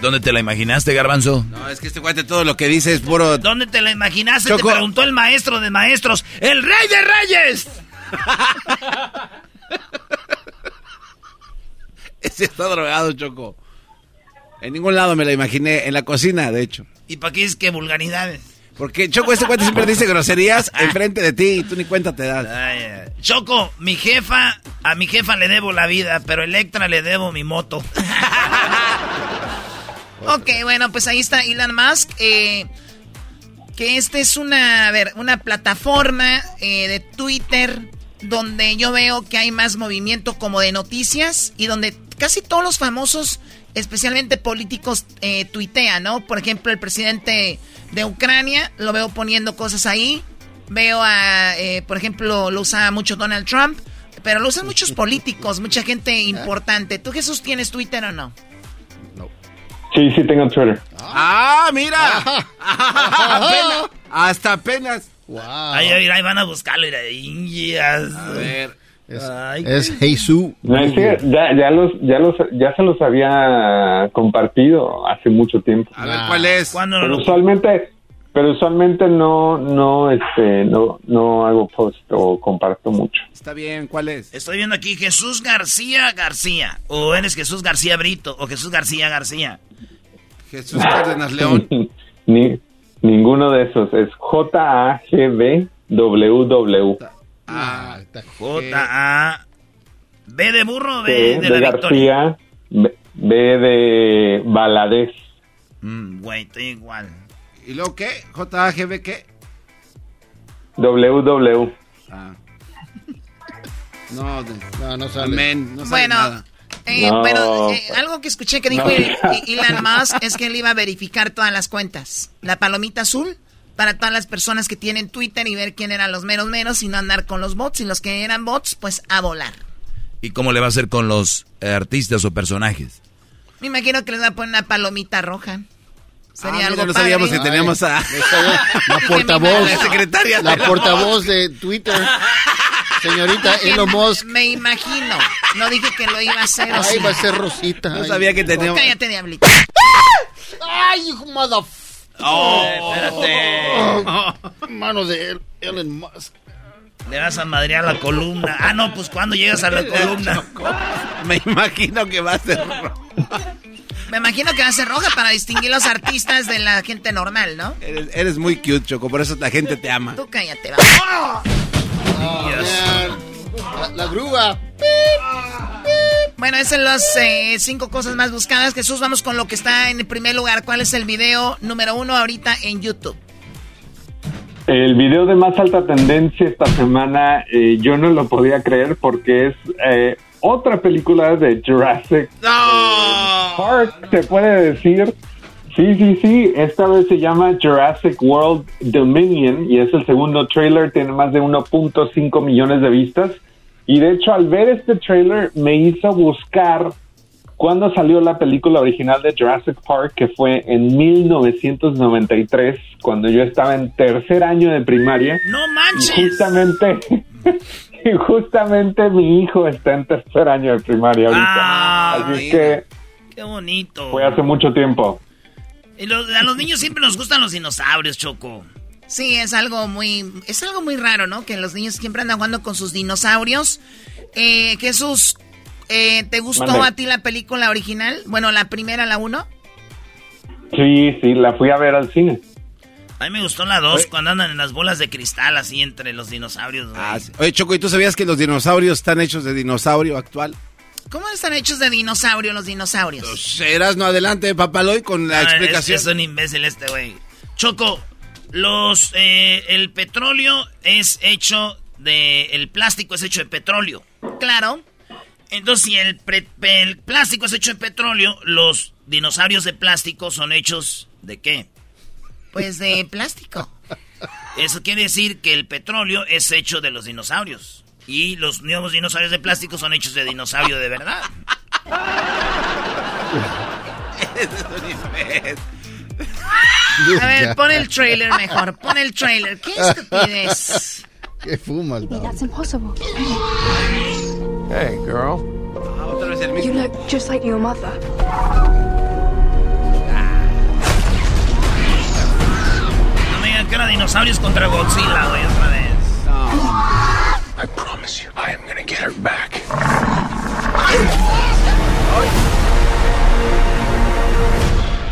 ¿Dónde te la imaginaste, Garbanzo? No, es que este cuate todo lo que dice es puro. ¿Dónde te la imaginaste? Choco. Te preguntó el maestro de maestros, el rey de reyes. [laughs] Ese está drogado, Choco. En ningún lado me la imaginé. En la cocina, de hecho. ¿Y para qué dices que vulgaridades? Porque Choco, este cuate siempre dice groserías enfrente de ti y tú ni cuenta te das. Ay. Choco, mi jefa, a mi jefa le debo la vida, pero a Electra le debo mi moto. [laughs] ok, bueno, pues ahí está Elon Musk. eh, que esta es una, a ver, una plataforma eh, de Twitter donde yo veo que hay más movimiento como de noticias y donde casi todos los famosos, especialmente políticos, eh, tuitean, ¿no? Por ejemplo, el presidente de Ucrania, lo veo poniendo cosas ahí. Veo a, eh, por ejemplo, lo usa mucho Donald Trump, pero lo usan muchos [laughs] políticos, mucha gente importante. ¿Tú, Jesús, tienes Twitter o no? Sí, sí tengo Twitter. ¡Ah, mira! [laughs] Apenas- hasta apenas. Ahí, ahí, ahí van a buscarlo. mira, Indias. A ver. Ay, Es Jesús. No, es que ya, ya, los, ya, los, ya se los había compartido hace mucho tiempo. A ver, ¿cuál es? ¿Cuándo Pero lo- usualmente, pero usualmente no, no, este, no, no hago post o comparto mucho. Está bien, ¿cuál es? Estoy viendo aquí Jesús García García. O eres Jesús García Brito. O Jesús García García. Jesús Cárdenas León. [laughs] Ni, ninguno de esos. Es J-A-G-B-W-W. Ah, J A B de burro B B de de la victoria. García, B, B de Valadez. Mm, güey, estoy igual. ¿Y luego qué? ¿JAGB qué? WW. Ah. No, de- No, no sale. amén, no sale Bueno, nada. Eh, No. Pero eh, algo que escuché que dijo No. Elon Musk es que él iba a verificar todas las cuentas. La palomita azul para todas las personas que tienen Twitter y ver quién eran los meros meros y no andar con los bots. Y los que eran bots, pues a volar. ¿Y cómo le va a hacer con los artistas o personajes? Me imagino que les va a poner una palomita roja. Sería Ah, algo mira, no padre. sabíamos que teníamos a... [laughs] [laughs] La portavoz. La secretaria. Portavoz de Twitter. Señorita Elon Musk. Me imagino. No dije que lo iba a hacer. ¿o Ahí sí? va a ser Rosita. No Ay. sabía que teníamos... Cállate, diablito. Ay, hijo mother... Oh, espérate. Mano de El- Elon Musk. Le vas a madrear la columna. Ah, no, pues cuando llegas a la [laughs] columna. Me imagino que va a ser... Me imagino que va a ser roja para distinguir los artistas de la gente normal, ¿no? Eres, eres muy cute, Choco, por eso la gente te ama. Tú cállate, va. Oh, man. La, la grúa. Bueno, esas son las eh, cinco cosas más buscadas. Jesús, vamos con lo que está en el primer lugar. ¿Cuál es el video número uno ahorita en YouTube? El video de más alta tendencia esta semana, eh, yo no lo podía creer porque es eh, otra película de Jurassic Park, se puede decir. Sí, sí, sí, esta vez se llama Jurassic World Dominion y es el segundo trailer, tiene más de 1.5 millones de vistas. Y de hecho, al ver este trailer, me hizo buscar cuándo salió la película original de Jurassic Park, que fue en 1993, cuando yo estaba en tercer año de primaria. ¡No Y manches! justamente, [laughs] [laughs] y justamente mi hijo está en tercer año de primaria ahorita. Ah, Así que ¡Qué bonito! fue hace mucho tiempo. Y lo- a los niños siempre nos gustan los dinosaurios, Choco. Sí, es algo muy, es algo muy raro, ¿no? Que los niños siempre andan jugando con sus dinosaurios. Eh, Jesús, eh, ¿te gustó Mande. a ti la película original? Bueno, la primera, la uno. Sí, sí, la fui a ver al cine. A mí me gustó la 2 cuando andan en las bolas de cristal así entre los dinosaurios. Ah, sí. Oye, Choco, ¿y tú sabías que los dinosaurios están hechos de dinosaurio actual? ¿Cómo están hechos de dinosaurio los dinosaurios? Serás no adelante, Papaloy, con la Ah, explicación. Es, es un imbécil este güey. Choco, los eh, el petróleo es hecho de el plástico es hecho de petróleo. Claro. Entonces, si el, pre- el plástico es hecho de petróleo, los dinosaurios de plástico son hechos de qué? Pues de plástico. Eso quiere decir que el petróleo es hecho de los dinosaurios. Y los nuevos dinosaurios de plástico son hechos de dinosaurio de verdad. A ver, pon el trailer mejor. Pon el trailer. ¿Qué estupidez? ¿Qué fumas, That's impossible. Hey, girl. You look just like your mother. Que era dinosaurios contra Godzilla, güey, otra vez. I promise you, I am gonna get her back.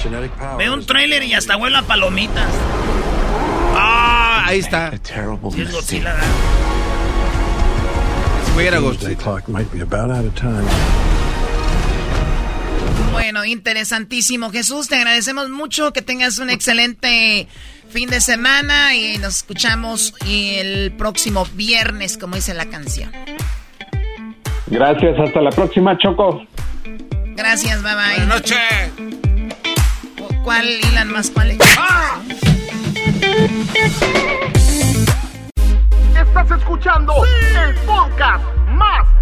Genetic power. Ve un trailer y hasta huele a palomitas. Ah, ahí está. Sí, es Godzilla, Godzilla. clock might be about out of time. Bueno, interesantísimo. Jesús, te agradecemos mucho. Que tengas un excelente fin de semana y nos escuchamos el próximo viernes, como dice la canción. Gracias, hasta la próxima, Choco. Gracias, bye bye. Buenas noches. ¿Cuál hilan más? ¿Cuál es? Estás escuchando el podcast más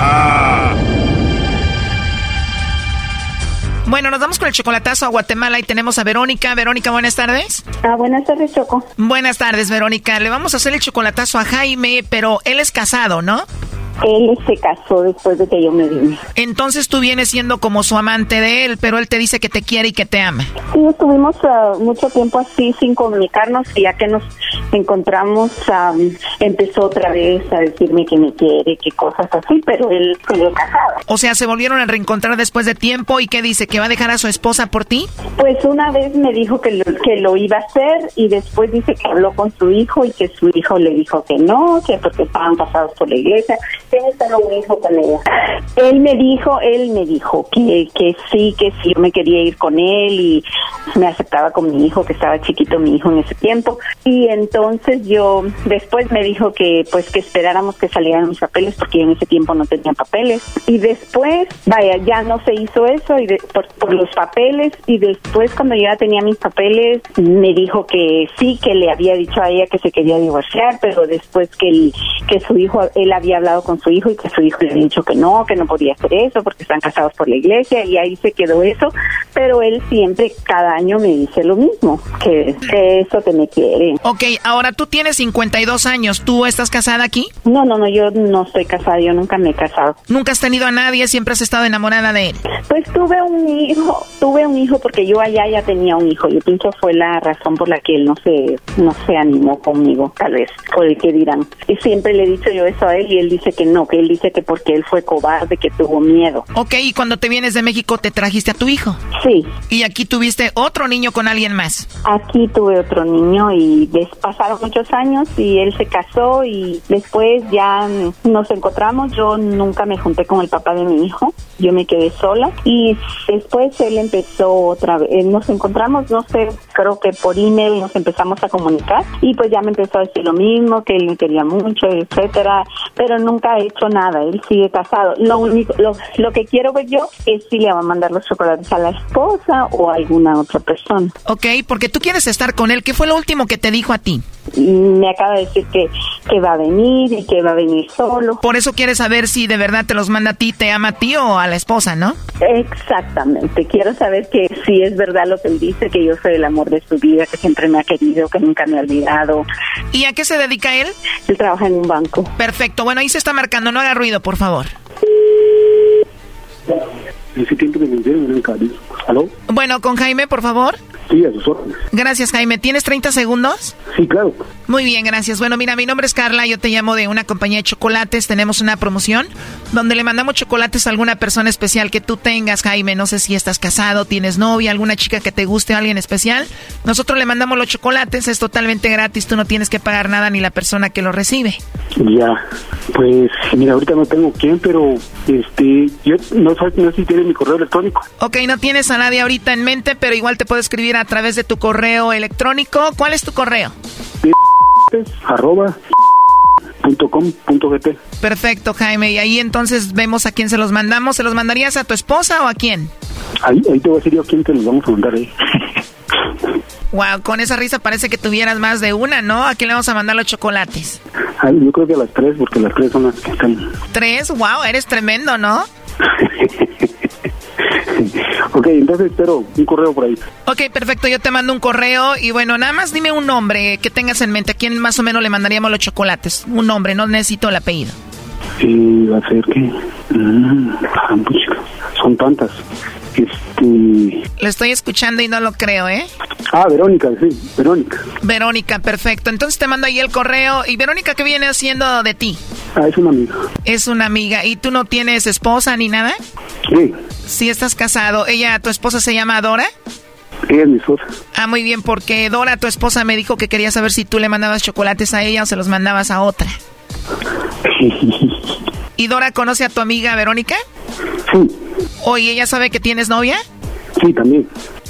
Bueno, nos vamos con el chocolatazo a Guatemala y tenemos a Verónica. Verónica, buenas tardes. Ah, buenas tardes, Choco. Buenas tardes, Verónica. Le vamos a hacer el chocolatazo a Jaime, pero él es casado, ¿no? Él se casó después de que yo me vine. Entonces tú vienes siendo como su amante de él, pero él te dice que te quiere y que te ama. Sí, estuvimos ah, mucho tiempo así sin comunicarnos y ya que nos encontramos ah, empezó otra vez a decirme que me quiere, que cosas así, pero él sigue casado. O sea, se volvieron a reencontrar después de tiempo y ¿qué dice? ¿Que va a dejar a su esposa por ti? Pues una vez me dijo que lo, que lo iba a hacer y después dice que habló con su hijo y que su hijo le dijo que no, que porque estaban pasados por la iglesia. Tiene solo un hijo con ella. Él me dijo, él me dijo que, que sí, que sí, yo me quería ir con él y me aceptaba con mi hijo, que estaba chiquito mi hijo en ese tiempo. Y entonces yo, después me dijo que pues que esperáramos que salieran mis papeles porque yo en ese tiempo no tenía papeles. Y después, vaya, ya no se hizo eso y de- por, los papeles y después cuando ya tenía mis papeles me dijo que sí, que le había dicho a ella que se quería divorciar, pero después que, el- que su hijo, él había hablado con su hijo y que su hijo le había dicho que no, que no podía hacer eso porque están casados por la iglesia y ahí se quedó eso. pero él siempre, cada año me dice lo mismo, que, eso que me quiere. Ok, ahora tú tienes 52 años, ¿tú estás casada aquí? No, no, no, yo no estoy casada, yo nunca me he casado. ¿Nunca has tenido a nadie, siempre has estado enamorada de él? Pues tuve un hijo, tuve un hijo porque yo allá ya tenía un hijo, yo pienso fue la razón por la que él no se, no se animó conmigo, tal vez, por el que dirán. Y siempre le he dicho yo eso a él y él dice que no, que él dice que porque él fue cobarde, que tuvo miedo. Ok, y cuando te vienes de México, ¿te trajiste a tu hijo? Sí. ¿Y aquí tuviste otro niño con alguien más? Aquí tuve otro niño y pasaron muchos años y él se casó y después ya nos encontramos. Yo nunca me junté con el papá de mi hijo, yo me quedé sola y después él empezó otra vez. eh, Nos encontramos, no sé, creo que por email nos empezamos a comunicar y pues ya me empezó a decir lo mismo, que él me quería mucho, etcétera, pero nunca hecho nada. Él sigue casado. Lo único, lo, lo que quiero ver yo es si le va a mandar los chocolates a la esposa o a alguna otra persona. Ok, porque tú quieres estar con él. ¿Qué fue lo último que te dijo a ti? Me acaba de decir que, que va a venir y que va a venir solo. Por eso quieres saber si de verdad te los manda a ti, te ama a ti o a la esposa, ¿no? Exactamente. Quiero saber que si es verdad lo que él dice, que yo soy el amor de su vida, que siempre me ha querido, que nunca me ha olvidado. ¿Y a qué se dedica él? Él trabaja en un banco. Perfecto. Bueno, ahí se está marcando. No haga ruido, por favor. ¿Aló? Bueno, con Jaime, por favor. Sí, a sus órdenes. Gracias, Jaime. ¿Tienes 30 segundos? Sí, claro. Muy bien, gracias. Bueno, mira, mi nombre es Carla, yo te llamo de una compañía de chocolates, tenemos una promoción donde le mandamos chocolates a alguna persona especial que tú tengas, Jaime, no sé si estás casado, tienes novia, alguna chica que te guste, alguien especial. Nosotros le mandamos los chocolates, es totalmente gratis, tú no tienes que pagar nada ni la persona que lo recibe. Ya. Pues, mira, ahorita no tengo quién, pero este, yo no sé, no sé si tiene mi correo electrónico. Ok, no tienes a nadie ahorita en mente, pero igual te puedo escribir a través de tu correo electrónico. ¿Cuál es tu correo? arroba punto com punto gt. Perfecto, Jaime. Y ahí entonces vemos a quién se los mandamos. ¿Se los mandarías a tu esposa o a quién? Ahí, ahí te voy a decir yo a quién te los vamos a mandar [laughs] ahí. Wow, con esa risa parece que tuvieras más de una, ¿no? ¿A quién le vamos a mandar los chocolates? Ahí, yo creo que a las tres, porque las tres son las que están. ¿Tres? Wow, eres tremendo, ¿no? [laughs] [laughs] ok, entonces espero un correo por ahí. Ok, perfecto, yo te mando un correo y bueno, nada más dime un nombre que tengas en mente. ¿A quién más o menos le mandaríamos los chocolates? Un nombre, no necesito el apellido. Y va a ser que. Mm, ah, puchica, son tantas. Este. Lo estoy escuchando y no lo creo, ¿eh? Ah, Verónica, sí, Verónica. Verónica, perfecto. Entonces te mando ahí el correo. ¿Y Verónica qué viene haciendo de ti? Ah, es una amiga. Es una amiga. ¿Y tú no tienes esposa ni nada? Sí, Sí, estás casado. ¿Ella, tu esposa se llama Dora? ella es mi esposa. Ah, muy bien, porque Dora, tu esposa, me dijo que quería saber si tú le mandabas chocolates a ella o se los mandabas a otra. [laughs] ¿Y Dora conoce a tu amiga Verónica? Sí. Oye, ¿ella sabe que tienes novia? Sí, también.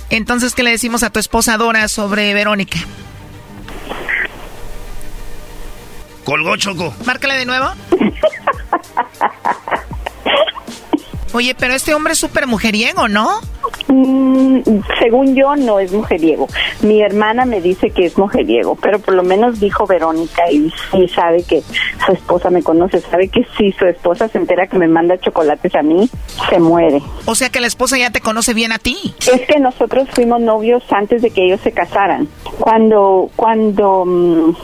Entonces, ¿qué le decimos a tu esposa Dora sobre Verónica? Colgó Choco. Márcale de nuevo. [laughs] Oye, pero este hombre es súper mujeriego, ¿no? Mm, según yo, no es mujeriego. Mi hermana me dice que es mujeriego, pero por lo menos dijo Verónica y sí sabe que su esposa me conoce, sabe que si su esposa se entera que me manda chocolates a mí, se muere. O sea que la esposa ya te conoce bien a ti. Es que nosotros fuimos novios antes de que ellos se casaran. Cuando, cuando, mm,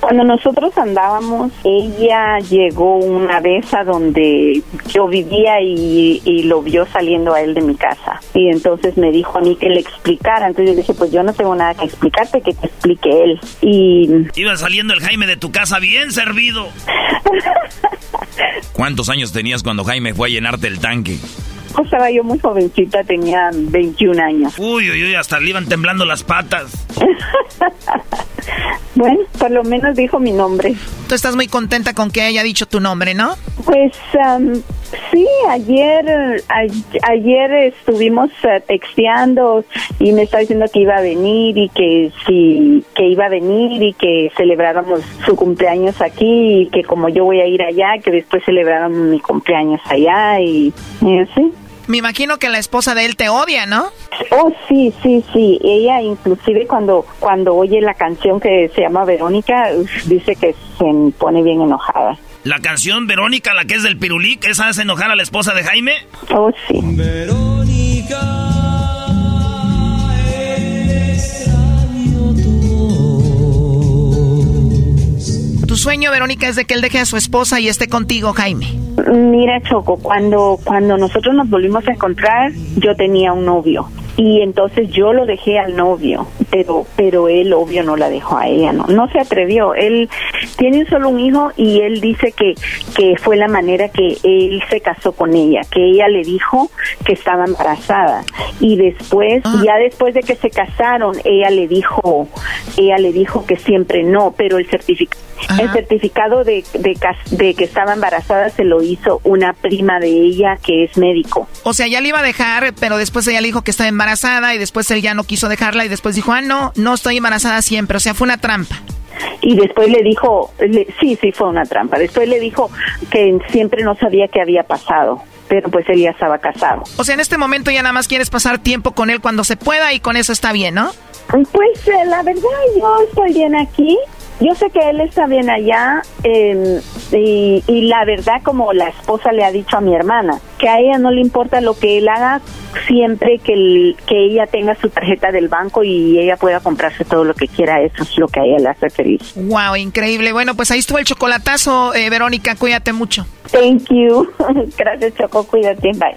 cuando nosotros andábamos, ella llegó una vez a donde yo vivía y, y lo vio saliendo a él de mi casa. Y entonces me dijo a mí que le explicara. Entonces yo dije, pues yo no tengo nada que explicarte, que te explique él. Y Iba saliendo el Jaime de tu casa bien servido. [laughs] ¿Cuántos años tenías cuando Jaime fue a llenarte el tanque? pues, estaba yo muy jovencita, tenía 21 años. Uy, uy, uy, hasta le iban temblando las patas. [laughs] Bueno, por lo menos dijo mi nombre. Tú estás muy contenta con que haya dicho tu nombre, ¿no? Pues am, sí, ayer a- ayer estuvimos eh, texteando y me estaba diciendo que iba a venir y que sí que iba a venir y que celebráramos su cumpleaños aquí y que como yo voy a ir allá que después celebráramos mi cumpleaños allá y, y así. Me imagino que la esposa de él te odia, ¿no? Oh, sí, sí, sí. Ella inclusive cuando cuando oye la canción que se llama Verónica dice que se pone bien enojada. La canción Verónica, la que es del Pirulí, que esa hace enojar a la esposa de Jaime. Oh, sí. Verónica, sueño, Verónica, es de que él deje a su esposa y esté contigo, Jaime. Mira, Choco, cuando, cuando nosotros nos volvimos a encontrar, yo tenía un novio y entonces yo lo dejé al novio, pero pero él obvio no la dejó a ella, no no se atrevió. Él tiene solo un hijo y él dice que que fue la manera que él se casó con ella, que ella le dijo que estaba embarazada y después ya después de que se casaron, ella le dijo ella le dijo que siempre no, pero el certificado el certificado de, de, de que estaba embarazada se lo hizo una prima de ella que es médico. O sea, ya le iba a dejar, pero después ella le dijo que estaba embarazada y después él ya no quiso dejarla y después dijo, ah, no, no estoy embarazada siempre. O sea, fue una trampa. Y después le dijo, le- sí, sí, fue una trampa. Después le dijo que siempre no sabía qué había pasado, pero pues él ya estaba casado. O sea, en este momento ya nada más quieres pasar tiempo con él cuando se pueda y con eso está bien, ¿no? Pues eh, la verdad yo estoy bien aquí. Yo sé que él está bien allá eh, y, y la verdad como la esposa le ha dicho a mi hermana, que a ella no le importa lo que él haga siempre que, el- que ella tenga su tarjeta del banco y ella pueda comprarse todo lo que quiera, eso es lo que a ella le hace feliz. Wow, increíble. Bueno, pues ahí estuvo el chocolatazo, eh, Verónica, cuídate mucho. Thank you. [laughs] Gracias Choco, cuídate, bye.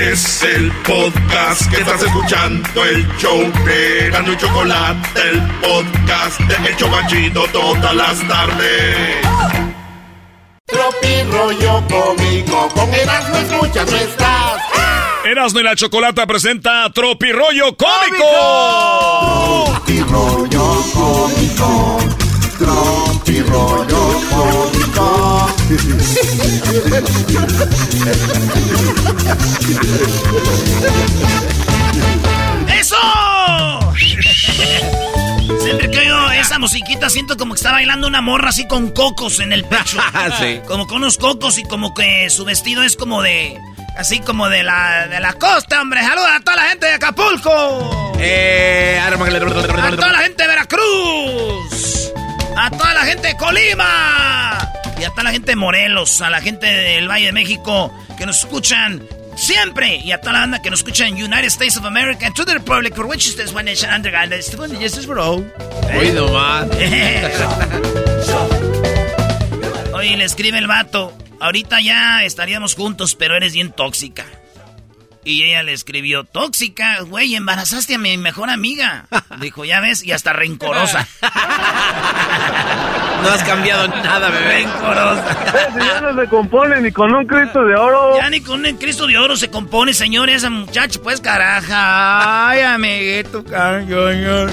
Es el podcast que estás escuchando, el show de Gano y Chocolate, el podcast de El Chobachito todas las tardes. Tropi rollo cómico, con Erasmo escuchas no estás. Erasno y la chocolata presenta Tropirollo Cómico. Tropi rollo cómico, tropi rollo cómico. ¡Eso! Siempre que oigo esa musiquita siento como que está bailando una morra así con cocos en el pecho. [laughs] Sí. Como con unos cocos y como que su vestido es como de... Así como de la, de la costa, hombre. Saluda a toda la gente de Acapulco. Eh, A toda la gente de Veracruz. A toda la gente de Colima. Y a toda la gente de Morelos. A la gente del Valle de México que nos escuchan siempre. Y a toda la banda que nos escucha en United States of America. And to the Republic for which is this one nation under God. The one is. Hoy nomás. [laughs] Oye, le escribe el vato. Ahorita ya estaríamos juntos, pero eres bien tóxica. Y ella le escribió, tóxica, güey, embarazaste a mi mejor amiga. [laughs] Dijo, ya ves, y hasta rencorosa. [laughs] No has cambiado nada, bebé. Rencorosa. ya no se compone ni con un Cristo de oro. Ya ni con un Cristo de oro se compone, señor, esa muchacha, pues caraja. Ay, amiguito, cañón.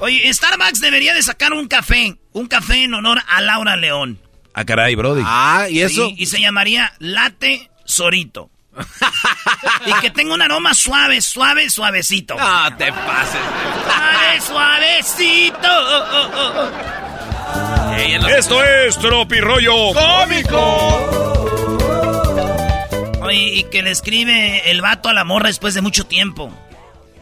Oye, Starbucks debería de sacar un café, un café en honor a Laura León. Ah, caray, Brody. Ah, ¿y eso? Sí, y se llamaría Latte Sorito. [laughs] y que tenga un aroma suave, suave, suavecito. No te pases. Suave, suavecito. Esto es Tropirollo Oye, y que le escribe el vato a la morra después de mucho tiempo.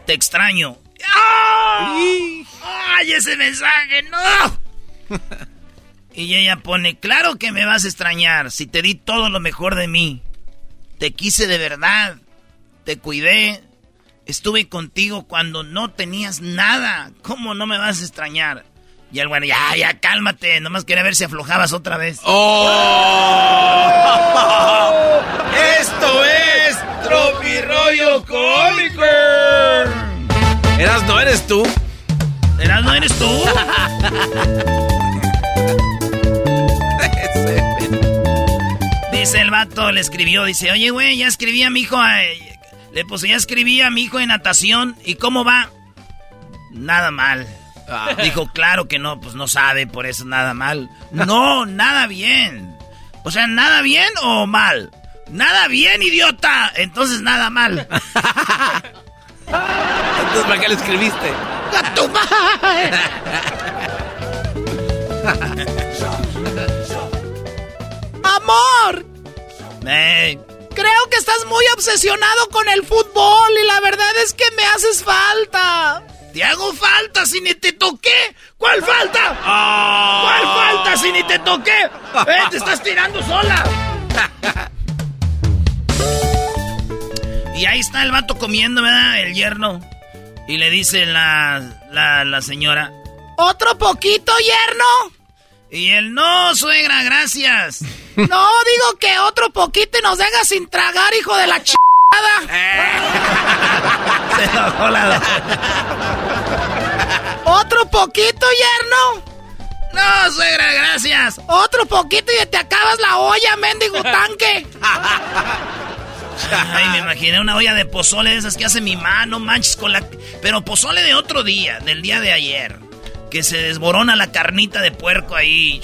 Te extraño. ¡Ay! ¡Ay, ese mensaje! ¡No! [laughs] Y ella pone, claro que me vas a extrañar si te di todo lo mejor de mí. Te quise de verdad. Te cuidé. Estuve contigo cuando no tenías nada. ¿Cómo no me vas a extrañar? Y el bueno, ya, ya, cálmate. Nomás quería ver si aflojabas otra vez. ¡Oh! [laughs] ¡Esto es Tropirollo Cómico! Eras, no eres tú. ¿Eras, no eres tú? [laughs] Dice el vato, le escribió, dice, oye, güey, ya escribí a mi hijo, a- le puse, ya escribí a mi hijo en natación, ¿y cómo va? Nada mal. Dijo, claro que no, pues no sabe, por eso nada mal. No, [laughs] nada bien. O sea, ¿nada bien o mal? Nada bien, idiota. Entonces nada mal. [laughs] Entonces, ¿para qué le escribiste? ¡A tu madre! [laughs] ¡Amor! Creo que estás muy obsesionado con el fútbol y la verdad es que me haces falta. Te hago falta si ni te toqué. ¿Cuál falta? ¿Cuál falta si ni te toqué? ¡Eh, te estás tirando sola! y ahí está el vato comiendo, ¿verdad? El yerno. Y le dice la, la, la señora, ¿otro poquito, yerno? Y él, no, suegra, gracias. [laughs] no, digo que otro poquito y nos deja sin tragar, hijo de la ch... [laughs] [laughs] Se enojó la... ¿Otro poquito, yerno? No, suegra, gracias. Otro poquito y te acabas la olla, mendigo tanque. Ay, me imaginé una olla de pozole de esas que hace mi mano, manches con la... Pero pozole de otro día, del día de ayer. Que se desborona la carnita de puerco ahí.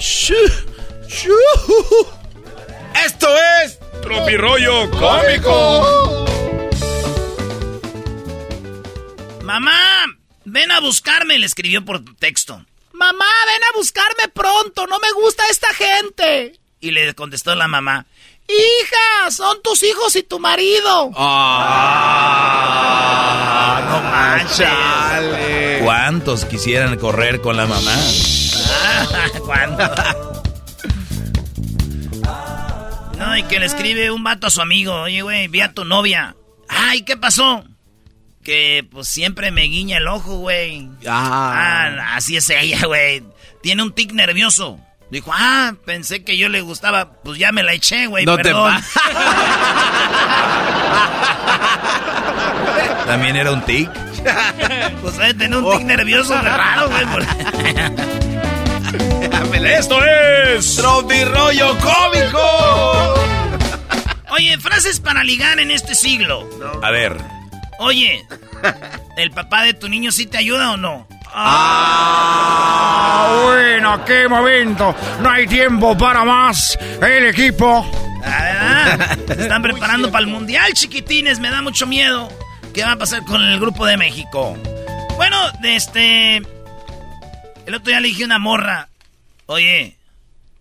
Esto es... Tropirollo cómico. Mamá, ven a buscarme, le escribió por texto. Mamá, ven a buscarme pronto, no me gusta esta gente. Y le contestó la mamá. Hija, son tus hijos y tu marido. Ah, no manches. ¿Cuántos quisieran correr con la mamá? [laughs] ¿Cuántos? No, y que le escribe un vato a su amigo. Oye, güey, vi a tu novia. Ay, ¿qué pasó? Que pues siempre me guiña el ojo, güey. Ah. así es ella, güey. Tiene un tic nervioso. Dijo, ah, pensé que yo le gustaba. Pues ya me la eché, güey. No perdón. [laughs] ¿También era un tic? [laughs] pues eh, tenía un tic nervioso raro, güey. [laughs] Esto es Rollo Cómico. Oye, frases para ligar en este siglo. A ver. Oye, ¿el papá de tu niño sí te ayuda o no? Ah, bueno, qué momento. No hay tiempo para más. El equipo. Ah, se están preparando para el mundial, chiquitines. Me da mucho miedo. ¿Qué va a pasar con el grupo de México? Bueno, este. El otro día le dije a una morra. Oye,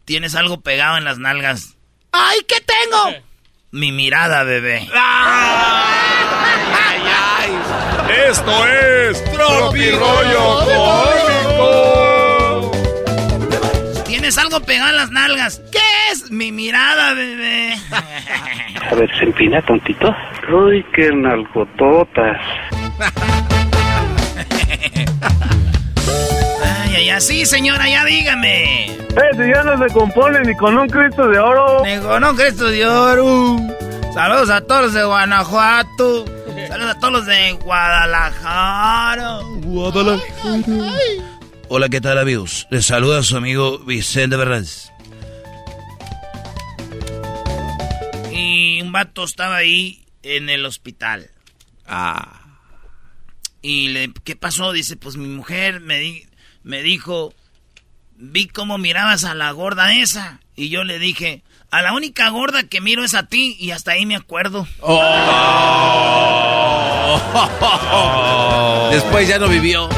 ¿tienes algo pegado en las nalgas? ¡Ay, qué tengo! Mi mirada, bebé. Esto es Tropi Rollo Cómico. ¿Tienes algo pegado en las nalgas? ¿Qué es? Mi mirada, bebé. A ver, se empina tontito. Uy, qué nalgototas. Ay, ay, así, señora, ya dígame. Eh, ya no se compone ni con un Cristo de oro. Ni con un Cristo de oro. Saludos a todos de Guanajuato. Saludos a todos los de Guadalajara. Guadalajara. Hola, ¿qué tal, amigos? Les saluda su amigo Vicente Fernández. Y un vato estaba ahí en el hospital. Ah. Y le, ¿qué pasó? Dice, pues mi mujer me, di, me dijo, vi cómo mirabas a la gorda esa. Y yo le dije, a la única gorda que miro es a ti y hasta ahí me acuerdo. Oh. Después ya no vivió.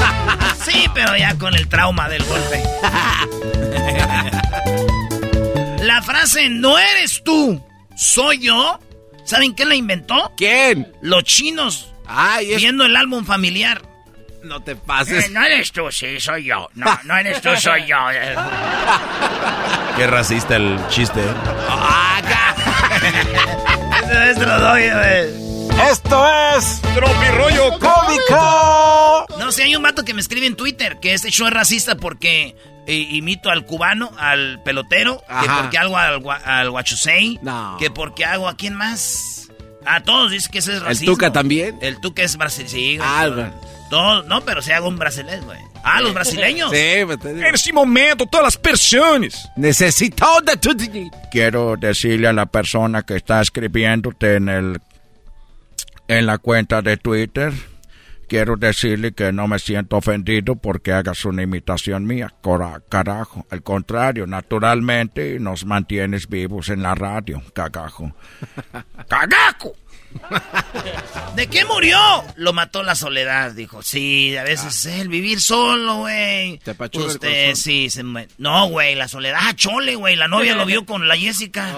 [laughs] sí, pero ya con el trauma del golpe. [laughs] la frase no eres tú, soy yo. ¿Saben quién la inventó? ¿Quién? Los chinos. Ay, Viendo el álbum familiar. No te pases. Eh, no eres tú, sí, soy yo. No, no eres tú, soy yo. [laughs] Qué racista el chiste. Esto lo doy. Esto es Rollo Cómico. No sé, hay un vato que me escribe en Twitter que este show es racista porque eh, imito al cubano, al pelotero, que porque hago al, al guachusei, No. que porque hago a quién más. A todos dice que eso es ¿El racismo. Tuca también? El Tuca es brasileño. Ah, Todos- no, pero se hago un brasileño, güey. Ah, los brasileños. Sí. En este momento, todas las personas. Necesito de tu... Quiero decirle a la persona que está escribiéndote en el en la cuenta de Twitter quiero decirle que no me siento ofendido porque hagas una imitación mía. Cora- carajo. Al contrario, naturalmente nos mantienes vivos en la radio. Cagajo. [laughs] ¡Cagaco! [laughs] ¿De qué murió? Lo mató la soledad, dijo. Sí, a veces el vivir solo, güey. Te apachurra el Usted, sí, se No, güey, la soledad. Ah, chole, güey. La novia lo vio con la Jessica.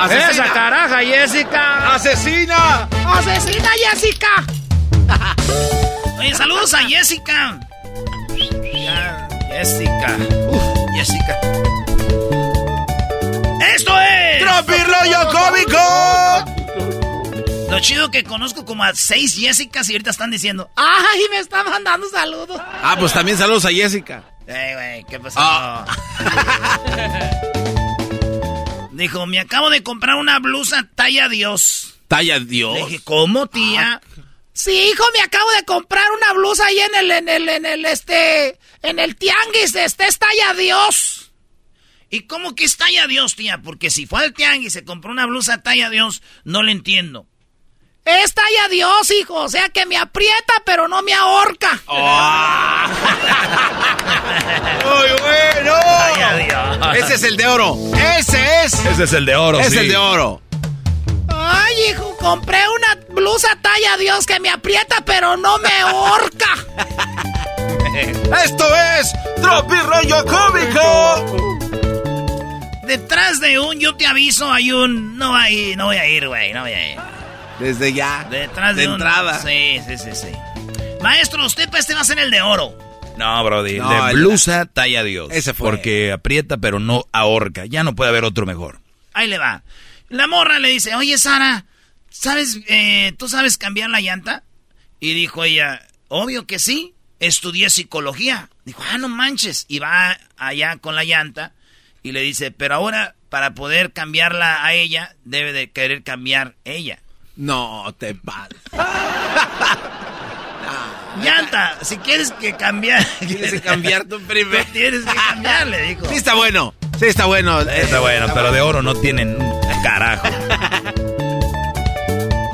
¡Asesina! ¡Esa caraja, Jessica! ¡Asesina! ¡Asesina, Jessica! [laughs] Oye, saludos a Jessica. Ya, Jessica. Uf, Jessica. ¡Tropirollo cómico! Lo chido que conozco como a seis Jessicas y ahorita están diciendo, ¡ay, me está mandando saludos! Ah, pues también saludos a Jessica. Ey, güey, ¿qué pasó? Ah. [laughs] Dijo, me acabo de comprar una blusa talla Dios. Talla Dios. Le dije, ¿cómo, tía? Sí, hijo, me acabo de comprar una blusa ahí en el, en el, en el, este, en el tianguis, este es talla Dios. ¿Y cómo que es talla Dios, tía? Porque si fue al tianguis y se compró una blusa talla Dios, no le entiendo. Es talla Dios, hijo, o sea que me aprieta, pero no me ahorca. [laughs] ¡Muy bueno! Talla Dios. Ese es el de oro. Ese es. Ese es el de oro, Es sí. el de oro. Ay, hijo, compré una blusa talla Dios que me aprieta, pero no me ahorca. [laughs] Esto es Tropirollo cómico. [laughs] Detrás de un yo te aviso hay un no hay, no voy a ir, güey, no voy a ir. Desde ya. Detrás de, de un entrada. Sí, sí, sí, sí. Maestro, usted para este va a ser el de oro. No, Brody. No, de blusa, talla Dios. Ese fue. Porque aprieta, pero no ahorca. Ya no puede haber otro mejor. Ahí le va. La morra le dice, oye, Sara, ¿sabes, eh, tú sabes cambiar la llanta? Y dijo ella, obvio que sí, estudié psicología. Dijo, ah, no manches. Y va allá con la llanta y le dice, pero ahora para poder cambiarla a ella, debe de querer cambiar ella. No te pases. [laughs] Llanta, si quieres que cambiar... [laughs] Tienes que cambiar tu primero. Tú tienes que cambiarle, dijo. Sí está bueno. Sí está bueno. Eh, Está bueno, pero de oro no tienen un carajo. [laughs]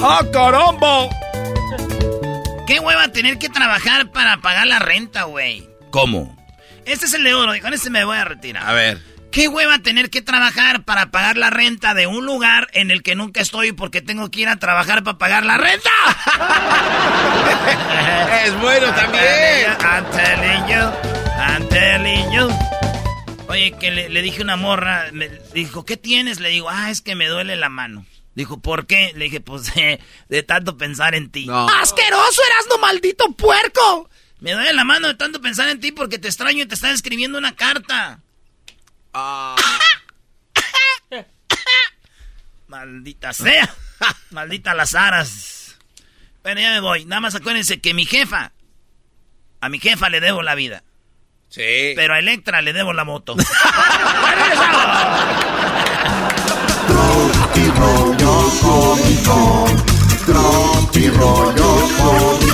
¡Ah, caramba! ¿Qué hueva tener que trabajar para pagar la renta, güey? ¿Cómo? Este es el de oro, en este me voy a retirar. A ver. ¿Qué hueva tener que trabajar para pagar la renta de un lugar en el que nunca estoy porque tengo que ir a trabajar para pagar la renta? [laughs] Es bueno también. I'm telling you, I'm telling you. Oye, que le, le dije una morra, me dijo, ¿qué tienes? Le digo, ah, es que me duele la mano. Dijo, ¿por qué? Le dije, pues de, de tanto pensar en ti. No. ¡Asqueroso, Erasmo, maldito puerco! Me duele la mano de tanto pensar en ti porque te extraño y te están escribiendo una carta. Ah. Maldita sea. Maldita las aras. Bueno, ya me voy. Nada más acuérdense que mi jefa, a mi jefa le debo la vida. Sí. Pero a Electra le debo la moto. [laughs] Tropirollo cómico. Tropirollo cómico.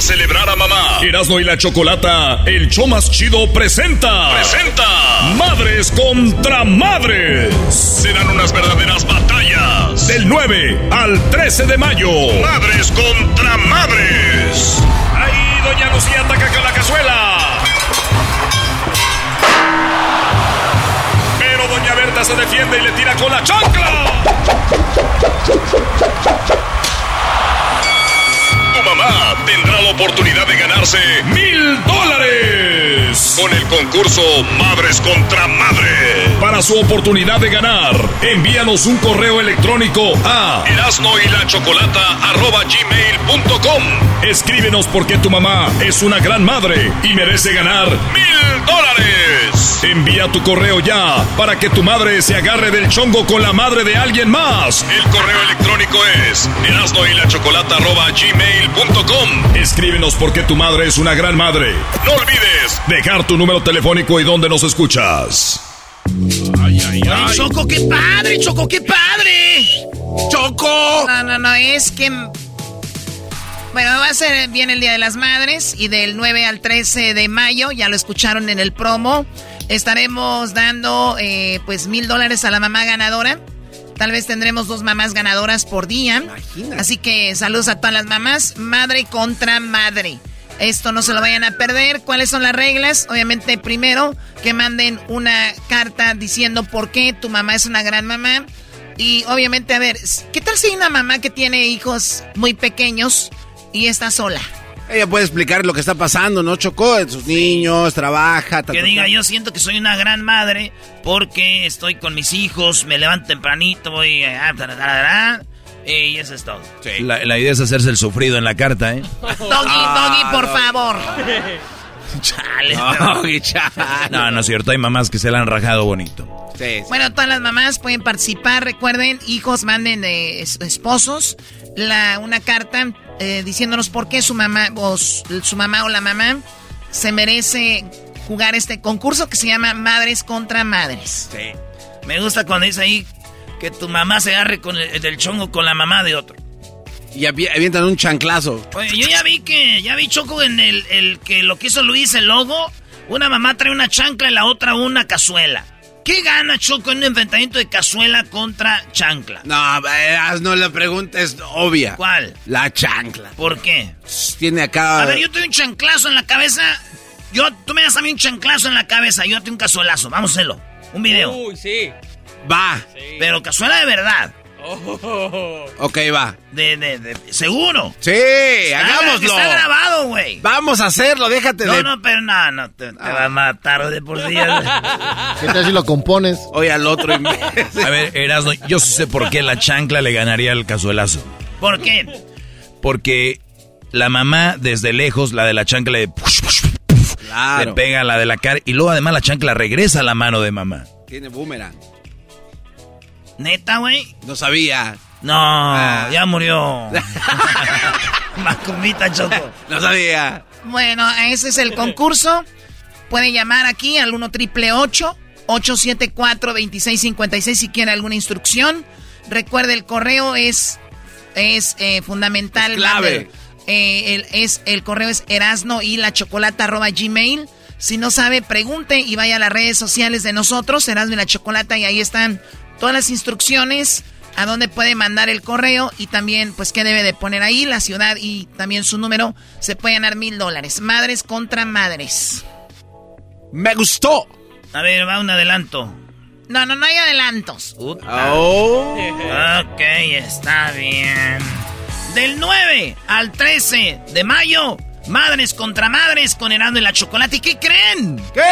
Celebrar a mamá, Erasmo y la Chocolata, el show más chido presenta. Presenta. Madres contra madres. Serán unas verdaderas batallas. Del 9 al 13 de mayo. Madres contra madres. Ahí Doña Lucía ataca con la cazuela. Pero Doña Berta se defiende y le tira con la chancla. Mamá tendrá la oportunidad de ganarse mil dólares con el concurso Madres contra Madres. Para su oportunidad de ganar, envíanos un correo electrónico a erasno Escríbenos porque tu mamá es una gran madre y merece ganar mil dólares. Envía tu correo ya para que tu madre se agarre del chongo con la madre de alguien más. El correo electrónico es erasno Escríbenos porque tu madre es una gran madre. No olvides dejar tu número telefónico y dónde nos escuchas. Ay, ay, ay. Choco, qué padre, Choco, qué padre. Choco. No, no, no, es que bueno, va a ser bien el Día de las Madres y del 9 al 13 de mayo, ya lo escucharon en el promo, estaremos dando eh, pues mil dólares a la mamá ganadora. Tal vez tendremos dos mamás ganadoras por día. Así que saludos a todas las mamás. Madre contra madre. Esto no se lo vayan a perder. ¿Cuáles son las reglas? Obviamente, primero, que manden una carta diciendo por qué tu mamá es una gran mamá. Y obviamente, a ver, ¿qué tal si hay una mamá que tiene hijos muy pequeños y está sola. Ella puede explicar lo que está pasando, ¿no? Chocó de sus niños, trabaja. que diga, yo siento que soy una gran madre porque estoy con mis hijos, me levanto tempranito, voy a... Y eso es todo. La, idea es hacerse el sufrido en la carta, ¿eh? [laughs] Doggy, doggy, por favor. [laughs] Chale. Doggy, [laughs] chale. No, no es cierto. Hay mamás que se la han rajado bonito. Bueno, todas las mamás pueden participar. Recuerden, hijos, manden de esposos la, una carta eh, diciéndonos por qué su mamá o su mamá o la mamá se merece jugar este concurso que se llama Madres contra Madres. Sí. Me gusta cuando dice ahí que tu mamá se agarre con el, del chongo con la mamá de otro. Y avientan un chanclazo. Oye, yo ya vi que, ya vi Choco en el, el que lo que hizo Luis, el logo. Una mamá trae una chancla y la otra una cazuela. ¿Qué gana Choco en un enfrentamiento de cazuela contra chancla? No, no, la pregunta es obvia. ¿Cuál? La chancla. ¿Por qué? Tiene acá. A ver, yo tengo un chanclazo en la cabeza. Yo, tú me das a mí un chanclazo en la cabeza. Yo tengo un cazuelazo. Vamos a hacerlo. Un video. Uy, sí. Va. Pero cazuela de verdad. Oh. Ok, va. De, de, de, ¿Seguro? Sí, hagámoslo. Está grabado, güey. Vamos a hacerlo, déjate no, de... No, pero no, no, te, va a matar de por sí. [laughs] ¿Qué tal si lo compones? Oye, al otro A ver, Erasmo, yo sé por qué la chancla le ganaría el cazuelazo. ¿Por qué? Porque la mamá, desde lejos, la de la chancla le... Le pega la de la cara y luego además la chancla regresa a la mano de mamá. Tiene boomerang. ¿Neta, güey? No sabía. No, ah. ya murió. [laughs] Macumita Choco. No sabía. Bueno, ese es el concurso. Puede llamar aquí al 1 triple 874 2656 si quiere alguna instrucción. Recuerde, el correo es, es eh, fundamental. Es clave. Eh, el, es, el correo es erasno y la chocolata arroba gmail. Si no sabe, pregunte y vaya a las redes sociales de nosotros, Erasno y la Chocolata, y ahí están todas las instrucciones a dónde puede mandar el correo y también pues qué debe de poner ahí, la ciudad y también su número. Se puede ganar mil dólares. Madres contra madres. Me gustó. A ver, va un adelanto. No, no, no hay adelantos. Oh. Ok, está bien. Del 9 al 13 de mayo, Madres contra Madres con Herando y la Chocolate. ¿Y qué creen? ¿Qué?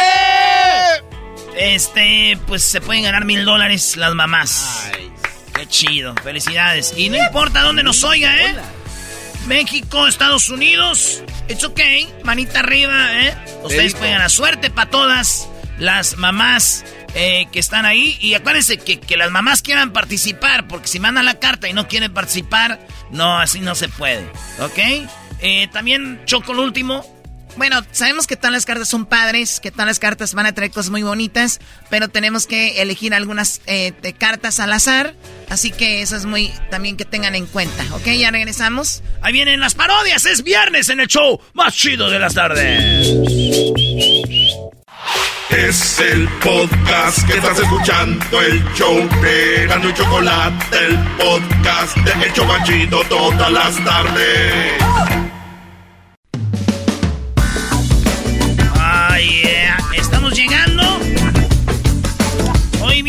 Este, pues se pueden ganar mil dólares las mamás. Ay. Qué chido, felicidades. Y no importa dónde nos oiga, ¿eh? México, Estados Unidos, it's okay, manita arriba, ¿eh? Ustedes pueden ganar suerte para todas las mamás eh, que están ahí. Y acuérdense que, que las mamás quieran participar, porque si mandan la carta y no quieren participar, no, así no se puede, ¿ok? Eh, también choco el último, bueno, sabemos que todas las cartas son padres, que todas las cartas van a traer cosas muy bonitas, pero tenemos que elegir algunas eh, cartas al azar. Así que eso es muy también que tengan en cuenta, ¿ok? Ya regresamos. Ahí vienen las parodias, es viernes en el show más chido de las tardes. Es el podcast que estás escuchando, el show de Gano y Chocolate, el podcast de El más Chido todas las tardes.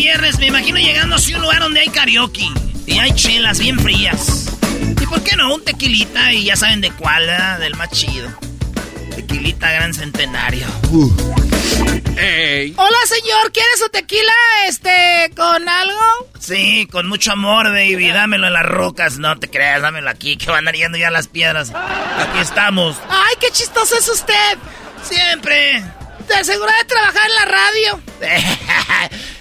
Viernes me imagino llegando a un lugar donde hay karaoke y hay chelas bien frías. ¿Y por qué no? Un tequilita y ya saben de cuál, ¿verdad? Del más chido. Tequilita Gran Centenario. Hola, señor, ¿quiere su tequila, este, con algo? Sí, con mucho amor, baby. Dámelo en las rocas. No te creas, dámelo aquí, que van yendo ya las piedras. Aquí estamos. Ay, qué chistoso es usted. Siempre. ¿Te asegura de trabajar en la radio?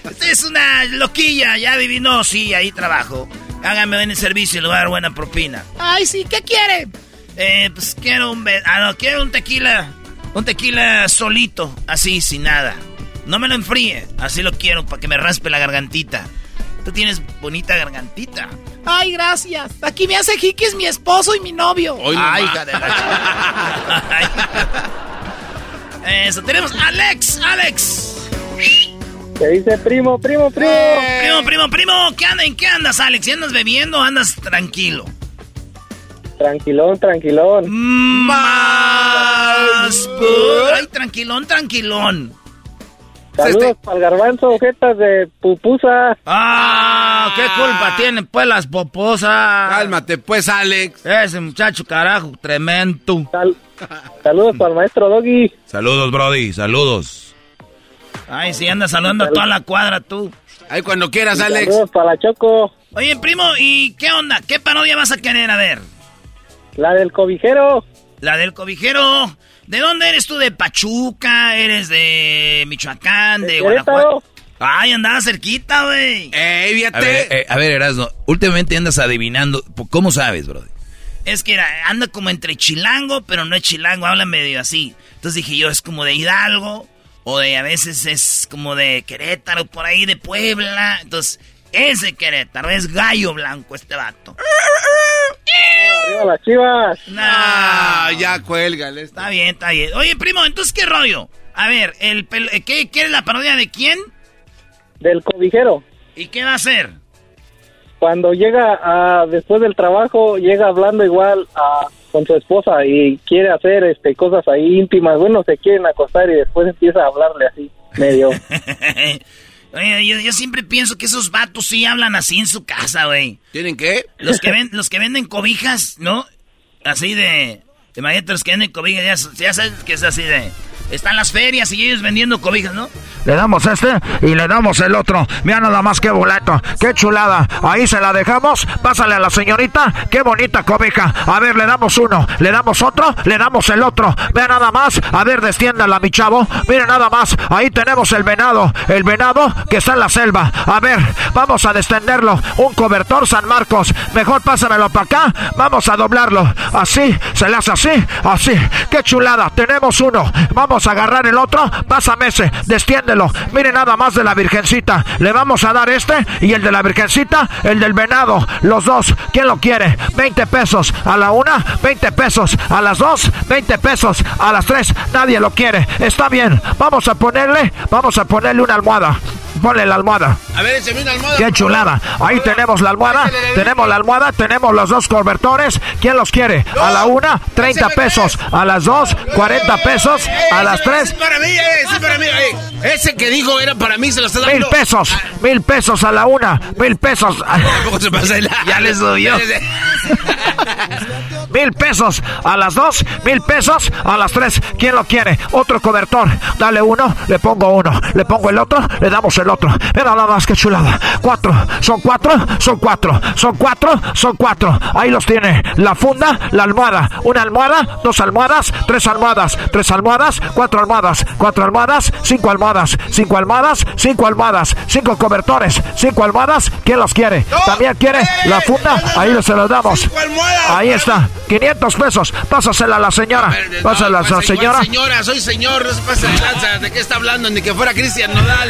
Usted [laughs] es una loquilla, ya viví. No, sí, ahí trabajo. Hágame en el servicio y le voy a dar buena propina. Ay, sí, ¿qué quiere? Eh, pues quiero un... Ah, no, quiero un tequila. Un tequila solito, así, sin nada. No me lo enfríe, así lo quiero, para que me raspe la gargantita. Tú tienes bonita gargantita. Ay, gracias. Aquí me hace jiquis mi esposo y mi novio. Ay, hija de la [laughs] Eso, tenemos Alex, Alex. ¿Qué dice primo, primo, primo? Primo, primo, primo, ¿qué andas? ¿En qué andas, Alex? ¿Y ¿Andas bebiendo o andas tranquilo? Tranquilón, tranquilón. Más. Ay, tranquilón, tranquilón. Saludos para el garbanzo, ojetas de pupusa. Ah, ¿qué culpa tienen pues las poposas? Cálmate pues, Alex. Ese muchacho, carajo, tremendo. Saludos para el maestro Doggy. Saludos, Brody, saludos. Ay, si andas saludando a toda la cuadra tú. Ahí cuando quieras, Alex. Saludos para la Choco. Oye, primo, ¿y qué onda? ¿Qué parodia vas a querer a ver? La del cobijero. La del cobijero. ¿De dónde eres tú? ¿De Pachuca? ¿Eres de Michoacán? ¿De, De Guanajuato? Ay, andaba cerquita, güey. ¡Ey, A ver, eh, a ver, Erasno, últimamente andas adivinando. ¿Cómo sabes, Brody? Es que era- anda como entre chilango, pero no es chilango, habla medio así. Entonces dije yo, es como de Hidalgo, o de a veces es como de Querétaro, por ahí de Puebla. Entonces, es de Querétaro, es gallo blanco este vato. Arriba las chivas. Nah, ya cuélgale. Está bien, está bien. Oye, primo, entonces, ¿qué rollo? A ver, el pel- eh, ¿qué, ¿qué es la parodia de quién? Del cobijero. ¿Y qué va a hacer? Cuando llega a, después del trabajo, llega hablando igual a, con su esposa y quiere hacer este cosas ahí íntimas. Bueno, se quieren acostar y después empieza a hablarle así, medio. [laughs] Oye, yo, yo siempre pienso que esos vatos sí hablan así en su casa, güey. ¿Tienen qué? Los que, ven, los que venden cobijas, ¿no? Así de... Imagínate los que venden cobijas, ya, ya sabes que es así de... Están las ferias y ellos vendiendo cobijas, ¿no? Le damos este y le damos el otro. Mira nada más qué boleto, qué chulada. Ahí se la dejamos. Pásale a la señorita. Qué bonita cobija. A ver, le damos uno, le damos otro, le damos el otro. Vea nada más. A ver, desciéndala, mi chavo. Mire nada más. Ahí tenemos el venado. El venado que está en la selva. A ver, vamos a descenderlo. Un cobertor San Marcos. Mejor pásamelo para acá. Vamos a doblarlo. Así, se le hace así, así. Qué chulada. Tenemos uno. Vamos a agarrar el otro. Pásame ese. Destiéndelo. Mire nada más de la virgencita. Le vamos a dar este y el de la virgencita, el del venado. Los dos. ¿Quién lo quiere? 20 pesos a la una, 20 pesos a las dos, 20 pesos a las tres. Nadie lo quiere. Está bien. Vamos a ponerle, vamos a ponerle una almohada. Ponle la almohada. A ver, échame una almohada. Qué chulada. Ahí tenemos la almohada. Tenemos la almohada. Tenemos los dos cobertores. ¿Quién los quiere? A la una, 30 pesos. A las dos, 40 pesos. A las tres, Es para mí, eh, para mí. eh. Ese que dijo era para mí, se lo está dando. mil pesos. Mil pesos a la una. Mil pesos. Ya le subió. Mil pesos a las dos, mil pesos a las tres. ¿Quién lo quiere? Otro cobertor. Dale uno, le pongo uno. Le pongo el otro, le damos el otro. Mira nada más que chulada. Cuatro. Son cuatro, son cuatro. Son cuatro, son cuatro. Ahí los tiene. La funda, la almohada. Una almohada, dos almohadas, tres almohadas. Tres almohadas, cuatro almohadas. Cuatro almohadas, cinco almohadas. Cinco almohadas, cinco almohadas. Cinco cobertores, cinco almohadas. ¿Quién los quiere? También quiere la funda. Ahí se los damos. Ahí está. 500 pesos. Pásasela a la señora. Pásala a la Pues, igual, señora. señora, soy señor, no se pase de lanza. ¿De qué está hablando? Ni que fuera Cristian Nodal.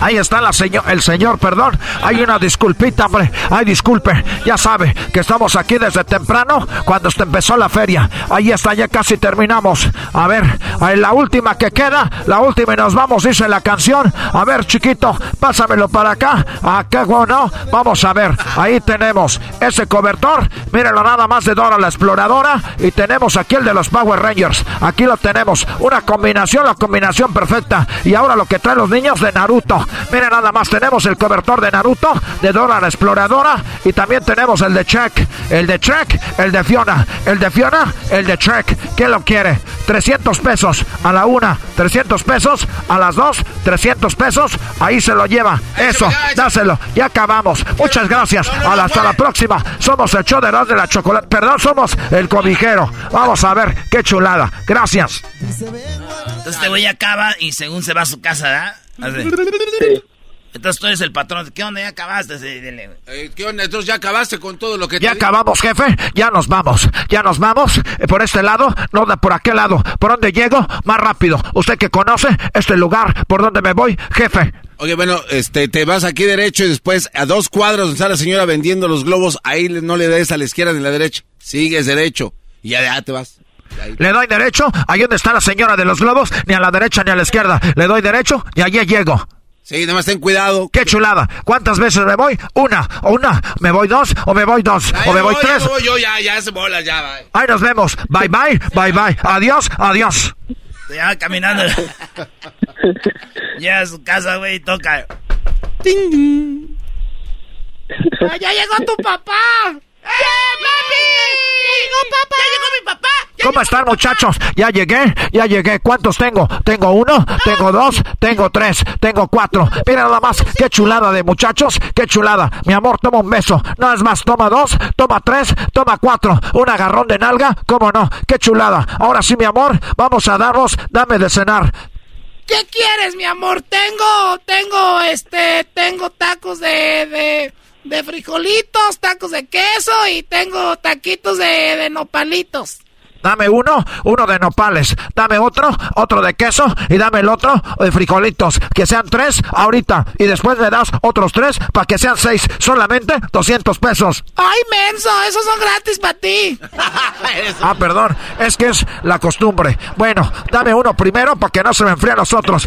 Ahí está la el señor, perdón. Hay una disculpita, hombre. Ay, disculpe. Ya sabe que estamos aquí desde temprano cuando empezó la feria. Ahí está, ya casi terminamos. A ver, la última que queda, la última y nos vamos, dice la canción. A ver, chiquito, pásamelo para acá. Acá, bueno, vamos a ver. Ahí tenemos ese cobertor. Mírenlo nada más de Dora la exploradora. Y tenemos aquí el de los Power Rangers. Aquí lo tenemos. Una combinación, la combinación perfecta. Y ahora lo que traen los niños de Naruto. Mira nada más, tenemos el cobertor de Naruto, de Dora la Exploradora y también tenemos el de Trek, el de Trek, el de Fiona, el de Fiona, el de Trek. ¿Quién lo quiere? 300 pesos a la una, 300 pesos a las dos, 300 pesos. Ahí se lo lleva. Eso, dáselo. Ya acabamos. Muchas gracias. Hasta la próxima. Somos el show de de la chocolate. Perdón, somos el cobijero. Vamos a ver qué chulada. Gracias. Entonces este güey acaba y según se va a su casa, ¿verdad? Entonces tú eres el patrón. ¿Qué onda? ¿Ya acabaste? Eh, ¿Qué onda? Entonces ya acabaste con todo lo que Ya acabamos, jefe. Ya nos vamos. Ya nos vamos. Eh, por este lado, no por aquel lado. ¿Por dónde llego? Más rápido. Usted que conoce este lugar, ¿por dónde me voy, jefe? Oye, bueno, este, te vas aquí derecho y después a dos cuadros donde está la señora vendiendo los globos, ahí no le des a la izquierda ni a la derecha. Sigues derecho y ya, te vas. Le doy derecho, ahí donde está la señora de los globos, ni a la derecha ni a la izquierda. Le doy derecho y allí llego. Sí, más ten cuidado. ¡Qué chulada! ¿Cuántas veces me voy? Una, o una. ¿Me voy dos? ¿O me voy dos? ¿O me voy, tres? Ya yo, ya, ya se bola, ya, bye. Ahí nos vemos. Bye, bye, bye, bye. Adiós, adiós. Ya caminando. ya a su casa, güey, toca. ¡Ting! ¡Ya llegó tu papá! ¡Papi! ¡Ya llegó mi papá! ¿Cómo están muchachos? Ya llegué, ya llegué. ¿Cuántos tengo? Tengo uno, tengo dos, tengo tres, tengo cuatro. Mira nada más, qué chulada de muchachos, qué chulada. Mi amor, toma un beso. No es más, toma dos, toma tres, toma cuatro. Un agarrón de nalga, ¿cómo no? Qué chulada. Ahora sí, mi amor, vamos a darnos, dame de cenar. ¿Qué quieres, mi amor? Tengo, tengo, este, tengo tacos de, de, de frijolitos, tacos de queso y tengo taquitos de, de nopalitos. Dame uno, uno de nopales. Dame otro, otro de queso. Y dame el otro de frijolitos. Que sean tres ahorita. Y después me das otros tres para que sean seis. Solamente 200 pesos. ¡Ay, menso! Esos son gratis para ti. [laughs] ah, perdón. Es que es la costumbre. Bueno, dame uno primero para que no se me enfríen los otros.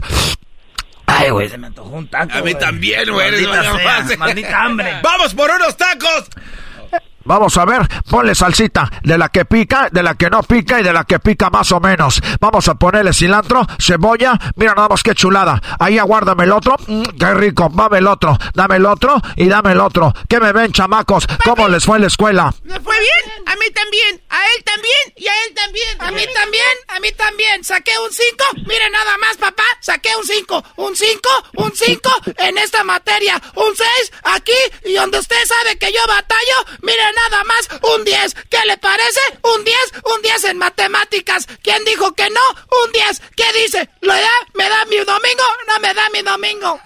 Ay, güey, se me antojó un taco. A mí también, güey. Maldita, maldita hambre. ¡Vamos por unos tacos! Vamos a ver, ponle salsita de la que pica, de la que no pica y de la que pica más o menos. Vamos a ponerle cilantro, cebolla. Mira nada más que chulada. Ahí aguárdame el otro. Mm, qué rico. Dame el otro. Dame el otro y dame el otro. ¿Qué me ven, chamacos? ¿Cómo les fue en la escuela? ¿Me fue bien? A mí también. A él también y a él también. A mí también. A mí también. Saqué un 5. Mire nada más, papá. Saqué un 5. Un 5. Un 5 en esta materia. Un 6 aquí y donde usted sabe que yo batallo. Mire nada más un 10. ¿Qué le parece? Un 10, un 10 en matemáticas. ¿Quién dijo que no? Un 10. ¿Qué dice? ¿Lo da? ¿Me da mi domingo? No me da mi domingo.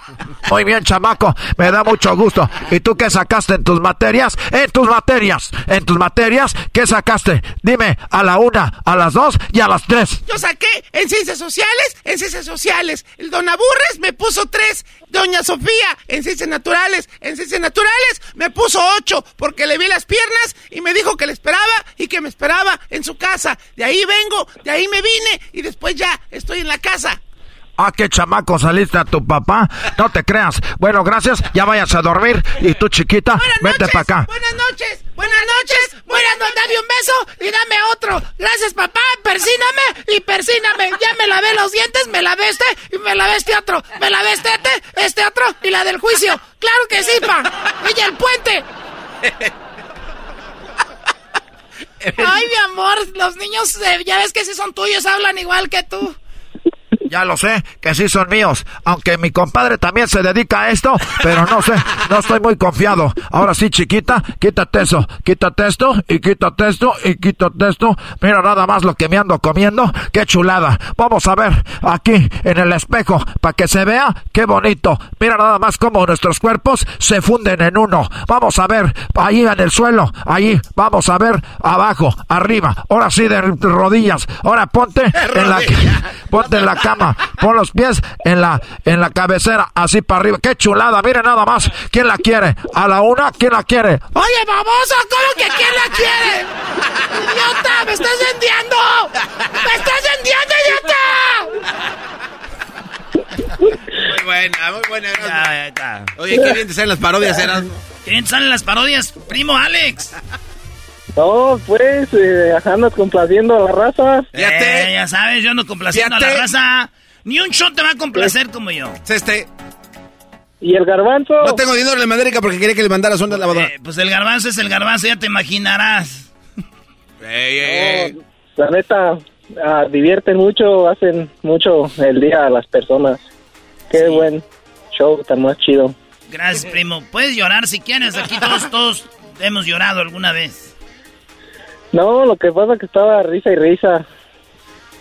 Muy bien, chamaco. Me da mucho gusto. ¿Y tú qué sacaste en tus materias? En tus materias. En tus materias, ¿qué sacaste? Dime, a la una, a las dos y a las tres. Yo saqué en ciencias sociales, en ciencias sociales. El don Aburres me puso tres. Doña Sofía, en ciencias naturales, en ciencias naturales me puso ocho porque le vi las piernas y me dijo que le esperaba y que me esperaba en su casa. De ahí vengo, de ahí me vine y después ya estoy en la casa. Ah, qué chamaco saliste a tu papá. No te creas. Bueno, gracias. Ya vayas a dormir. Y tú, chiquita, vente para acá. Buenas noches. Buenas noches. Buenas noches. Dame un beso y dame otro. Gracias, papá. Persíname y persíname. Ya me lavé los dientes, me lavé este y me lavé este otro. Me lavé este, este, este otro y la del juicio. Claro que sí, pa. Ella el puente. Ay, mi amor, los niños, eh, ya ves que si son tuyos, hablan igual que tú. Ya lo sé, que sí son míos. Aunque mi compadre también se dedica a esto, pero no sé, no estoy muy confiado. Ahora sí, chiquita, quítate eso, quítate esto, y quítate esto, y quítate esto. Mira nada más lo que me ando comiendo. Qué chulada. Vamos a ver aquí en el espejo, para que se vea qué bonito. Mira nada más cómo nuestros cuerpos se funden en uno. Vamos a ver ahí en el suelo, ahí. Vamos a ver abajo, arriba. Ahora sí de rodillas. Ahora ponte en la, [laughs] ponte en la cama Pon los pies en la, en la cabecera, así para arriba. ¡Qué chulada! Mire nada más. ¿Quién la quiere? ¿A la una? ¿Quién la quiere? Oye, baboso, ¿cómo que quién la quiere? ¡Idiota! ¡Me estás vendiendo! ¡Me estás vendiendo, idiota! Muy buena, muy buena. Ya, ya Oye, qué bien te salen las parodias, Erasmo. ¿Qué bien te salen las parodias, primo Alex? No, pues, eh, andas complaciendo a la raza. Eh, ya sabes, yo ando complaciendo a la raza. Ni un shot te va a complacer como yo. Este. ¿Y el garbanzo? No tengo dinero en la América porque quería que le mandara sonda lavadora. Eh, pues el garbanzo es el garbanzo, ya te imaginarás. [laughs] Ey, ey, ey. La neta, ah, divierten mucho, hacen mucho el día a las personas. Qué buen show, tan más chido. Gracias, primo. Puedes llorar si quieres. Aquí todos, todos hemos llorado alguna vez. No, lo que pasa es que estaba risa y risa.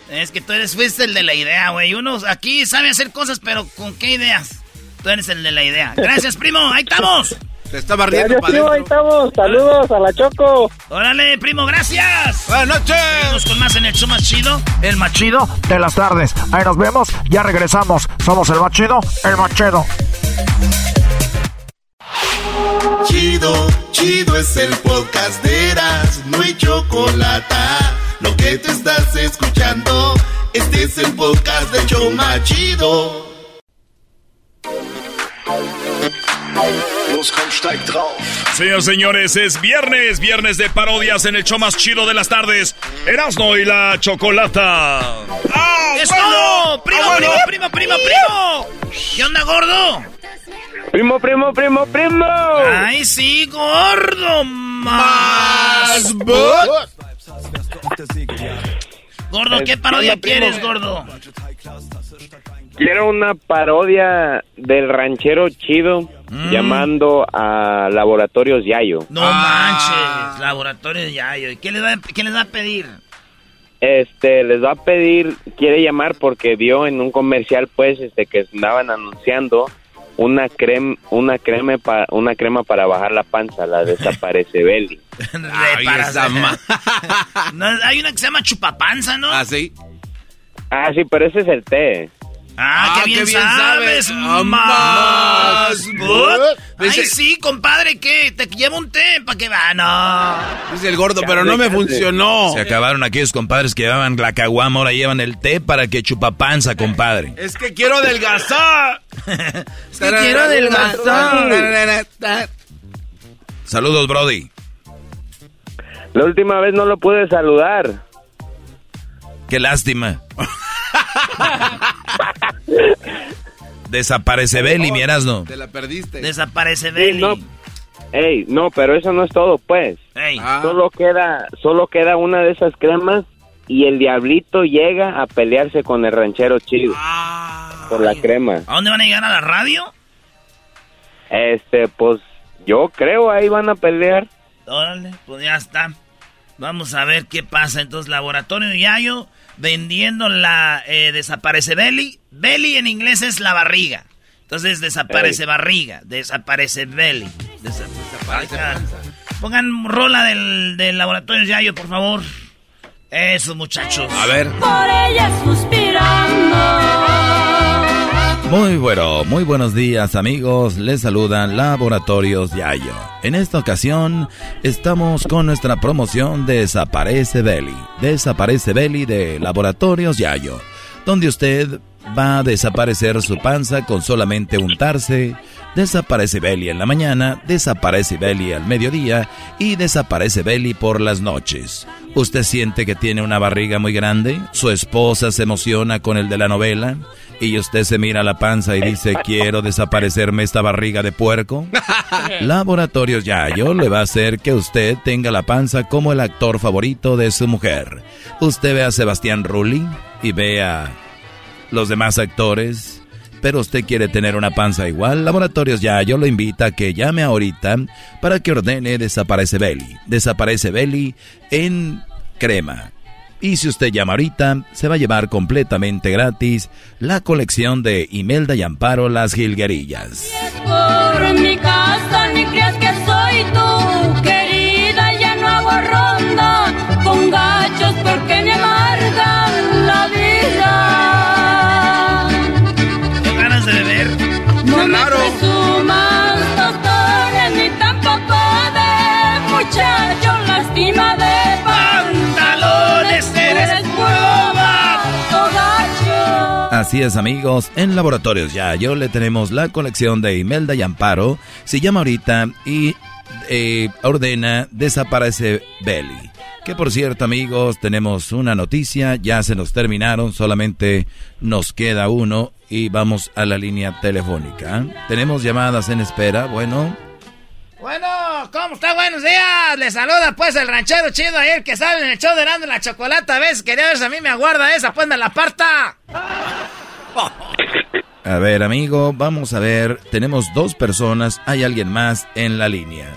Es que tú eres, fuiste el de la idea, güey. Uno aquí sabe hacer cosas, pero ¿con qué ideas? Tú eres el de la idea. Gracias, [laughs] primo. Ahí estamos. Te estaba riendo Gracias, para primo, ahí estamos. Saludos a la Choco. Órale, primo, gracias. Buenas noches. Vamos con más en el show más chido. El más chido de las tardes. Ahí nos vemos, ya regresamos. Somos el más chido, el más chido. Chido, chido es el podcast de Eras, no hay chocolate. Lo que te estás escuchando, este es el podcast de Choma Chido. Señores, señores, es viernes, viernes de parodias en el show más chido de las tardes. Erasno y la chocolata. ¡Ah, ¡Es bueno! todo! ¡Primo, ¡Ah, bueno! primo, primo, primo, primo! ¿Qué onda, gordo? Primo, primo, primo, primo. ¡Ay, sí, gordo! ¡Más! Gordo, ¿qué parodia quieres, gordo? Quiero una parodia del ranchero chido llamando a Laboratorios Yayo. No manches, laboratorio de Yayo. ¿Y qué les, va, qué les va a pedir? Este, les va a pedir, quiere llamar porque vio en un comercial, pues, este, que andaban anunciando una crema, una crema, pa- una crema para bajar la panza, la desaparece Belly. [laughs] [laughs] Hay una que se llama chupapanza, ¿no? Ah, sí. Ah, sí, pero ese es el té. Ah, Ah, qué bien, qué bien sabes. sabes. Ah, Más. Ay, sí, compadre, ¿qué? Te llevo un té para que va. No. Dice el gordo, pero no me funcionó. Se acabaron aquellos compadres que llevaban la caguama, ahora llevan el té para que chupapanza, compadre. Es que quiero adelgazar. [laughs] Es que quiero adelgazar. Saludos, Brody. La última vez no lo pude saludar. Qué lástima. [laughs] Desaparece Belly, mi Erasno. Te la perdiste. Desaparece Sí, Belly. no. Ey, no, pero eso no es todo, pues. Ey. Ah. Solo queda, solo queda una de esas cremas y el diablito llega a pelearse con el ranchero chido por la crema. ¿A dónde van a llegar a la radio? Este, pues yo creo ahí van a pelear. Órale, pues ya está. Vamos a ver qué pasa. Entonces, Laboratorio Yayo vendiendo la eh, desaparece belly. Belly en inglés es la barriga. Entonces desaparece barriga, desaparece belly. desa- desaparece- Pongan rola del, del Laboratorio Yayo, por favor. Eso, muchachos. A ver. Por ella suspirando. Muy bueno, muy buenos días amigos, les saludan Laboratorios Yayo. En esta ocasión estamos con nuestra promoción de Desaparece Belly, Desaparece Belly de Laboratorios Yayo, donde usted va a desaparecer su panza con solamente untarse, desaparece Belly en la mañana, desaparece Belly al mediodía y desaparece Belly por las noches. ¿Usted siente que tiene una barriga muy grande? ¿Su esposa se emociona con el de la novela? y usted se mira la panza y dice, [laughs] quiero desaparecerme esta barriga de puerco. [laughs] Laboratorios Yayo le va a hacer que usted tenga la panza como el actor favorito de su mujer. Usted ve a Sebastián Rulli y ve a los demás actores, pero usted quiere tener una panza igual. Laboratorios Yayo lo invita a que llame ahorita para que ordene Desaparece Belly. Desaparece Belly en crema. Y si usted llama ahorita, se va a llevar completamente gratis la colección de Imelda y Amparo Las Gilguerillas. Por mi casa ni que soy tú, Así es amigos, en Laboratorios Yayo le tenemos la colección de Imelda y Amparo. Si llama ahorita y eh, ordena Desaparece Belly. Que por cierto amigos, tenemos una noticia, ya se nos terminaron, solamente nos queda uno y vamos a la línea telefónica. Tenemos llamadas en espera, bueno. Bueno, ¿cómo está? Buenos días. Le saluda pues el ranchero chido ayer que sale en el show de la Chocolata. A veces quería ver si a mí me aguarda esa, pues me la aparta. [laughs] A ver, amigo, vamos a ver. Tenemos dos personas. Hay alguien más en la línea.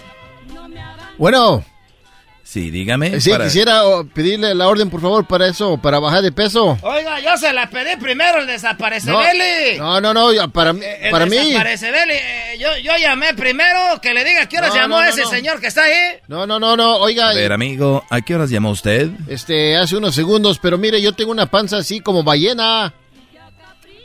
Bueno. Sí, dígame. Sí, quisiera oh, pedirle la orden, por favor, para eso, para bajar de peso. Oiga, yo se la pedí primero el desaparecebeli. No, no, no, no para, El para mí. desaparecebeli, eh, yo, yo llamé primero que le diga qué horas No, llamó no, no, ese no. señor que está ahí. No, no, no, no, oiga. A ver, amigo, ¿a qué horas llamó usted? Este, hace unos segundos, pero mire, yo tengo una panza así como ballena.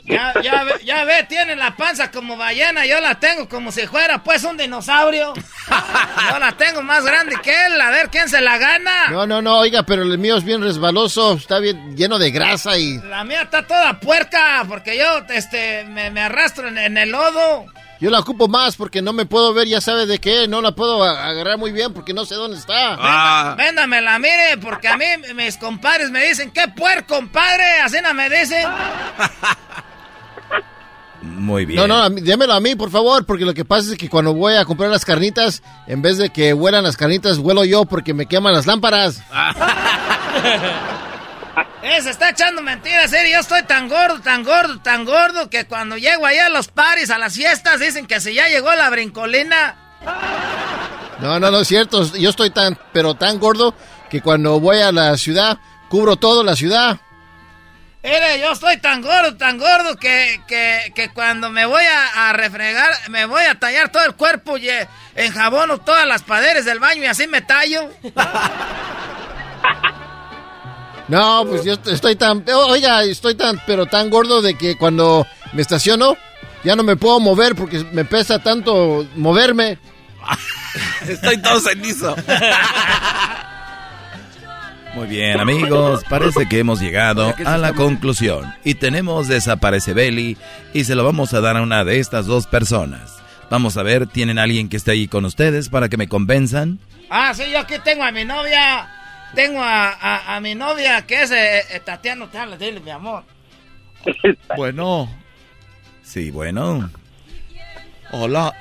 Ya, ya, ve, ya ve, tiene la panza como ballena, yo la tengo como si fuera pues un dinosaurio. [laughs] Yo la tengo más grande que él, a ver quién se la gana. No, no, no, oiga, pero el mío es bien resbaloso, está bien lleno de grasa y... La mía está toda puerca porque yo este, me, me arrastro en, en el lodo. Yo la ocupo más porque no me puedo ver, ya sabe de qué, no la puedo agarrar muy bien porque no sé dónde está. Ah. Véndamela, mire, porque a mí mis compadres me dicen, ¿qué puerco, compadre? Así no me dicen. [laughs] Muy bien. No, no, démelo a mí, por favor, porque lo que pasa es que cuando voy a comprar las carnitas, en vez de que huelan las carnitas, huelo yo porque me queman las lámparas. [laughs] Eh, se está echando mentiras, serio. Yo estoy tan gordo, tan gordo, tan gordo que cuando llego allá a los paris, a las fiestas, dicen que si ya llegó la brincolina. No, no, no es cierto. Yo estoy tan, pero tan gordo que cuando voy a la ciudad, cubro todo la ciudad. Mire, yo estoy tan gordo, tan gordo que, que, que cuando me voy a, a refregar, me voy a tallar todo el cuerpo y eh, enjabono todas las paredes del baño y así me tallo. [laughs] No, pues yo est- estoy tan, oiga, estoy tan, pero tan gordo de que cuando me estaciono, ya no me puedo mover porque me pesa tanto moverme. [laughs] Estoy todo cenizo. [laughs] Muy bien, amigos, parece que hemos llegado a la conclusión. Y tenemos Desaparece Belly y se lo vamos a dar a una de estas dos personas. Vamos a ver, ¿tienen alguien que esté ahí con ustedes para que me convenzan? Ah, sí, yo aquí tengo a mi novia. Tengo a, a, a mi novia que es eh, eh, Tatiana, te habla, dile, mi amor. Bueno, Sí, bueno. hola.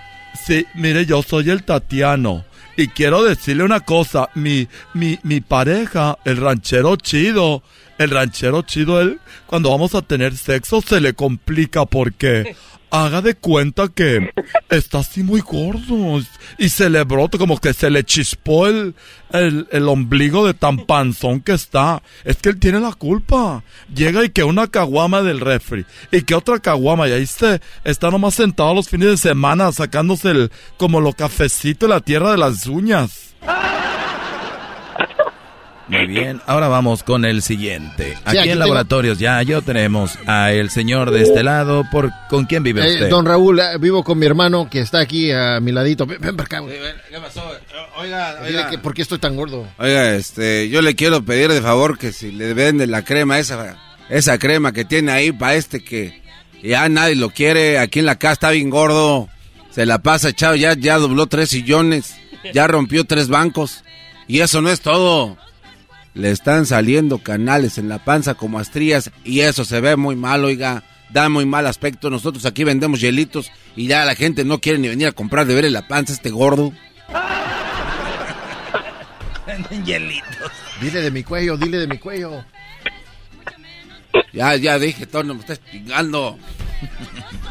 Sí, mire, yo soy el Tatiano. Y quiero decirle una cosa, mi, mi, mi pareja, el ranchero chido, el ranchero chido, él, cuando vamos a tener sexo se le complica porque [laughs] haga de cuenta que está así muy gordo y se le brota como que se le chispó el, el, el ombligo de tan panzón que está. Es que él tiene la culpa. Llega y que una caguama del refri y que otra caguama y ahí se está nomás sentado los fines de semana sacándose el, como lo cafecito de la tierra de las uñas. [laughs] Muy bien, ahora vamos con el siguiente. Aquí, aquí en tengo- Laboratorios ya yo tenemos a el señor de este lado. ¿Por con quién vive Eh, usted? don Raúl, eh, vivo con mi hermano que está aquí a mi ladito. Ven, ven para acá. güey. ¿Qué pasó? Oiga, oiga. que ¿Por qué estoy tan gordo? Oiga, este, yo le quiero pedir de favor que si le venden la crema, esa, esa crema que tiene ahí para este que ya nadie lo quiere, aquí en la casa está bien gordo, se la pasa echado, ya, ya dobló tres sillones, ya rompió tres bancos, y eso no es todo. Le están saliendo canales en la panza como astrillas, y eso se ve muy mal, oiga, da muy mal aspecto. Nosotros aquí vendemos hielitos, y ya la gente no quiere ni venir a comprar de verle la panza este gordo. [laughs] Hielitos. Dile de mi cuello, dile de mi cuello. Ya, ya dije, Tono, me estás chingando. [laughs]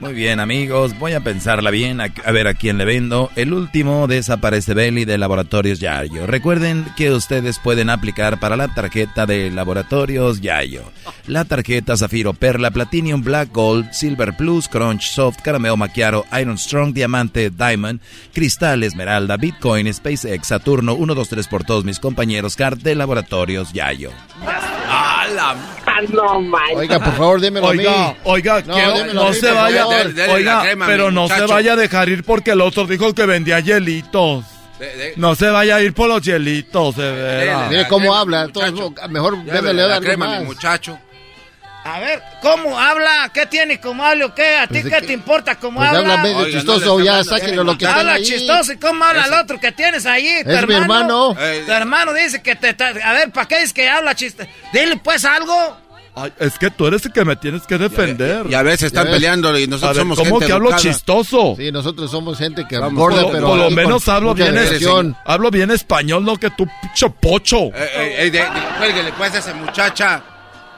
Muy bien, amigos, voy a pensarla bien, a, ver a quién le vendo. El último desaparece Belly de Laboratorios Yayo. Recuerden que ustedes pueden aplicar para la tarjeta de Laboratorios Yayo. La tarjeta Zafiro Perla, Platinum, Black Gold, Silver Plus, Crunch, Soft, Carameo Maquiaro, Iron Strong, Diamante, Diamond, Cristal, Esmeralda, Bitcoin, SpaceX, Saturno, 1, 2, 3 por todos mis compañeros CART de Laboratorios Yayo. Oiga, por favor, démelo a mí. Oiga, oiga, No, quiero- démelo a no mí, se por vaya, favor. Dele- dele oiga, la crema, pero no se vaya a dejar ir porque el otro dijo que vendía hielitos. No se vaya a ir por los hielitos, de veras. Mire cómo habla. todo- mejor la algo crema, más. mi muchacho. A ver, ¿cómo habla? ¿Qué tiene? ¿Cómo habla? ¿Qué? ¿A ti Pues qué que- te importa cómo Pues habla? habla medio Oiga, no chistoso, le ya está sáquenlo lo que está Habla ahí. chistoso y cómo habla el otro que tienes ahí, tu Es mi hermano. Tu hermano dice que te... ta- A ver, ¿para qué dices que habla chistoso? Dile pues algo. Ay, es que tú eres el que me tienes que defender. Y a veces están ves. peleando y nosotros ver, somos ¿cómo gente que hablo educada. chistoso? Sí, nosotros somos gente que Vamos, aborda, por, pero por lo menos hablo bien, agresión. hablo bien español, no que tú, pinche pocho. Eh, eh, eh, de- de- cuélguele, pues a esa muchacha.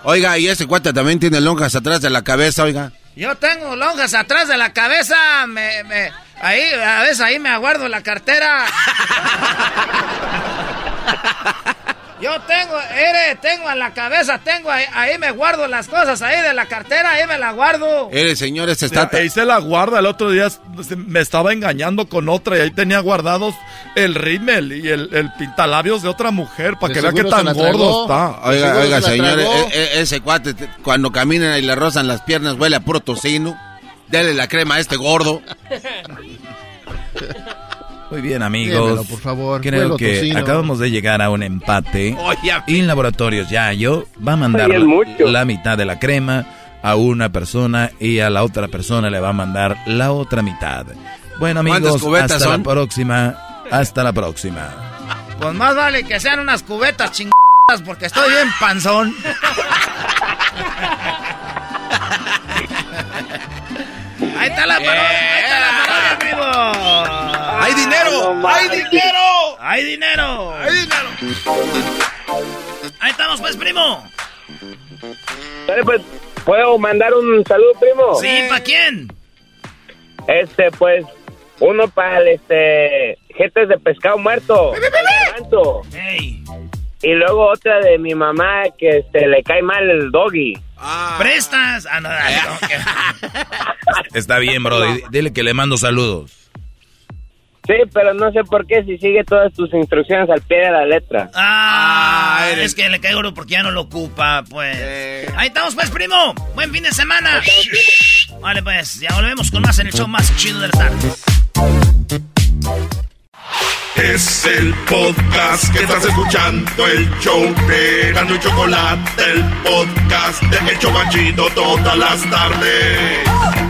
Oiga, y ese cuate también tiene lonjas atrás de la cabeza, oiga. Yo tengo lonjas atrás de la cabeza, me, me, ahí, a veces ahí me aguardo la cartera. [laughs] Yo tengo, ere, tengo en la cabeza, tengo ahí, ahí me guardo las cosas ahí de la cartera, ahí me la guardo. El señor este está... Ahí se la guarda. El otro día se- me estaba engañando con otra y ahí tenía guardados el rímel y el, el pintalabios de otra mujer para que vea qué se tan gordo está. Oiga, oiga, señor, e- e- ese cuate, te- cuando caminan y le rozan las piernas, huele a puro tocino. Dele la crema a este gordo. [laughs] Muy bien, amigos. Démelo, por favor. Creo que tocino. acabamos de llegar a un empate. Y en laboratorios Yayo va a mandar la, mitad de la crema a una persona y a la otra persona le va a mandar la otra mitad. Bueno, ¿Cuántas amigos, hasta son? la próxima. Hasta la próxima. Pues más vale que sean unas cubetas chingadas porque estoy bien panzón. [laughs] Ahí está la parodia, ahí está la parodia, primo. ¡Hay dinero! ¡Hay dinero! ¡Hay dinero! ¡Hay dinero! Ahí estamos, pues, primo. Dale, pues, ¿puedo mandar un saludo, primo? Sí, ¿para quién? Este, pues, uno para el, este, jetes de pescado muerto. Y luego otra de mi mamá que, este, le cae mal el doggy. ¿Prestas? Ah, no, dale, ¿cómo [laughs] que? Está bien, bro. Dile que le mando saludos. Sí, pero no sé por qué si sigue todas tus instrucciones al pie de la letra. Ah, es que le cae oro porque ya no lo ocupa, pues. Ahí estamos, pues, primo. Buen fin de semana. Vale, pues, ya volvemos con más en el show más chido de las tardes. Es el podcast que estás escuchando, el show de Gano y Chocolate, el podcast de El Chobachito todas las tardes.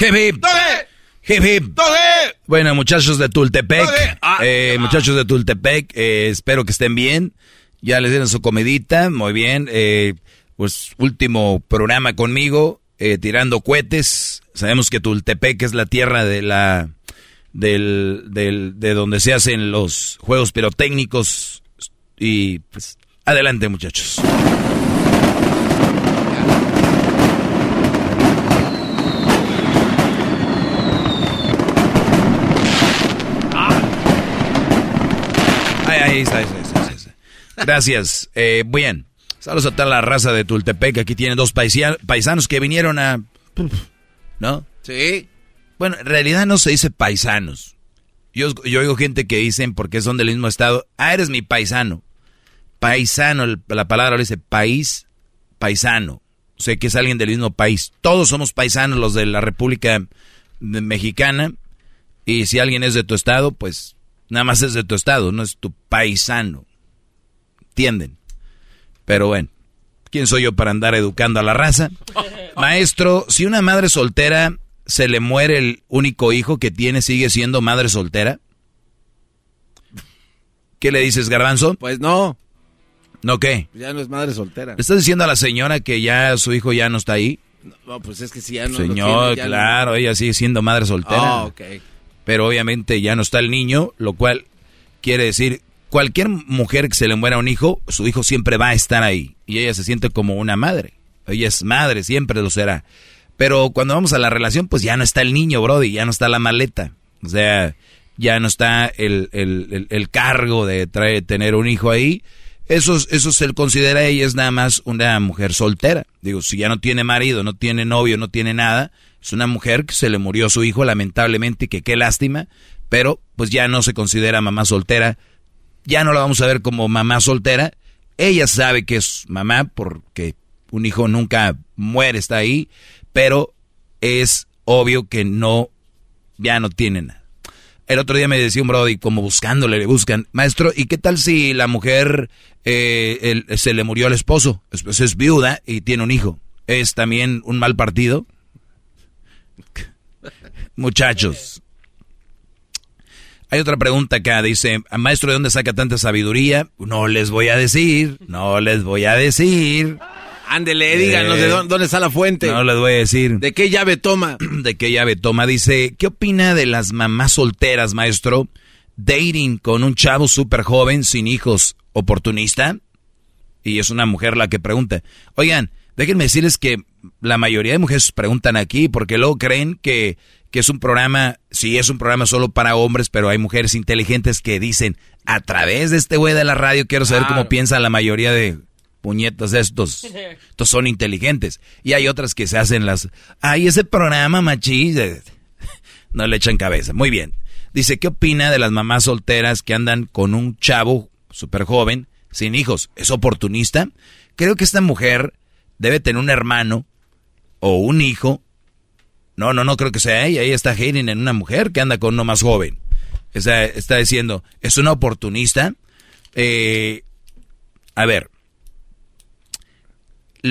hip. Hip hip. Bueno, muchachos de Tultepec, eh, muchachos de Tultepec, eh, espero que estén bien. Ya les dieron su comidita, muy bien. Eh, pues último programa conmigo, eh, tirando cohetes. Sabemos que Tultepec es la tierra de la del, del de donde se hacen los juegos pirotécnicos y pues adelante muchachos. Gracias. Eh, bien. Saludos a toda la raza de Tultepec. Aquí tienen dos paisanos que vinieron a... ¿No? Sí. Bueno, en realidad no se dice paisanos. Yo, yo oigo gente que dicen, porque son del mismo estado, ah, eres mi paisano. Paisano, la palabra dice país, paisano. O sea, que es alguien del mismo país. Todos somos paisanos los de la República Mexicana. Y si alguien es de tu estado, pues nada más es de tu estado, no es tu paisano. ¿Entienden? Pero bueno, ¿quién soy yo para andar educando a la raza? [laughs] Maestro, si una madre soltera se le muere el único hijo que tiene, ¿sigue siendo madre soltera? ¿Qué le dices, Garbanzo? Pues no. ¿No qué? Ya no es madre soltera. ¿Le estás diciendo a la señora que ya su hijo ya no está ahí? No, pues es que si ya no lo Señor, tiene, ya no- claro, ella sigue siendo madre soltera. Ah, ok. Pero obviamente ya no está el niño, lo cual quiere decir, cualquier mujer que se le muera un hijo, su hijo siempre va a estar ahí. Y ella se siente como una madre. Ella es madre, siempre lo será. Pero cuando vamos a la relación, pues ya no está el niño, Brody, ya no está la maleta. O sea, ya no está el, el, el, cargo de traer, tener un hijo ahí. Eso, eso se considera ella es nada más una mujer soltera. Digo, si ya no tiene marido, no tiene novio, no tiene nada, es una mujer que se le murió su hijo lamentablemente, que qué lástima, pero pues ya no se considera mamá soltera. Ya no la vamos a ver como mamá soltera. Ella sabe que es mamá porque un hijo nunca muere, está ahí, pero es obvio que no, ya no tiene nada. El otro día me decía un Brody, como buscándole, le buscan, maestro, ¿y qué tal si la mujer eh, se le murió al esposo? Es, es viuda y tiene un hijo. ¿Es también un mal partido? [laughs] Muchachos. Hay otra pregunta acá, dice, maestro, ¿de dónde saca tanta sabiduría? No les voy a decir, no les voy a decir. Ándele, díganos de dónde, está la fuente. No les voy a decir. ¿De qué llave toma? [clears throat] ¿De qué llave toma? Dice, ¿qué opina de las mamás solteras, maestro? Dating con un chavo súper joven, sin hijos, oportunista. Y es una mujer la que pregunta. Oigan, déjenme decirles que la mayoría de mujeres preguntan aquí porque luego creen que, que es un programa, sí es un programa solo para hombres, pero hay mujeres inteligentes que dicen, a través de este güey de la radio quiero saber cómo piensa la mayoría de puñetas estos. [laughs] Estos son inteligentes. Y hay otras que se hacen las... Ay, ese programa machista. [laughs] No le echan cabeza. Muy bien. Dice, ¿qué opina de las mamás solteras que andan con un chavo súper joven, sin hijos? ¿Es oportunista? Creo que esta mujer debe tener un hermano o un hijo. No, no, no creo que sea ella. Ella está hating en una mujer que anda con uno más joven. Está, está diciendo, ¿es una oportunista? Eh, a ver,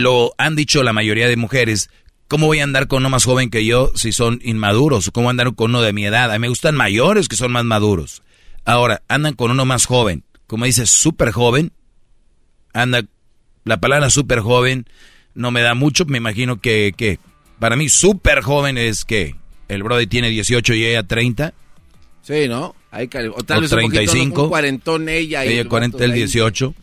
lo han dicho la mayoría de mujeres. ¿Cómo voy a andar con uno más joven que yo si son inmaduros? ¿Cómo andar con uno de mi edad? A mí me gustan mayores que son más maduros. Ahora, andan con uno más joven. Como dice, súper joven. Anda, la palabra súper joven no me da mucho. Me imagino que, que para mí súper joven es que el Brody tiene 18 y ella 30. Sí, ¿no? Hay, o tal vez 35. Un, cuarentón ella. Y ella 40, el 18.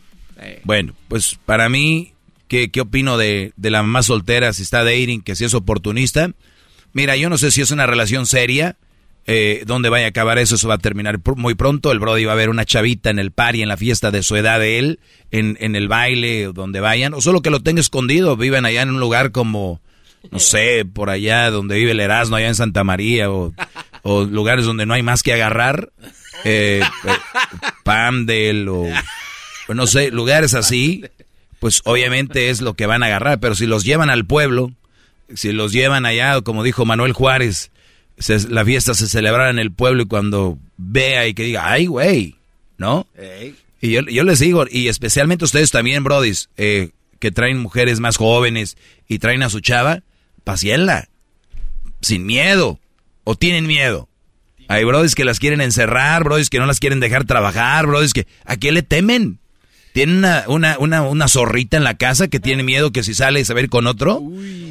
Bueno, pues para mí ¿Qué, opino de, de, la mamá soltera, si está dating, que si es oportunista? Mira, yo no sé si es una relación seria, eh, dónde vaya a acabar eso, eso va a terminar muy pronto. El Brody va a ver una chavita en el party, en la fiesta de su edad de él, en, en el baile, donde vayan, o solo que lo tenga escondido, viven allá en un lugar como, no sé, por allá donde vive el Erasmo, allá en Santa María, o, lugares donde no hay más que agarrar, eh, eh Pamdel, o no sé, lugares así pues obviamente es lo que van a agarrar. Pero si los llevan al pueblo, si los llevan allá, como dijo Manuel Juárez, la fiesta se celebrará en el pueblo y cuando vea y que diga, ay, güey, ¿no? Y yo, les digo, y especialmente ustedes también, brodis, eh, que traen mujeres más jóvenes y traen a su chava, pasienla, sin miedo, o tienen miedo. Hay brodis que las quieren encerrar, brodis que no las quieren dejar trabajar, brodis que, ¿a qué le temen? ¿Tiene una, una, una, una, zorrita en la casa que tiene miedo que si sale se va a ir con otro?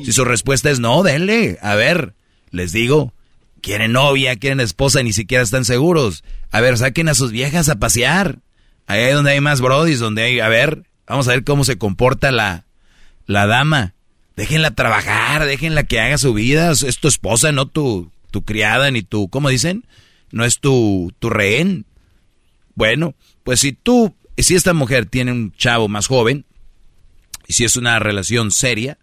Si su respuesta es no, denle. A ver, les digo, quieren novia, quieren esposa y ni siquiera están seguros. A ver, saquen a sus viejas a pasear. Ahí es donde hay más brodis, donde hay, a ver, vamos a ver cómo se comporta la, la dama. Déjenla trabajar, déjenla que haga su vida. Es tu esposa, no tu, tu criada, ni tu, ¿cómo dicen? No es tu, tu rehén. Bueno, pues si tú si esta mujer tiene un chavo más joven, y si es una relación seria,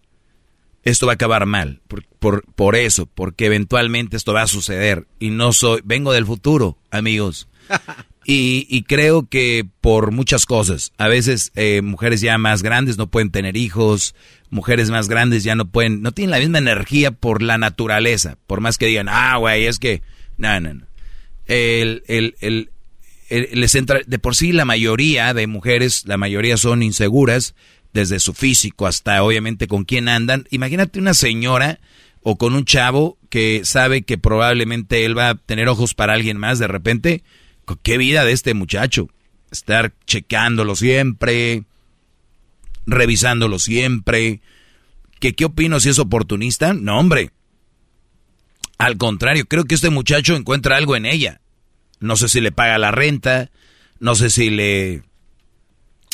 esto va a acabar mal. Por, por, eso, porque eventualmente esto va a suceder. Y no soy, vengo del futuro, amigos. [laughs] Y, y creo que por muchas cosas, a veces eh, mujeres ya más grandes no pueden tener hijos, mujeres más grandes ya no pueden, no tienen la misma energía por la naturaleza, por más que digan, ah, güey, es que, no, no, no. El, el, el, les entra, de por sí la mayoría de mujeres, la mayoría son inseguras, desde su físico hasta obviamente con quién andan. Imagínate una señora o con un chavo que sabe que probablemente él va a tener ojos para alguien más de repente. ¿Qué vida de este muchacho? Estar checándolo siempre, revisándolo siempre. ¿Qué, ¿Qué opino si es oportunista? No, hombre. Al contrario, creo que este muchacho encuentra algo en ella. No sé si le paga la renta, no sé si le...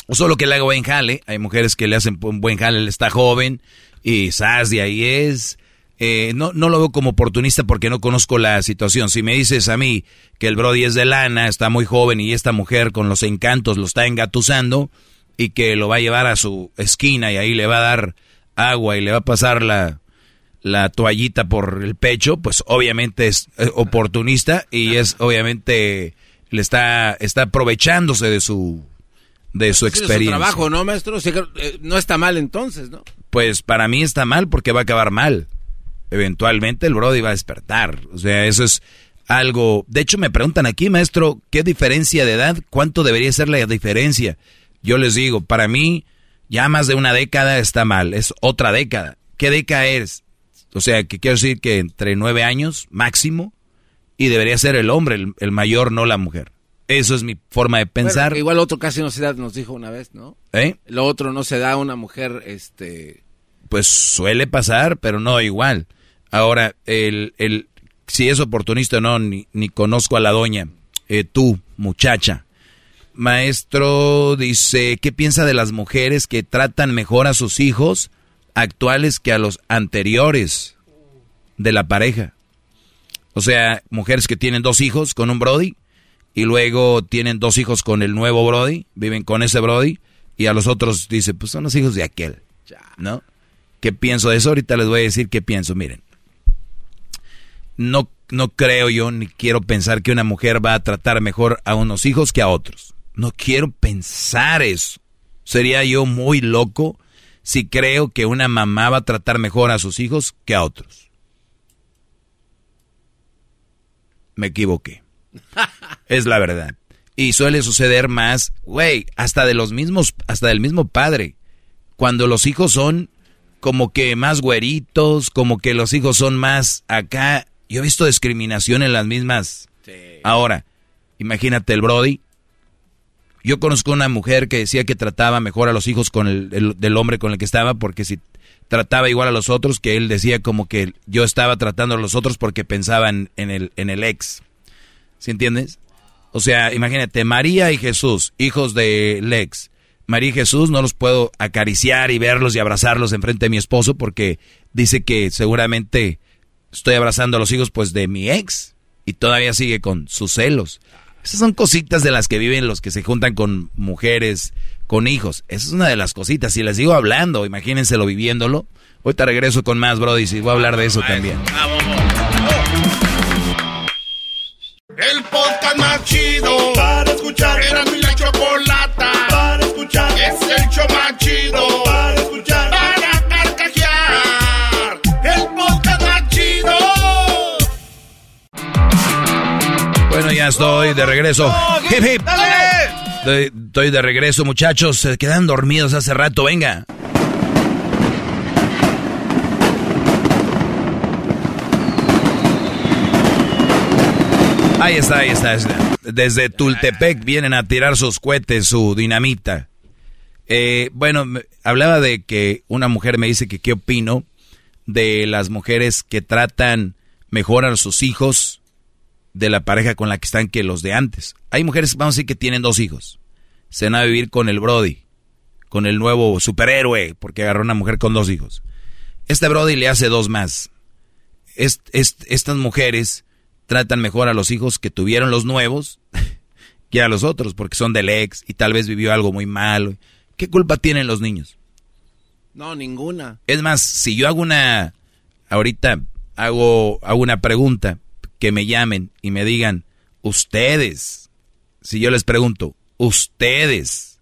O solo que le haga buen jale. Hay mujeres que le hacen buen jale, él está joven y sas de ahí es. Eh, no, no lo veo como oportunista porque no conozco la situación. Si me dices a mí que el Brody es de lana, está muy joven y esta mujer con los encantos lo está engatusando y que lo va a llevar a su esquina y ahí le va a dar agua y le va a pasar la, la toallita por el pecho, pues obviamente es eh, oportunista y es obviamente le está, está aprovechándose de su de su experiencia. Su trabajo, ¿no, maestro? Eh, no está mal entonces, ¿no? Pues para mí está mal porque va a acabar mal. Eventualmente el Brody va a despertar. O sea, eso es algo. De hecho, me preguntan aquí, maestro, ¿qué diferencia de edad? ¿Cuánto debería ser la diferencia? Yo les digo, para mí, ya más de una década está mal. Es otra década. ¿Qué década es? O sea, que quiero decir que entre nueve años máximo y debería ser el hombre el, mayor, no la mujer. Eso es mi forma de pensar. igual otro casi no se da, nos dijo una vez, ¿no? ¿Eh? Lo otro no se da a una mujer, este... Pues suele pasar, pero no igual. Ahora, el, el, si es oportunista o no, ni, ni conozco a la doña. Eh, tú, muchacha. Maestro dice, ¿qué piensa de las mujeres que tratan mejor a sus hijos actuales que a los anteriores de la pareja? O sea, mujeres que tienen dos hijos con un Brody y luego tienen dos hijos con el nuevo Brody, viven con ese Brody y a los otros dice, pues son los hijos de aquel, ¿no? ¿Qué pienso de eso? Ahorita les voy a decir qué pienso. Miren, no, no creo yo ni quiero pensar que una mujer va a tratar mejor a unos hijos que a otros. No quiero pensar eso. Sería yo muy loco si creo que una mamá va a tratar mejor a sus hijos que a otros. me equivoqué. [laughs] es la verdad. Y suele suceder más, güey, hasta de los mismos, hasta del mismo padre. Cuando los hijos son como que más güeritos, como que los hijos son más acá. Yo he visto discriminación en las mismas. Ahora, imagínate el Brody. Yo conozco una mujer que decía que trataba mejor a los hijos con el, del hombre con el que estaba, porque si trataba igual a los otros, que él decía como que yo estaba tratando a los otros porque pensaban en el, en el ex. ¿Sí entiendes? O sea, imagínate, María y Jesús, hijos del ex. María y Jesús no los puedo acariciar y verlos y abrazarlos enfrente de mi esposo porque dice que seguramente estoy abrazando a los hijos pues de mi ex y todavía sigue con sus celos. Esas son cositas de las que viven los que se juntan con mujeres, con hijos. Esa es una de las cositas. Si les digo hablando, imagínenselo viviéndolo. Ahorita regreso con más, Brody, y voy a hablar de eso también. El podcast más chido para escuchar. Era mi la chocolata para escuchar. Es el show más chido ya estoy de regreso. Hip, hip. Estoy, de regreso, muchachos. Se quedan dormidos hace rato, venga. Ahí está, ahí está. Desde Tultepec vienen a tirar sus cohetes, su dinamita. Eh, bueno, hablaba de que una mujer me dice que qué opino de las mujeres que tratan mejor a sus hijos de la pareja con la que están que los de antes. Hay mujeres, vamos a decir, que tienen dos hijos. Se van a vivir con el Brody, con el nuevo superhéroe, porque agarró una mujer con dos hijos. Este Brody le hace dos más. estas mujeres tratan mejor a los hijos que tuvieron los nuevos [laughs] que a los otros, porque son del ex y tal vez vivió algo muy malo. ¿Qué culpa tienen los niños? No, ninguna. Es más, si yo hago una, ahorita hago, hago una pregunta, que me llamen y me digan, ustedes, si yo les pregunto, ustedes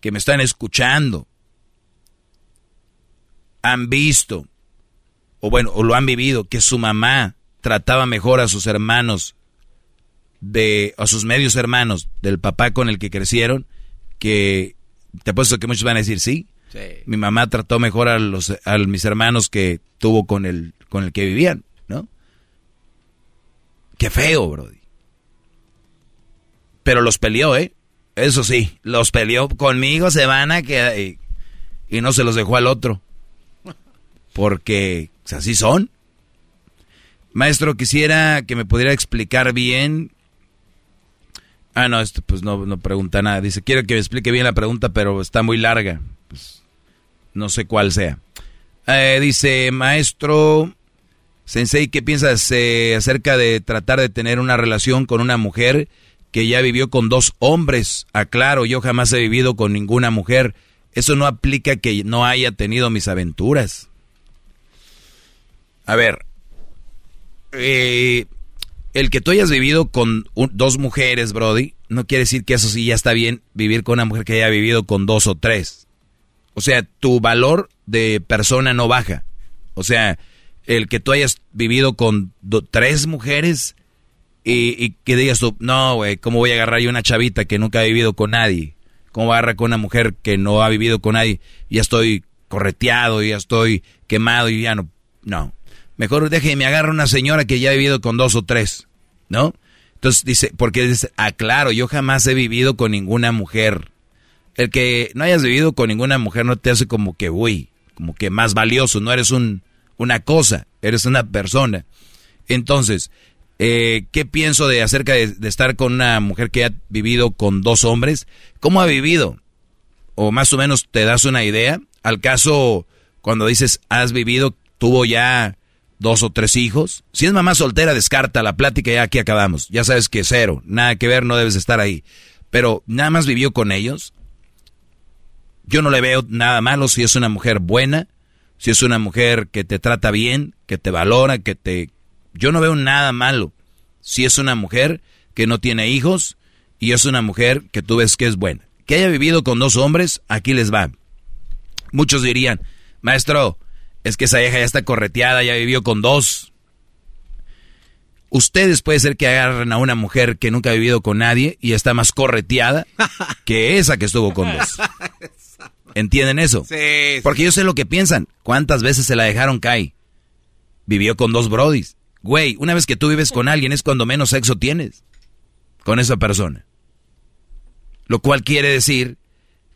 que me están escuchando, han visto, o bueno, o lo han vivido, que su mamá trataba mejor a sus hermanos, de, a sus medios hermanos del papá con el que crecieron, que te apuesto que muchos van a decir sí. Mi mamá trató mejor a los a mis hermanos que tuvo con el con el que vivían. Qué feo, Brody. Pero los peleó, ¿eh? Eso sí, los peleó conmigo, se van a quedar. Y, no se los dejó al otro. Porque pues, así son. Maestro, quisiera que me pudiera explicar bien Ah, no, esto pues no, no pregunta nada. Dice, quiero que me explique bien la pregunta, pero está muy larga. Pues, no sé cuál sea. Eh, dice, maestro Sensei, ¿qué piensas eh, acerca de tratar de tener una relación con una mujer que ya vivió con dos hombres? Aclaro, yo jamás he vivido con ninguna mujer. Eso no aplica que no haya tenido mis aventuras. A ver, eh, el que tú hayas vivido con dos mujeres, Brody, no quiere decir que eso sí ya está bien vivir con una mujer que haya vivido con dos o tres. O sea, tu valor de persona no baja. O sea, el que tú hayas vivido con tres mujeres y, que digas tú, no, güey, ¿cómo voy a agarrar yo una chavita que nunca ha vivido con nadie? ¿Cómo voy agarrar con una mujer que no ha vivido con nadie? Ya estoy correteado, ya estoy quemado y ya no. No. Mejor deje, me agarra una señora que ya ha vivido con dos o tres, ¿no? Entonces dice, porque dice, ah, claro, yo jamás he vivido con ninguna mujer. El que no hayas vivido con ninguna mujer no te hace como que, uy, como que más valioso, no eres un, una cosa, eres una persona. Entonces, eh, ¿qué pienso de acerca de, de, estar con una mujer que ha vivido con dos hombres? ¿Cómo ha vivido? O más o menos te das una idea. Al caso, cuando dices has vivido, tuvo ya dos o tres hijos. Si es mamá soltera, descarta la plática ya aquí acabamos. Ya sabes que cero, nada que ver, no debes estar ahí. Pero nada más vivió con ellos. Yo no le veo nada malo si es una mujer buena, si es una mujer que te trata bien, que te valora, que te... Yo no veo nada malo si es una mujer que no tiene hijos y es una mujer que tú ves que es buena. Que haya vivido con dos hombres, aquí les va. Muchos dirían, maestro, es que esa hija ya está correteada, ya vivió con dos. Ustedes puede ser que agarren a una mujer que nunca ha vivido con nadie y está más correteada [laughs] que esa que estuvo con dos. [laughs] ¿Entienden eso? Sí, Porque yo sé lo que piensan. ¿Cuántas veces se la dejaron caer? Vivió con dos brodis. Güey, una vez que tú vives con alguien es cuando menos sexo tienes con esa persona. Lo cual quiere decir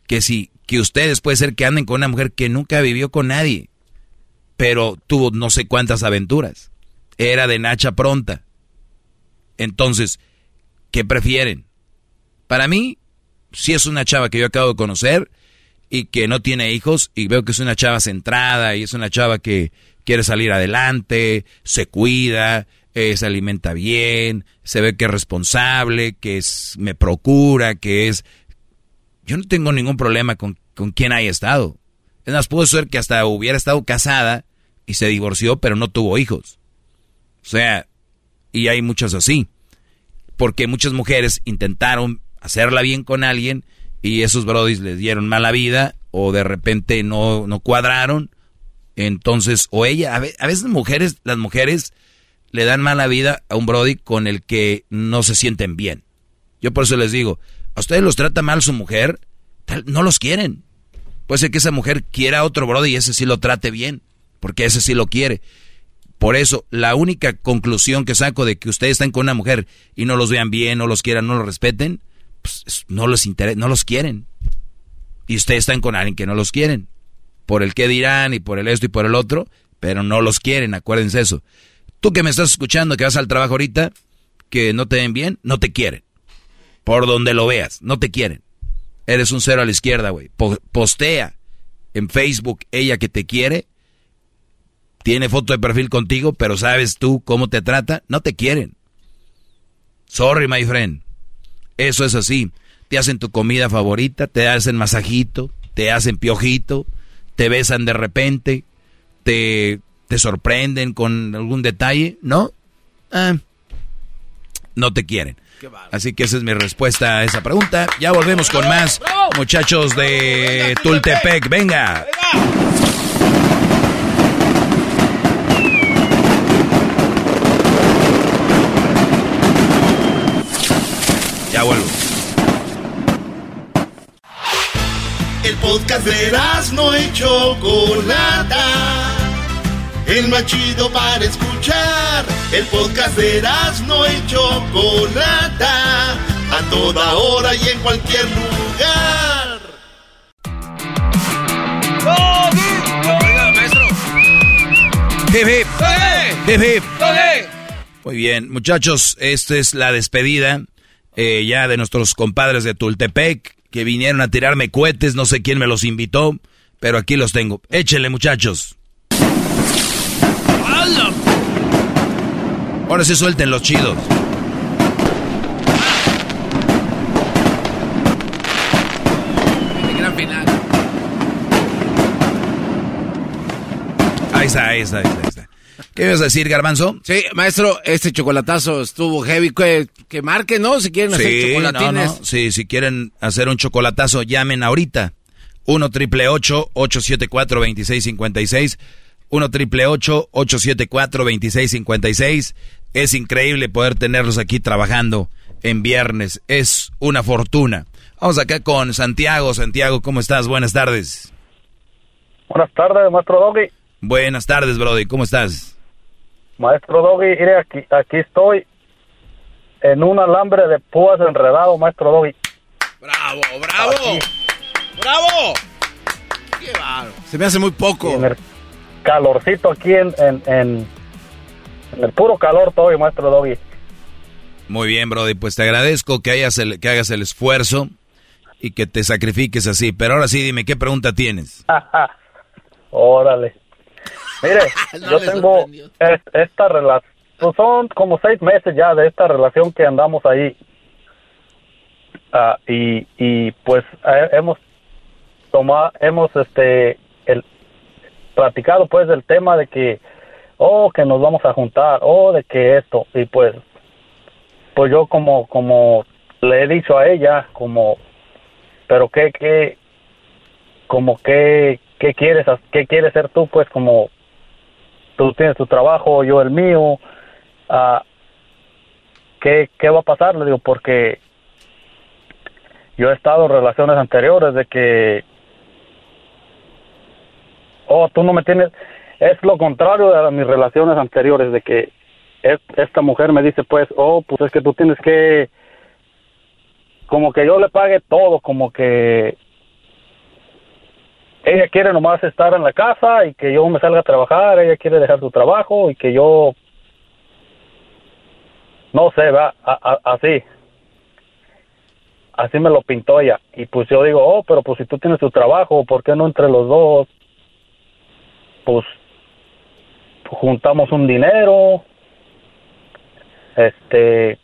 que si que ustedes puede ser que anden con una mujer que nunca vivió con nadie pero tuvo no sé cuántas aventuras. Era de Nacha pronta. Entonces, ¿qué prefieren? Para mí, si es una chava que yo acabo de conocer y que no tiene hijos y veo que es una chava centrada y es una chava que quiere salir adelante, se cuida, eh, se alimenta bien, se ve que es responsable, que es, me procura, que es... Yo no tengo ningún problema con, con quien haya estado. Es más, puede ser que hasta hubiera estado casada y se divorció, pero no tuvo hijos. O sea, y hay muchas así. Porque muchas mujeres intentaron hacerla bien con alguien y esos brodis les dieron mala vida o de repente no, no cuadraron. Entonces, o ella, a veces mujeres, las mujeres le dan mala vida a un brody con el que no se sienten bien. Yo por eso les digo, a ustedes los trata mal su mujer, no los quieren. Puede ser que esa mujer quiera a otro brody y ese sí lo trate bien, porque ese sí lo quiere. Por eso, la única conclusión que saco de que ustedes están con una mujer y no los vean bien, no los quieran, no los respeten, pues no les interesa, no los quieren. Y ustedes están con alguien que no los quieren. Por el que dirán y por el esto y por el otro, pero no los quieren, acuérdense eso. Tú que me estás escuchando, que vas al trabajo ahorita, que no te ven bien, no te quieren. Por donde lo veas, no te quieren. Eres un cero a la izquierda, güey. postea en Facebook ella que te quiere. Tiene foto de perfil contigo, pero sabes tú cómo te trata. No te quieren. Sorry, my friend. Eso es así. Te hacen tu comida favorita, te hacen masajito, te hacen piojito, te besan de repente, te, te sorprenden con algún detalle, ¿no? Ah, no te quieren. Así que esa es mi respuesta a esa pregunta. Ya volvemos con más muchachos de Tultepec. Venga. Ya vuelvo. El podcast de no hecho Chocolata el más chido para escuchar. El podcast de no y Chocolata, a toda hora y en cualquier lugar. Muy bien, muchachos, esta es la despedida. Eh, ya de nuestros compadres de Tultepec, que vinieron a tirarme cohetes, no sé quién me los invitó, pero aquí los tengo. Échenle, muchachos. Ahora sí suelten los chidos. gran final. Ahí está, ahí está, ahí está. ¿Qué ibas a decir, Garbanzo? Sí, maestro, este chocolatazo estuvo heavy. Que, que marque, ¿no? Si quieren hacer Sí, no, chocolatines. no. Sí, si quieren hacer un chocolatazo, llamen ahorita. 1 triple 874 2656 1 triple 874 2656 Es increíble poder tenerlos aquí trabajando en viernes. Es una fortuna. Vamos acá con Santiago. Santiago, ¿cómo estás? Buenas tardes. Buenas tardes, maestro Doggy. Buenas tardes, Brody. ¿Cómo estás? Maestro Doggy, mire, aquí, aquí estoy en un alambre de púas enredado, maestro Doggy. ¡Bravo, bravo! ¡Bravo! ¡Qué bárbaro! Se me hace muy poco. En el calorcito aquí en, en, en, en el puro calor estoy, maestro Doggy. Muy bien, Brody. Pues te agradezco que, hayas el- que hagas el esfuerzo y que te sacrifiques así. Pero ahora sí, dime, ¿qué pregunta tienes? [laughs] Órale. Mire, [laughs] No yo tengo es- esta relación, son como seis meses ya de esta relación que andamos ahí. Ah, y, y pues eh, hemos tomado, hemos este, el, platicado pues del tema de que, oh, que nos vamos a juntar, oh, de que esto, y pues, pues yo como, como le he dicho a ella, como, pero qué, qué, como qué, qué quieres, qué quieres ser tú, pues como tú tienes tu trabajo, yo el mío, ah, ¿qué, ¿qué va a pasar? Le digo, porque yo he estado en relaciones anteriores de que, oh, tú no me tienes, es lo contrario de mis relaciones anteriores, de que es- esta mujer me dice, pues, oh, pues es que tú tienes que, como que yo le pague todo, como que ella quiere nomás estar en la casa y que yo me salga a trabajar, ella quiere dejar su trabajo y que yo no sé, va, así. Así me lo pintó ella. Y pues yo digo, oh, pero pues si tú tienes tu trabajo, ¿por qué no entre los dos? Pues juntamos un dinero, este,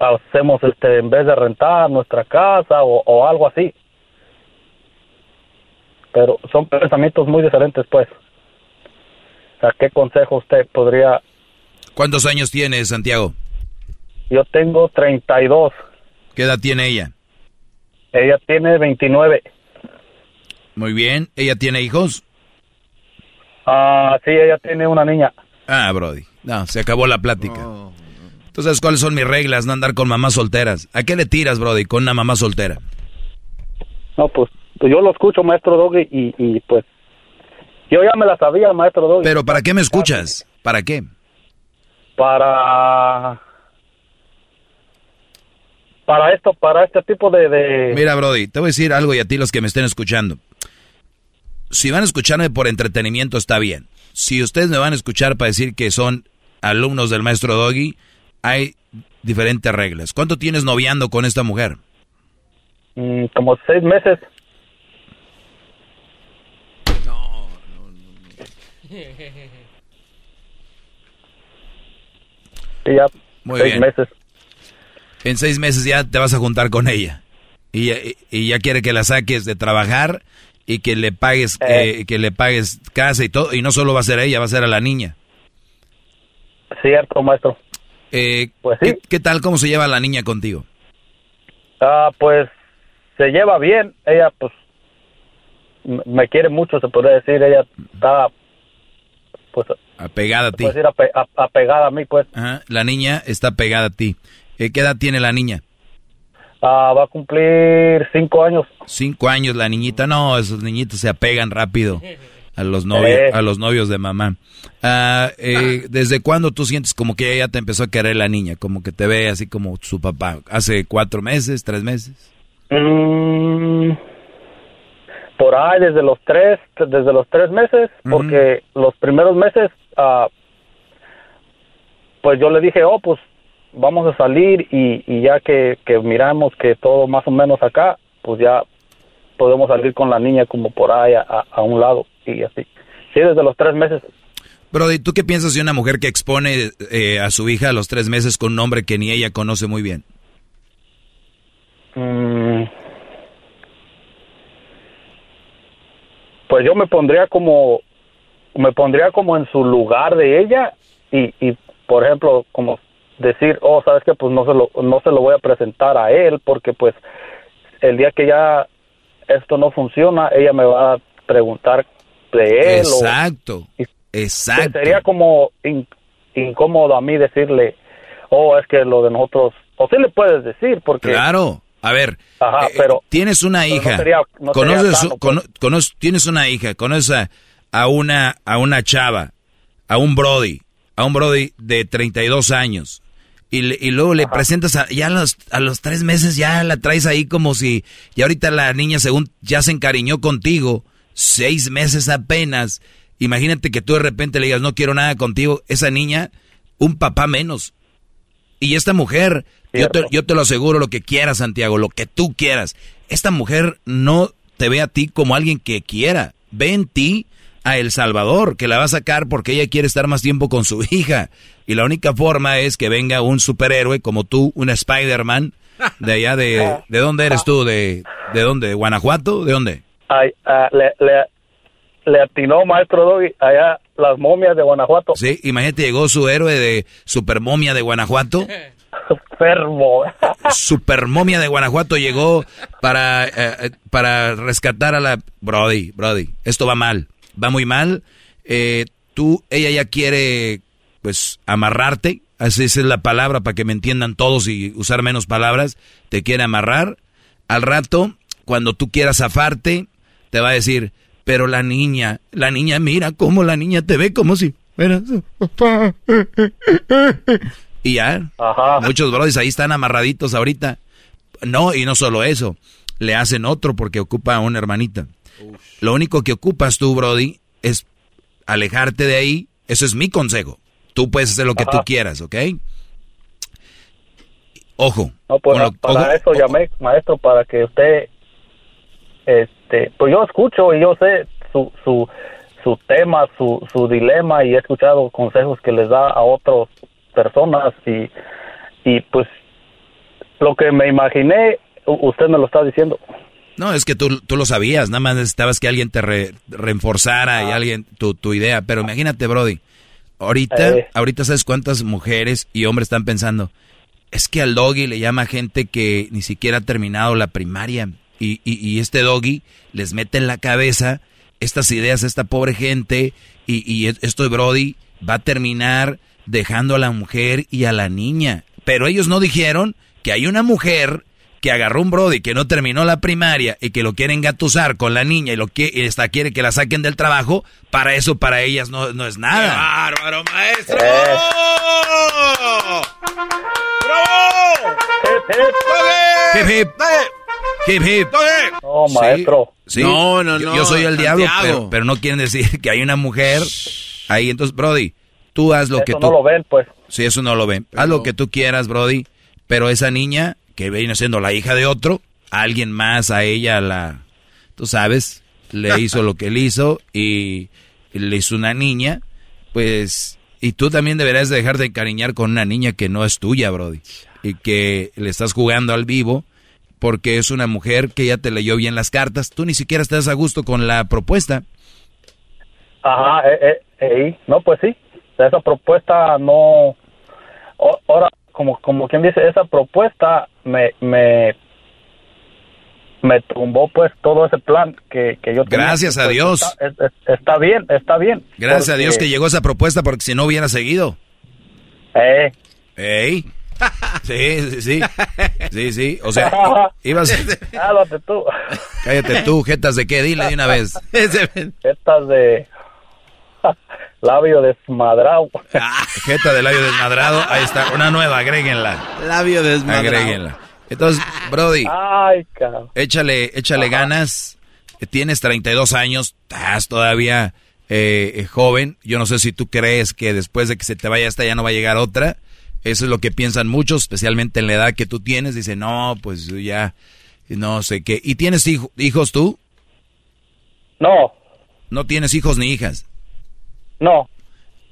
hacemos este, en vez de rentar nuestra casa o algo así pero son pensamientos muy diferentes, pues. O sea, ¿qué consejo usted podría...? ¿Cuántos años tienes, Santiago? Yo tengo 32. ¿Qué edad tiene ella? Ella tiene 29. Muy bien. ¿Ella tiene hijos? Ah, sí, ella tiene una niña. Ah, Brody. No, se acabó la plática. ¿Tú sabes cuáles son mis reglas? No andar con mamás solteras. ¿A qué le tiras, Brody, con una mamá soltera? No, pues, pues yo lo escucho, maestro Doggy, y, y pues... Yo ya me la sabía, maestro Doggy. Pero ¿para qué me escuchas? ¿Para qué? Para... Para esto, para este tipo de... de... Mira, Brody, te voy a decir algo y a ti los que me estén escuchando. Si van a escucharme por entretenimiento está bien. Si ustedes me van a escuchar para decir que son alumnos del maestro Doggy, hay diferentes reglas. ¿Cuánto tienes noviando con esta mujer? mm, como seis meses. Sí, ya Muy seis bien. meses. En seis meses ya te vas a juntar con ella. Y, y- y ya quiere que la saques de trabajar y que le pagues eh, que le pagues casa y todo. Y no solo va a ser a ella, va a ser a la niña. Cierto, maestro. Eh, Pues ¿qué, qué tal? ¿Cómo se lleva la niña contigo? Ah, pues se lleva bien. Ella, pues, me quiere mucho, se podría decir. Ella está, pues, Apegada a ti. ape- a- apegada a mí, pues. Ajá, La niña está pegada a ti. Eh, ¿Qué edad tiene la niña? Ah, va a cumplir cinco años. Cinco años la niñita. No, esos niñitos se apegan rápido a los novios, Eh. a los novios de mamá. Ah, eh, ¿Desde cuándo tú sientes como que ella te empezó a querer la niña? Como que te ve así como su papá. ¿Hace cuatro meses, tres meses? Mm, por ahí desde los tres, desde los tres meses, porque los primeros meses, ah, pues yo le dije, oh, pues vamos a salir y, y ya que, que miramos que todo más o menos acá, pues ya podemos salir con la niña como por ahí a, a un lado y así. Sí, desde los tres meses. Brody, ¿tú qué piensas de una mujer que expone eh, a su hija a los tres meses con un hombre que ni ella conoce muy bien? Mm. Pues yo me pondría como me pondría como en su lugar de ella y, y por ejemplo como decir oh sabes que pues no se lo no se lo voy a presentar a él porque pues el día que ya esto no funciona ella me va a preguntar de él exacto exacto. sería como incómodo a mí decirle oh es que lo de nosotros o sí le puedes decir porque claro a ver, Ajá, eh, pero, tienes una hija, conoces, tienes una hija, conoces a, una, a una chava, a un Brody, a un Brody de 32 años, y, y luego le presentas a, ya a los, a los tres meses ya la traes ahí como si, y ahorita la niña según ya se encariñó contigo, seis meses apenas, imagínate que tú de repente le digas no quiero nada contigo, esa niña, un papá menos. Y esta mujer yo te, yo te, lo aseguro, lo que quieras, Santiago, lo que tú quieras. Esta mujer no te ve a ti como alguien que quiera. Ve en ti a El Salvador, que la va a sacar porque ella quiere estar más tiempo con su [laughs] hija. Y la única forma es que venga un superhéroe como tú, un Spider-Man, de allá de... [laughs] ¿De dónde eres tú? ¿De, de dónde? ¿De Guanajuato? ¿De dónde? Ay, uh, le, le, le atinó maestro Doggy allá las momias de Guanajuato. Sí, imagínate, llegó su héroe de super momia de Guanajuato. [laughs] Supermo. Supermomia de Guanajuato llegó para, eh, para rescatar a la... Brody, Brody, esto va mal, va muy mal. Eh, tú, ella ya quiere, pues, amarrarte, así es la palabra para que me entiendan todos y usar menos palabras, te quiere amarrar. Al rato, cuando tú quieras zafarte, te va a decir, pero la niña, la niña, mira cómo la niña te ve como si... Mira, y ya, muchos brodis ahí están amarraditos ahorita. No, y no solo eso, le hacen otro porque ocupa a una hermanita. Lo único que ocupas tú, Brody, es alejarte de ahí. Eso es mi consejo. Tú puedes hacer lo que tú quieras, ¿ok? Ojo. No, pues, para eso llamé, maestro, para que usted, este, pues yo escucho y yo sé su, su, su tema, su, su dilema y he escuchado consejos que les da a otros personas y, y pues lo que me imaginé, usted me lo está diciendo. No, es que tú, tú lo sabías, nada más necesitabas que alguien te re, reforzara y ah. alguien tu, tu idea, pero imagínate, Brody, ahorita, eh. ahorita sabes cuántas mujeres y hombres están pensando, es que al doggy le llama gente que ni siquiera ha terminado la primaria y, y, y este doggy les mete en la cabeza estas ideas a esta pobre gente y, y esto de Brody va a terminar dejando a la mujer y a la niña. Pero ellos no dijeron que hay una mujer que agarró un Brody que no terminó la primaria y que lo quiere engatusar con la niña y lo que y esta quiere que la saquen del trabajo, para eso para ellas no, no es nada. ¡Qué bárbaro, maestro! Hip, hip. Hip, hip. No, maestro. Sí, No, no, no. Yo, soy el diablo, pero, pero, no quieren decir que hay una mujer ahí. Entonces, Brody, Tú haz lo que tú... no lo ven, pues. Sí, eso no lo ven. Haz lo que tú quieras, Brody. Pero esa niña, que viene siendo la hija de otro, alguien más a ella la... Tú sabes, le [laughs] hizo lo que él hizo y le hizo una niña, pues... Y tú también deberás dejar de encariñar con una niña que no es tuya, Brody. Y que le estás jugando al vivo porque es una mujer que ya te leyó bien las cartas. Tú ni siquiera estás a gusto con la propuesta. Ajá, eh, eh, eh no, pues sí esa propuesta no ahora como como quien dice esa propuesta me me me tumbó pues todo ese plan que, que yo tenía. Gracias a pues, Dios. Está, bien, está bien. Gracias a Dios que llegó esa propuesta porque si no hubiera seguido. Eh. Ey. Sí, sí, sí. Sí, sí. O sea, [laughs] ibas. Cállate tú. Cállate tú, jetas de qué, dile de una vez. jetas de labio desmadrado. Ah, jeta de labio desmadrado. Ahí está, una nueva, agréguenla. Labio desmadrado. Agréguenla. Entonces, Brody, Ay, cabrón. échale, échale ganas. Tienes 32 años, estás todavía eh, eh, joven. Yo no sé si tú crees que después de que se te vaya esta ya no va a llegar otra. Eso es lo que piensan muchos, especialmente en la edad que tú tienes. Dicen, no, pues ya, no sé qué. ¿Y tienes hijos tú? No. ¿No tienes hijos ni hijas? No.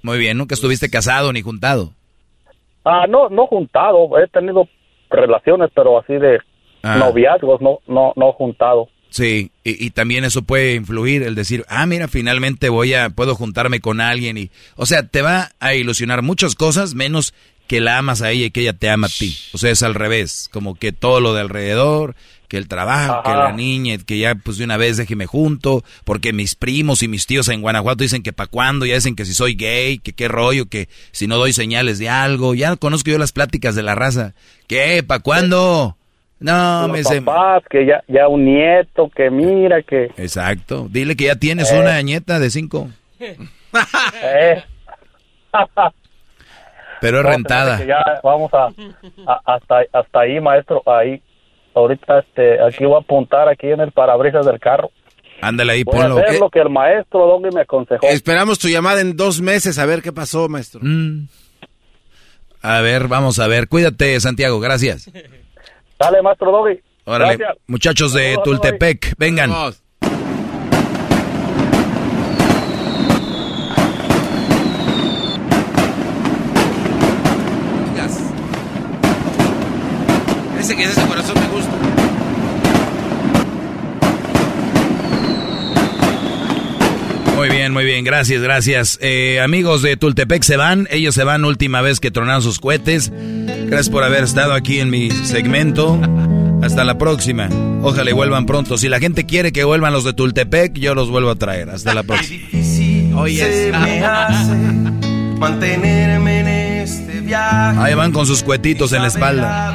Muy bien, nunca estuviste casado ni juntado. Ah, no, no juntado. He tenido relaciones, pero así de ah. noviazgos, no, no, no juntado. Sí, y, también eso puede influir, el decir, ah, mira, finalmente voy a, puedo juntarme con alguien y, o sea, te va a ilusionar muchas cosas menos que la amas a ella y que ella te ama a ti. O sea, es al revés, como que todo lo de alrededor, que el trabajo, que la niña, que ya pues de una vez déjeme junto, porque mis primos y mis tíos en Guanajuato dicen que pa' cuándo, ya dicen que si soy gay, que qué rollo, que si no doy señales de algo, ya conozco yo las pláticas de la raza, ¿qué? ¿Pa' cuándo? No, me papás, que ya, ya un nieto, que mira, que... Exacto, dile que ya tienes eh. una nieta de cinco. Eh. [laughs] [laughs] Pero es rentada. ya vamos a, hasta, hasta ahí, maestro, ahí. Ahorita este, aquí voy a apuntar aquí en el parabrisas del carro. Ándale ahí, voy ponlo. A hacer lo que el maestro Doggy me aconsejó. Esperamos tu llamada en dos meses a ver qué pasó, maestro. Mm. A ver, vamos a ver. Cuídate, Santiago, gracias. Dale, maestro Doggy. Órale, muchachos de Tultepec, vengan. Que es ese corazón me gusta. Muy bien, muy bien, gracias, gracias. Eh, amigos de Tultepec se van, ellos se van última vez que tronaron sus cohetes. Gracias por haber estado aquí en mi segmento. Hasta la próxima. Ojalá y vuelvan pronto. Si la gente quiere que vuelvan los de Tultepec, yo los vuelvo a traer. Hasta la próxima. Oye, mantenerme en este viaje. Ahí van con sus cuetitos en la espalda.